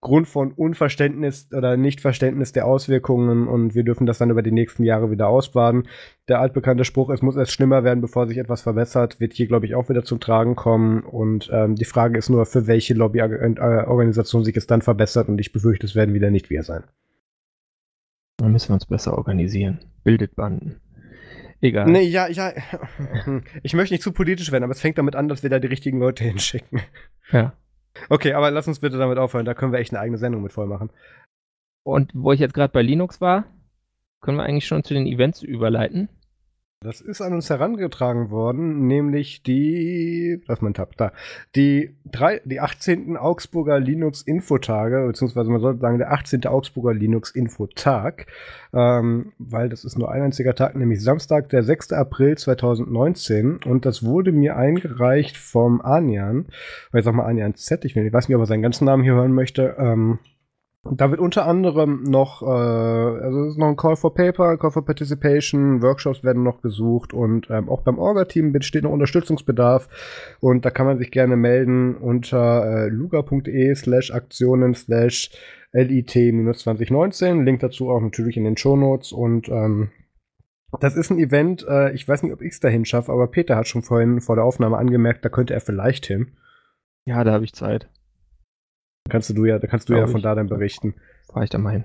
Grund von Unverständnis oder Nichtverständnis der Auswirkungen und wir dürfen das dann über die nächsten Jahre wieder ausbaden. Der altbekannte Spruch, es muss erst schlimmer werden, bevor sich etwas verbessert, wird hier, glaube ich, auch wieder zum Tragen kommen. Und ähm, die Frage ist nur, für welche Lobbyorganisation sich es dann verbessert und ich befürchte, es werden wieder nicht wir sein. Dann müssen wir uns besser organisieren. Bildet Banden. Egal. Nee, ja, ja. Ich möchte nicht zu politisch werden, aber es fängt damit an, dass wir da die richtigen Leute hinschicken. Ja. Okay, aber lass uns bitte damit aufhören. Da können wir echt eine eigene Sendung mit voll machen. Und wo ich jetzt gerade bei Linux war, können wir eigentlich schon zu den Events überleiten? Das ist an uns herangetragen worden, nämlich die, was mein Tab, da, die, drei, die 18. Augsburger Linux Infotage, beziehungsweise man sollte sagen der 18. Augsburger Linux Infotag, ähm, weil das ist nur ein einziger Tag, nämlich Samstag, der 6. April 2019 und das wurde mir eingereicht vom Anian, weil ich sag mal Anian Z, ich weiß nicht, ob er seinen ganzen Namen hier hören möchte, ähm, da wird unter anderem noch, äh, also es ist noch ein Call for Paper, Call for Participation, Workshops werden noch gesucht und ähm, auch beim Orga-Team besteht noch Unterstützungsbedarf und da kann man sich gerne melden unter äh, luga.de slash Aktionen slash LIT-2019. Link dazu auch natürlich in den Shownotes und ähm, das ist ein Event, äh, ich weiß nicht, ob ich es dahin schaffe, aber Peter hat schon vorhin vor der Aufnahme angemerkt, da könnte er vielleicht hin. Ja, da habe ich Zeit. Kannst du ja, da kannst du ja von da dann berichten. Fahr ich da mal hin.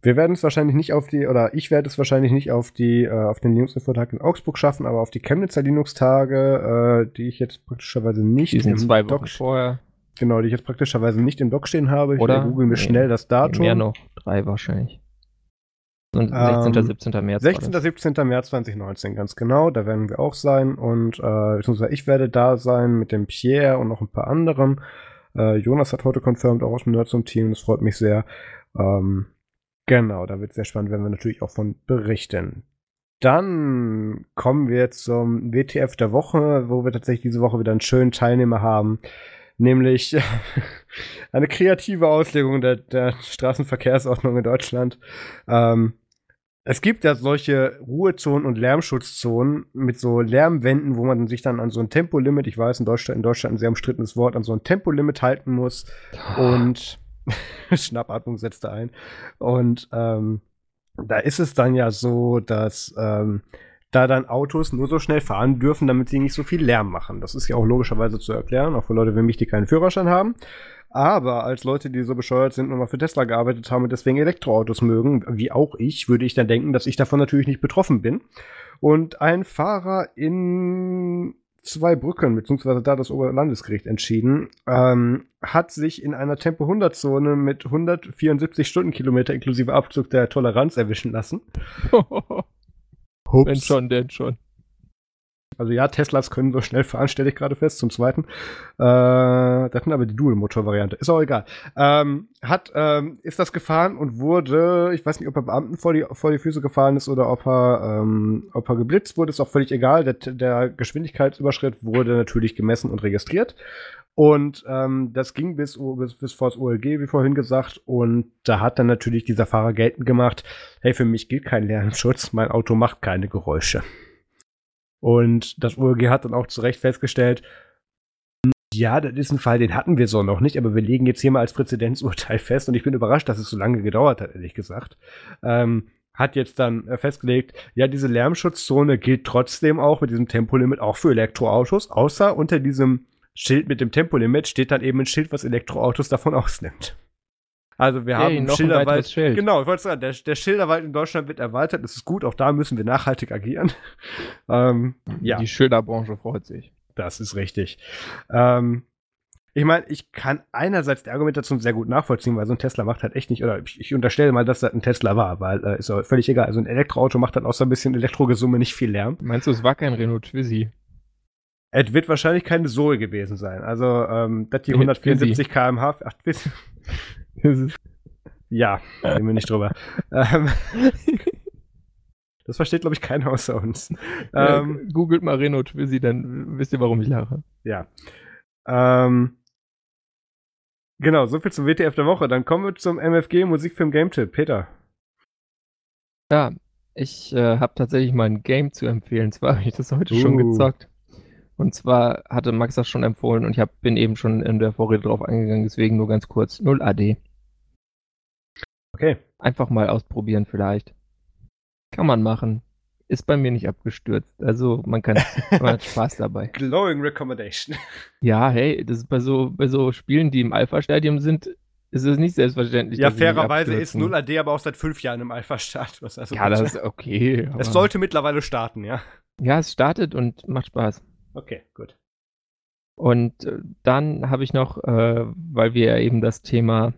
Wir werden es wahrscheinlich nicht auf die, oder ich werde es wahrscheinlich nicht auf die, äh, auf den Linux-Infotag in Augsburg schaffen, aber auf die Chemnitzer Linux-Tage, äh, die ich jetzt praktischerweise nicht die sind zwei Wochen vorher. Genau, die ich jetzt praktischerweise nicht im Doc stehen habe. Ich Oder? google mir nee, schnell das Datum. Mehr noch, drei wahrscheinlich. Und 16. Ähm, 17. März. 16. 17. März 2019, ganz genau. Da werden wir auch sein. Und äh, beziehungsweise ich werde da sein mit dem Pierre und noch ein paar anderen. Äh, Jonas hat heute confirmed, auch aus dem Nerd zum Team. Das freut mich sehr. Ähm, genau, da wird es sehr spannend, werden wir natürlich auch von berichten. Dann kommen wir zum WTF der Woche, wo wir tatsächlich diese Woche wieder einen schönen Teilnehmer haben. Nämlich eine kreative Auslegung der, der Straßenverkehrsordnung in Deutschland. Ähm, es gibt ja solche Ruhezonen und Lärmschutzzonen mit so Lärmwänden, wo man sich dann an so ein Tempolimit, ich weiß, in Deutschland, in Deutschland ein sehr umstrittenes Wort, an so ein Tempolimit halten muss. Und Schnappatmung setzte ein. Und ähm, da ist es dann ja so, dass ähm, da dann Autos nur so schnell fahren dürfen, damit sie nicht so viel Lärm machen. Das ist ja auch logischerweise zu erklären, auch für Leute wie mich, die keinen Führerschein haben. Aber als Leute, die so bescheuert sind und mal für Tesla gearbeitet haben und deswegen Elektroautos mögen, wie auch ich, würde ich dann denken, dass ich davon natürlich nicht betroffen bin. und ein Fahrer in zwei Brücken, beziehungsweise da das Oberlandesgericht entschieden, ähm, hat sich in einer Tempo 100 Zone mit 174 Stundenkilometer inklusive Abzug der Toleranz erwischen lassen. Hups. Wenn schon, denn schon. Also ja, Teslas können so schnell fahren, stelle ich gerade fest, zum zweiten. Äh, das sind aber die Dual-Motor-Variante. Ist auch egal. Ähm, hat, ähm, ist das gefahren und wurde, ich weiß nicht, ob er Beamten vor die, vor die Füße gefallen ist oder ob er, ähm, ob er geblitzt wurde, ist auch völlig egal. Der, der Geschwindigkeitsüberschritt wurde natürlich gemessen und registriert. Und ähm, das ging bis, bis, bis vor das OLG, wie vorhin gesagt. Und da hat dann natürlich dieser Fahrer geltend gemacht, hey, für mich gilt kein Lärmschutz, mein Auto macht keine Geräusche. Und das OLG hat dann auch zu Recht festgestellt, ja, das ist ein Fall, den hatten wir so noch nicht, aber wir legen jetzt hier mal als Präzedenzurteil fest und ich bin überrascht, dass es so lange gedauert hat, ehrlich gesagt. Ähm, hat jetzt dann äh, festgelegt, ja, diese Lärmschutzzone gilt trotzdem auch mit diesem Tempolimit auch für Elektroautos, außer unter diesem Schild mit dem Tempolimit steht dann eben ein Schild, was Elektroautos davon ausnimmt. Also wir hey, haben Schilderwald. Schild. Genau, ich wollte sagen, der, der, Schilderwald in Deutschland wird erweitert. Das ist gut, auch da müssen wir nachhaltig agieren. ähm, ja. Die Schilderbranche freut sich. Das ist richtig. Ähm, ich meine, ich kann einerseits die Argumentation sehr gut nachvollziehen, weil so ein Tesla macht halt echt nicht, oder ich, ich unterstelle mal, dass das ein Tesla war, weil äh, ist auch völlig egal. Also ein Elektroauto macht dann außer ein bisschen Elektrogesumme nicht viel Lärm. Meinst du, es war kein Renault Twizy? Es wird wahrscheinlich keine Zoe gewesen sein. Also, ähm, dass die 174 km/h. Ach, ja, reden wir nicht drüber. ähm, das versteht, glaube ich, keiner außer uns. Ja, ähm, googelt mal Renault Twizy, dann wisst ihr, warum ich lache. Ja. Ähm, genau, soviel zum WTF der Woche. Dann kommen wir zum MFG Musikfilm Game Tip. Peter. Ja, ich äh, habe tatsächlich mal ein Game zu empfehlen. Zwar habe ich das heute uh. schon gezockt. Und zwar hatte Max das schon empfohlen und ich hab, bin eben schon in der Vorrede drauf eingegangen, deswegen nur ganz kurz. 0 AD. Okay. Einfach mal ausprobieren vielleicht. Kann man machen. Ist bei mir nicht abgestürzt. Also man kann, man hat Spaß dabei. Glowing Recommendation. Ja, hey, das ist bei so, bei so Spielen, die im Alpha-Stadium sind, ist es nicht selbstverständlich. Ja, fairerweise ist 0 AD aber auch seit fünf Jahren im Alpha-Start. Also ja, das ist okay. Es sollte mittlerweile starten, ja. Ja, es startet und macht Spaß. Okay, gut. Und äh, dann habe ich noch, äh, weil wir ja eben das Thema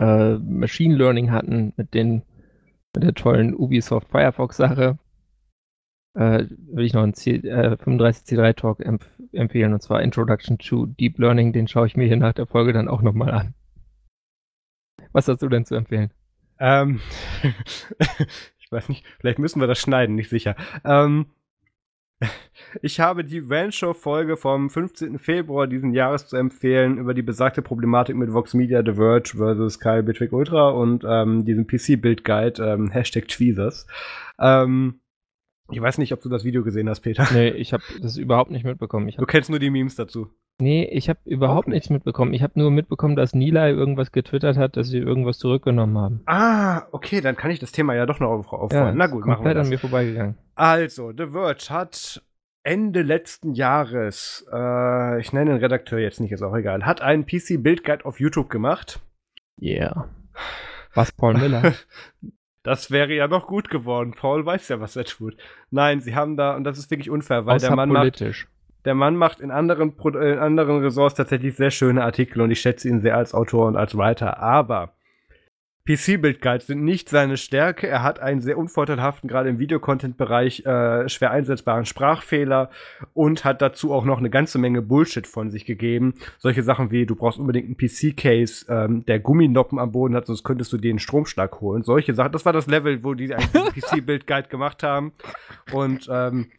äh, Machine Learning hatten mit den mit der tollen Ubisoft Firefox Sache, äh, will ich noch einen C, äh, 35C3 Talk empf empfehlen und zwar Introduction to Deep Learning. Den schaue ich mir hier nach der Folge dann auch nochmal an. Was hast du denn zu empfehlen? Ähm, ich weiß nicht, vielleicht müssen wir das schneiden, nicht sicher. Ähm, ich habe die Rancho-Folge vom 15. Februar diesen Jahres zu empfehlen über die besagte Problematik mit Vox Media, The Verge versus Kyle Bitwig Ultra und ähm, diesem PC-Build-Guide, ähm, Hashtag Tweezers. Ähm, ich weiß nicht, ob du das Video gesehen hast, Peter. Nee, ich habe das überhaupt nicht mitbekommen. du kennst nur die Memes dazu. Nee, ich habe überhaupt nicht. nichts mitbekommen. Ich habe nur mitbekommen, dass Nilay irgendwas getwittert hat, dass sie irgendwas zurückgenommen haben. Ah, okay, dann kann ich das Thema ja doch noch aufrollen. Ja, Na gut, machen wir das. an mir vorbeigegangen. Also, The Verge hat Ende letzten Jahres, äh, ich nenne den Redakteur jetzt nicht, ist auch egal, hat einen PC-Bildguide auf YouTube gemacht. Yeah. Was, Paul Miller? das wäre ja noch gut geworden. Paul weiß ja, was er tut. Nein, sie haben da, und das ist wirklich unfair, weil der Mann politisch. macht. Der Mann macht in anderen, in anderen Ressorts tatsächlich sehr schöne Artikel und ich schätze ihn sehr als Autor und als Writer. Aber PC-Build-Guides sind nicht seine Stärke. Er hat einen sehr unvorteilhaften, gerade im Videocontent-Bereich, äh, schwer einsetzbaren Sprachfehler und hat dazu auch noch eine ganze Menge Bullshit von sich gegeben. Solche Sachen wie, du brauchst unbedingt einen PC-Case, ähm, der Gumminoppen am Boden hat, sonst könntest du dir einen Stromschlag holen. Solche Sachen. Das war das Level, wo die einen PC-Build-Guide gemacht haben. Und ähm,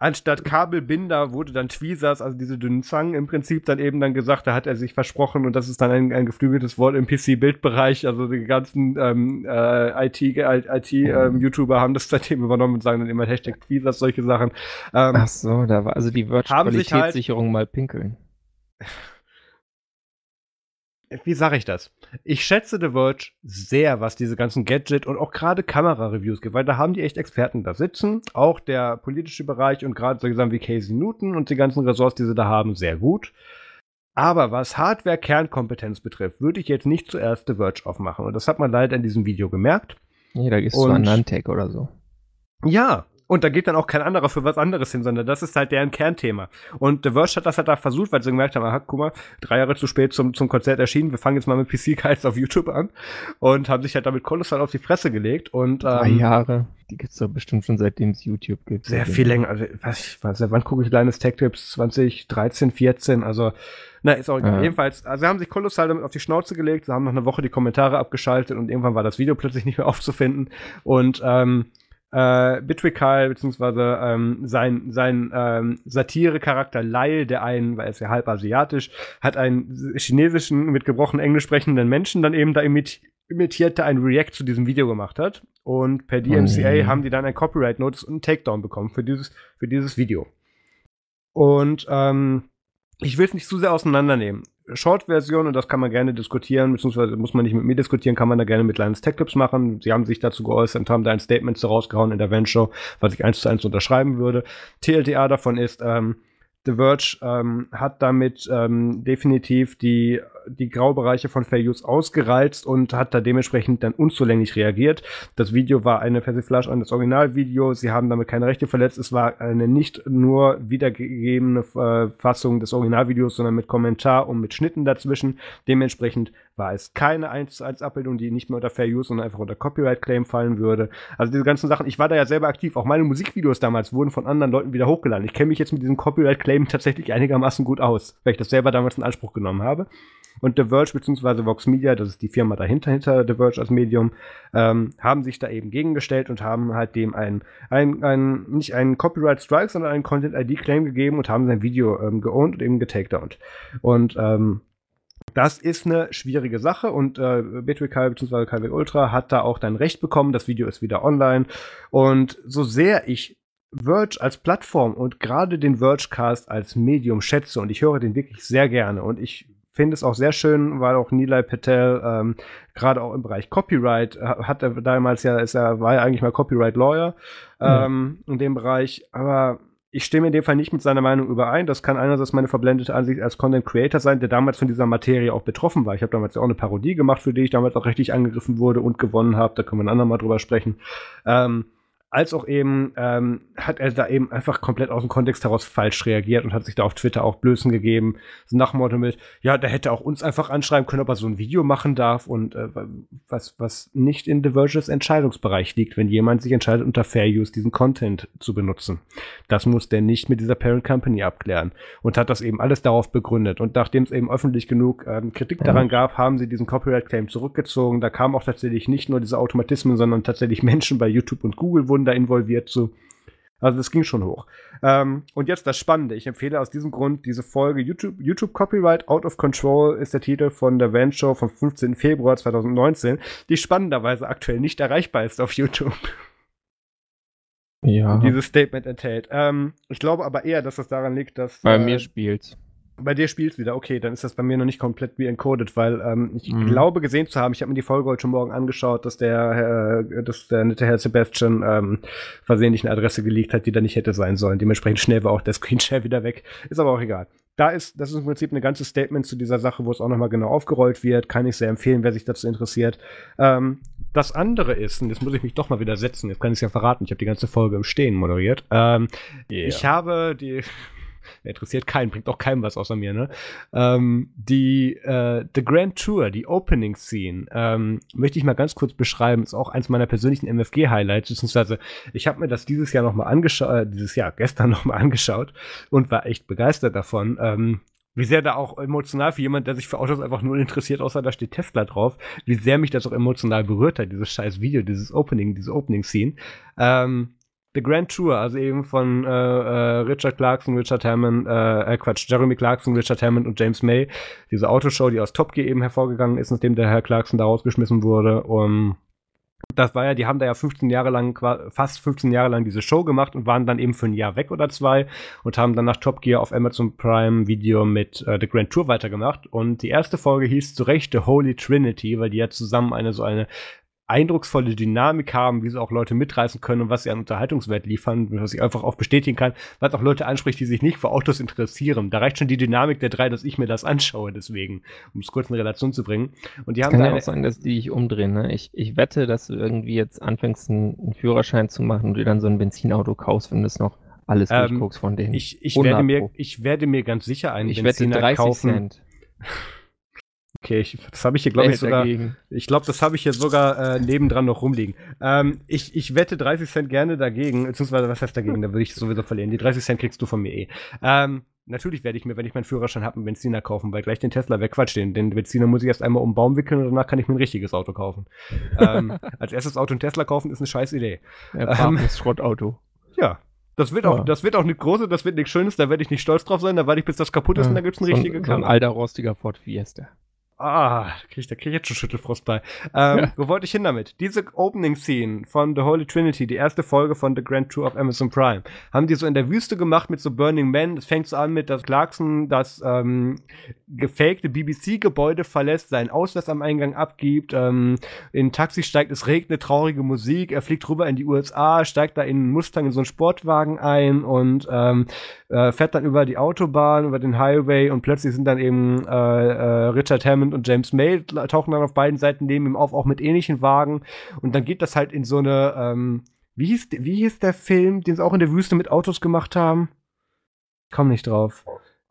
Anstatt Kabelbinder wurde dann Tweezers, also diese dünnen Zangen im Prinzip dann eben dann gesagt, da hat er sich versprochen und das ist dann ein, ein geflügeltes Wort im PC-Bildbereich. Also die ganzen ähm, äh, IT-YouTuber ähm, haben das seitdem übernommen und sagen dann immer Hashtag Tweezers, solche Sachen. Ähm, Ach so, da war also die Word-Qualitätssicherung halt, mal pinkeln wie sage ich das? Ich schätze The Verge sehr, was diese ganzen Gadget und auch gerade Kamera-Reviews gibt, weil da haben die echt Experten da sitzen. Auch der politische Bereich und gerade solche Sachen wie Casey Newton und die ganzen Ressorts, die sie da haben, sehr gut. Aber was Hardware-Kernkompetenz betrifft, würde ich jetzt nicht zuerst The Verge aufmachen. Und das hat man leider in diesem Video gemerkt. Nee, da gehst du an Nantec oder so. Ja, und da geht dann auch kein anderer für was anderes hin, sondern das ist halt deren Kernthema. Und The Verge hat das halt da versucht, weil sie gemerkt haben, aha, guck mal, drei Jahre zu spät zum, zum Konzert erschienen, wir fangen jetzt mal mit PC-Kites auf YouTube an und haben sich halt damit kolossal auf die Fresse gelegt. Und, ähm, drei Jahre, die gibt's doch bestimmt schon seitdem es YouTube gibt. Sehr viel länger, also was, ich weiß, wann gucke ich Linus Tech Tips? 2013, 14, also na, ist auch ja. jedenfalls, also sie haben sich kolossal damit auf die Schnauze gelegt, sie haben nach einer Woche die Kommentare abgeschaltet und irgendwann war das Video plötzlich nicht mehr aufzufinden. Und ähm, äh, Bitrikal, beziehungsweise ähm, sein, sein ähm, Satire-Charakter Lyle, der einen, weil er ist ja halb asiatisch, hat einen chinesischen, mit gebrochenem Englisch sprechenden Menschen dann eben da imit imitiert, der ein React zu diesem Video gemacht hat. Und per DMCA oh, haben die dann ein Copyright-Notice und einen Takedown bekommen für dieses, für dieses Video. Und ähm, ich will es nicht zu sehr auseinandernehmen. Short-Version, und das kann man gerne diskutieren, beziehungsweise muss man nicht mit mir diskutieren, kann man da gerne mit Linus Tech Tips machen. Sie haben sich dazu geäußert und haben da ein Statement rausgehauen in der Vent-Show, was ich eins zu eins unterschreiben würde. TLDA davon ist, ähm, The Verge ähm, hat damit ähm, definitiv die die Graubereiche von Fair Use ausgereizt und hat da dementsprechend dann unzulänglich reagiert. Das Video war eine Persiflage an das Originalvideo. Sie haben damit keine Rechte verletzt. Es war eine nicht nur wiedergegebene äh, Fassung des Originalvideos, sondern mit Kommentar und mit Schnitten dazwischen. Dementsprechend war es keine 1 zu 1 Abbildung, die nicht mehr unter Fair Use, sondern einfach unter Copyright Claim fallen würde. Also diese ganzen Sachen, ich war da ja selber aktiv. Auch meine Musikvideos damals wurden von anderen Leuten wieder hochgeladen. Ich kenne mich jetzt mit diesem Copyright Claim tatsächlich einigermaßen gut aus, weil ich das selber damals in Anspruch genommen habe. Und The Verge bzw. Vox Media, das ist die Firma dahinter, hinter The Verge als Medium, ähm, haben sich da eben gegengestellt und haben halt dem ein, ein, ein nicht einen Copyright Strike, sondern einen Content ID Claim gegeben und haben sein Video ähm, geowned und eben getakedownt. Und ähm, das ist eine schwierige Sache und äh, Bitwig bzw. KW Ultra hat da auch dann Recht bekommen. Das Video ist wieder online. Und so sehr ich Verge als Plattform und gerade den Vergecast als Medium schätze und ich höre den wirklich sehr gerne und ich finde es auch sehr schön, weil auch Nilay Patel ähm, gerade auch im Bereich Copyright äh, hat er damals ja, ist er, war ja eigentlich mal Copyright Lawyer ähm, ja. in dem Bereich, aber ich stimme in dem Fall nicht mit seiner Meinung überein. Das kann einerseits meine verblendete Ansicht als Content Creator sein, der damals von dieser Materie auch betroffen war. Ich habe damals ja auch eine Parodie gemacht, für die ich damals auch richtig angegriffen wurde und gewonnen habe. Da können wir ein andermal drüber sprechen. Ähm, als auch eben ähm, hat er da eben einfach komplett aus dem Kontext heraus falsch reagiert und hat sich da auf Twitter auch Blößen gegeben. So nach dem Motto mit, ja, der hätte auch uns einfach anschreiben können, ob er so ein Video machen darf und äh, was, was nicht in The Verges Entscheidungsbereich liegt, wenn jemand sich entscheidet, unter Fair Use diesen Content zu benutzen. Das muss der nicht mit dieser Parent Company abklären und hat das eben alles darauf begründet. Und nachdem es eben öffentlich genug ähm, Kritik ja. daran gab, haben sie diesen Copyright Claim zurückgezogen. Da kamen auch tatsächlich nicht nur diese Automatismen, sondern tatsächlich Menschen bei YouTube und Google wurden da involviert zu. Also das ging schon hoch. Ähm, und jetzt das Spannende. Ich empfehle aus diesem Grund diese Folge YouTube, YouTube Copyright Out of Control ist der Titel von der Van Show vom 15. Februar 2019, die spannenderweise aktuell nicht erreichbar ist auf YouTube. Ja. Dieses Statement enthält. Ähm, ich glaube aber eher, dass das daran liegt, dass. Bei äh, mir spielt's. Bei dir spielst wieder, okay, dann ist das bei mir noch nicht komplett wie encoded, weil ähm, ich mhm. glaube gesehen zu haben, ich habe mir die Folge heute Morgen angeschaut, dass der, äh, dass der nette Herr Sebastian ähm, versehentlich eine Adresse geleakt hat, die da nicht hätte sein sollen. Dementsprechend schnell war auch der Screenshare wieder weg. Ist aber auch egal. Da ist, das ist im Prinzip ein ganzes Statement zu dieser Sache, wo es auch nochmal genau aufgerollt wird. Kann ich sehr empfehlen, wer sich dazu interessiert. Ähm, das andere ist, und jetzt muss ich mich doch mal wieder setzen, jetzt kann ich es ja verraten, ich habe die ganze Folge im Stehen moderiert. Ähm, yeah. Ich habe die interessiert keinen, bringt auch keinem was außer mir, ne? Ähm, die äh, The Grand Tour, die Opening Scene, ähm, möchte ich mal ganz kurz beschreiben. Ist auch eins meiner persönlichen MFG-Highlights, beziehungsweise ich habe mir das dieses Jahr nochmal angeschaut, äh, dieses Jahr, gestern nochmal angeschaut und war echt begeistert davon. Ähm, wie sehr da auch emotional für jemand, der sich für Autos einfach nur interessiert, außer da steht Tesla drauf, wie sehr mich das auch emotional berührt hat, dieses scheiß Video, dieses Opening, diese Opening-Scene. Ähm, The Grand Tour, also eben von äh, äh, Richard Clarkson, Richard Hammond, äh, äh, Quatsch, Jeremy Clarkson, Richard Hammond und James May. Diese Autoshow, die aus Top Gear eben hervorgegangen ist, nachdem der Herr Clarkson da rausgeschmissen wurde. Und das war ja, die haben da ja 15 Jahre lang, fast 15 Jahre lang diese Show gemacht und waren dann eben für ein Jahr weg oder zwei und haben dann nach Top Gear auf Amazon Prime Video mit äh, The Grand Tour weitergemacht. Und die erste Folge hieß zu Recht The Holy Trinity, weil die ja zusammen eine so eine eindrucksvolle Dynamik haben, wie sie auch Leute mitreißen können und was sie an Unterhaltungswert liefern, was ich einfach auch bestätigen kann, was auch Leute anspricht, die sich nicht für Autos interessieren. Da reicht schon die Dynamik der drei, dass ich mir das anschaue, deswegen, um es kurz in Relation zu bringen. Und die haben Kann da ja auch sein, dass die dich umdrehen. Ne? Ich, ich wette, dass du irgendwie jetzt anfängst, einen, Führerschein zu machen und dir dann so ein Benzinauto kaufst, wenn du es noch alles Ähm, durchguckst von denen. ich, ich, 100 werde mir, ich werde mir ganz sicher einen ich wette Benziner 30 kaufen. Cent. Okay, ich, das habe ich hier, glaube ich, sogar. dagegen? Ich glaube, das habe ich hier sogar äh, nebendran noch rumliegen. Ähm, ich, ich wette 30 Cent gerne dagegen, beziehungsweise was heißt dagegen? Da würde ich sowieso verlieren. Die 30 Cent kriegst du von mir eh. Ähm, natürlich werde ich mir, wenn ich meinen Führerschein habe, einen Benziner kaufen, weil gleich den Tesla wegquatscht. Den, den Benziner muss ich erst einmal um den Baum wickeln und danach kann ich mir ein richtiges Auto kaufen. ähm, als erstes Auto einen Tesla kaufen ist eine scheiß Idee. Ja, Ähm, Schrottauto. Ja. Das wird, auch, Ja. das wird auch nicht große, das wird nichts Schönes, da werde ich nicht stolz drauf sein, da warte ich, bis das kaputt ist und dann gibt's eine so, richtige ein- so ein Kamera. alter rostiger Ford Fiesta. Ah, da krieg ich, da krieg ich jetzt schon Schüttelfrost bei. Ähm, Ja. Wo wollte ich hin damit? Diese Opening Scene von The Holy Trinity, die erste Folge von The Grand Tour of Amazon Prime, haben die so in der Wüste gemacht mit so Burning Man. Es fängt so an mit, dass Clarkson das ähm, gefakte BBC-Gebäude verlässt, seinen Ausweis am Eingang abgibt, ähm, in ein Taxi steigt, es regnet traurige Musik, er fliegt rüber in die USA, steigt da in einen Mustang in so einen Sportwagen ein und ähm, äh, fährt dann über die Autobahn, über den Highway und plötzlich sind dann eben äh, äh, Richard Hammond und James May tauchen dann auf beiden Seiten neben ihm auf, auch mit ähnlichen Wagen. Und dann geht das halt in so eine, ähm, wie hieß, wie hieß der Film, den sie auch in der Wüste mit Autos gemacht haben? Komm nicht drauf.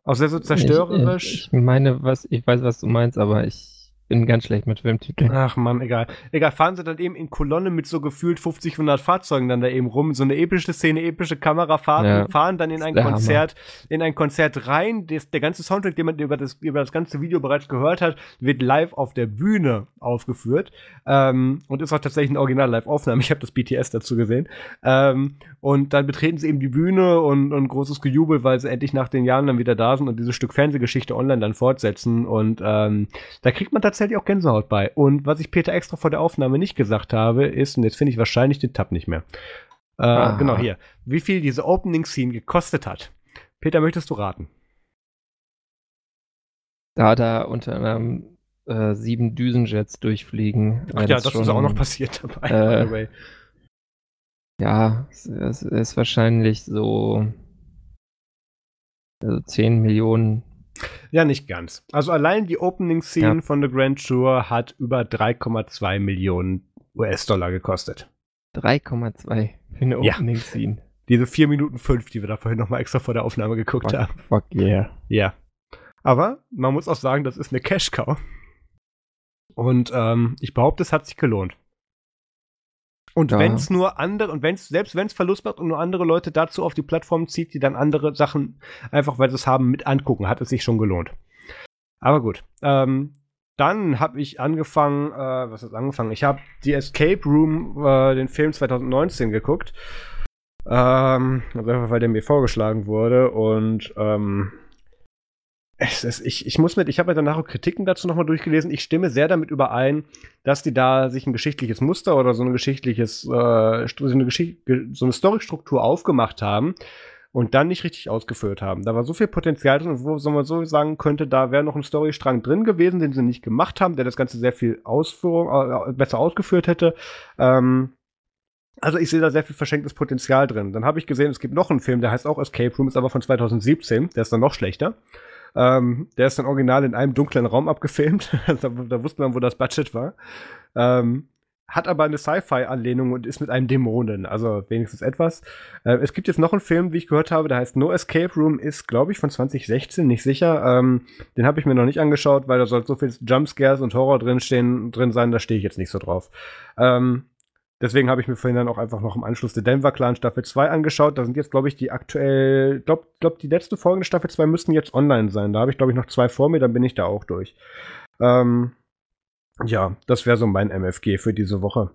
Auch sehr so zerstörerisch. Ich, ich meine, was, ich weiß, was du meinst, aber ich bin ganz schlecht mit Filmtiteln. Ach man, egal. Egal, fahren sie dann eben in Kolonne mit so gefühlt 50, 100 Fahrzeugen dann da eben rum. So eine epische Szene, epische Kamerafahrten, Ja, fahren dann in ein der Hammer. Konzert, in ein Konzert rein. Das, der ganze Soundtrack, den man über das, über das ganze Video bereits gehört hat, wird live auf der Bühne aufgeführt. Ähm, und ist auch tatsächlich eine Original-Live-Aufnahme. Ich habe das BTS dazu gesehen. Ähm, und dann betreten sie eben die Bühne und, und großes Gejubel, weil sie endlich nach den Jahren dann wieder da sind und dieses Stück Fernsehgeschichte online dann fortsetzen. Und ähm, da kriegt man tatsächlich auch Gänsehaut bei. Und was ich Peter extra vor der Aufnahme nicht gesagt habe, ist, und jetzt finde ich wahrscheinlich den Tab nicht mehr. Äh, Ah. genau hier. Wie viel diese Opening Scene gekostet hat. Peter, möchtest du raten? Da da unter anderem äh, sieben Düsenjets durchfliegen. Ach ja, das schon, ist auch noch passiert dabei, äh, by the way. Ja, es, es ist wahrscheinlich so also 10 Millionen. Ja, nicht ganz. Also allein die Opening Scene Ja. von The Grand Tour hat über 3,2 Millionen US-Dollar gekostet. 3,2 für eine Ja. Opening Scene. Diese 4 Minuten 5, die wir da vorhin nochmal extra vor der Aufnahme geguckt Fuck, haben. fuck yeah. Ja. Aber man muss auch sagen, das ist eine Cash-Cow. Und ähm, ich behaupte, es hat sich gelohnt. Und Ja. wenn es nur andere, und wenn's, selbst wenn es Verlust macht und nur andere Leute dazu auf die Plattform zieht, die dann andere Sachen, einfach weil sie es haben, mit angucken, hat es sich schon gelohnt. Aber gut. Ähm, dann habe ich angefangen, äh, was ist angefangen? Ich habe die Escape Room, äh, den Film 2019 geguckt. Ähm, also einfach, weil der mir vorgeschlagen wurde und ähm, ist, ich, ich muss mit, ich habe mir danach auch Kritiken dazu nochmal durchgelesen. Ich stimme sehr damit überein, dass die da sich ein geschichtliches Muster oder so ein geschichtliches, äh, so eine, Geschicht, ge- so eine Storystruktur aufgemacht haben und dann nicht richtig ausgeführt haben. Da war so viel Potenzial drin, wo so man so sagen könnte, da wäre noch ein Storystrang drin gewesen, den sie nicht gemacht haben, der das Ganze sehr viel Ausführung, äh, besser ausgeführt hätte. Ähm, also ich sehe da sehr viel verschenktes Potenzial drin. Dann habe ich gesehen, es gibt noch einen Film, der heißt auch Escape Room, ist aber von 2017, der ist dann noch schlechter. Ähm, der ist dann original in einem dunklen Raum abgefilmt. da, da wusste man, wo das Budget war. Ähm, hat aber eine Sci-Fi-Anlehnung und ist mit einem Dämonen, also wenigstens etwas. Äh, es gibt jetzt noch einen Film, wie ich gehört habe, der heißt No Escape Room, ist, glaube ich, von 2016, nicht sicher. Ähm, den habe ich mir noch nicht angeschaut, weil da soll so viel Jumpscares und Horror drin stehen, drin sein, da stehe ich jetzt nicht so drauf. Ähm, Deswegen habe ich mir vorhin dann auch einfach noch im Anschluss der Denver Clan Staffel 2 angeschaut. Da sind jetzt, glaube ich, die aktuell, glaube glaub, die letzte Folge der Staffel 2 müssten jetzt online sein. Da habe ich, glaube ich, noch zwei vor mir, dann bin ich da auch durch. Ähm, ja, das wäre so mein MFG für diese Woche.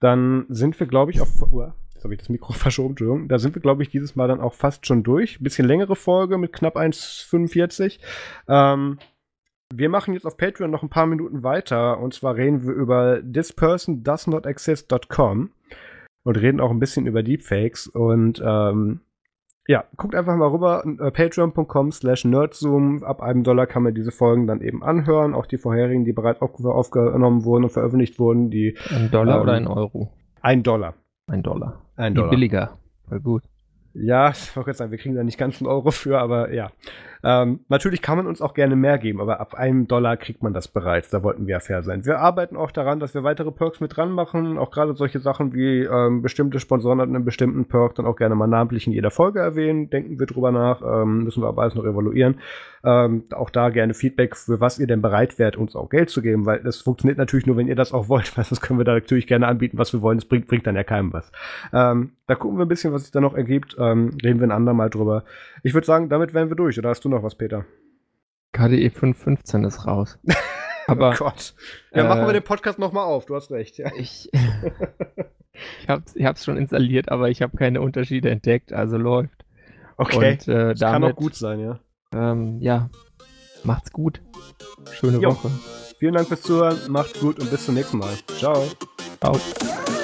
Dann sind wir, glaube ich, auf. Uah, jetzt habe ich das Mikro verschoben, Entschuldigung. Da sind wir, glaube ich, dieses Mal dann auch fast schon durch. Bisschen längere Folge mit knapp 1,45. Ähm, wir machen jetzt auf Patreon noch ein paar Minuten weiter und zwar reden wir über thispersondoesnotexist.com und reden auch ein bisschen über Deepfakes und ähm, Ja, guckt einfach mal rüber, äh, patreon.com slash nerdzoom. Ab einem Dollar kann man diese Folgen dann eben anhören. Auch die vorherigen, die bereits aufge aufgenommen wurden und veröffentlicht wurden. Die, ein Dollar ähm, oder ein Euro? Ein Dollar. Ein Dollar. Ein Dollar. billiger. Voll gut. Ja, ich wollte gerade sagen, wir kriegen da nicht ganz einen Euro für, aber ja. Ähm, natürlich kann man uns auch gerne mehr geben, aber ab einem Dollar kriegt man das bereits. Da wollten wir ja fair sein. Wir arbeiten auch daran, dass wir weitere Perks mit dran machen. Auch gerade solche Sachen wie ähm, bestimmte Sponsoren an einem bestimmten Perk dann auch gerne mal namentlich in jeder Folge erwähnen. Denken wir drüber nach. Ähm, müssen wir aber alles noch evaluieren. Ähm, auch da gerne Feedback, für was ihr denn bereit wärt, uns auch Geld zu geben, weil das funktioniert natürlich nur, wenn ihr das auch wollt, weil sonst können wir da natürlich gerne anbieten, was wir wollen. Das bringt, bringt dann ja keinem was. Ähm, da gucken wir ein bisschen, was sich da noch ergibt. Ähm, reden wir ein andermal drüber. Ich würde sagen, damit wären wir durch. Oder hast du noch was, Peter? KDE 515 ist raus. Aber oh Gott. Ja, machen wir äh, den Podcast nochmal auf. Du hast recht. Ja. ich, ich habe ich hab's schon installiert, aber ich habe keine Unterschiede entdeckt, also läuft. Okay. Und äh, das kann auch damit, gut sein, ja. ähm, ja, macht's gut. Schöne Jo. Woche. Vielen Dank fürs Zuhören. Macht's gut und bis zum nächsten Mal. Ciao. Ciao.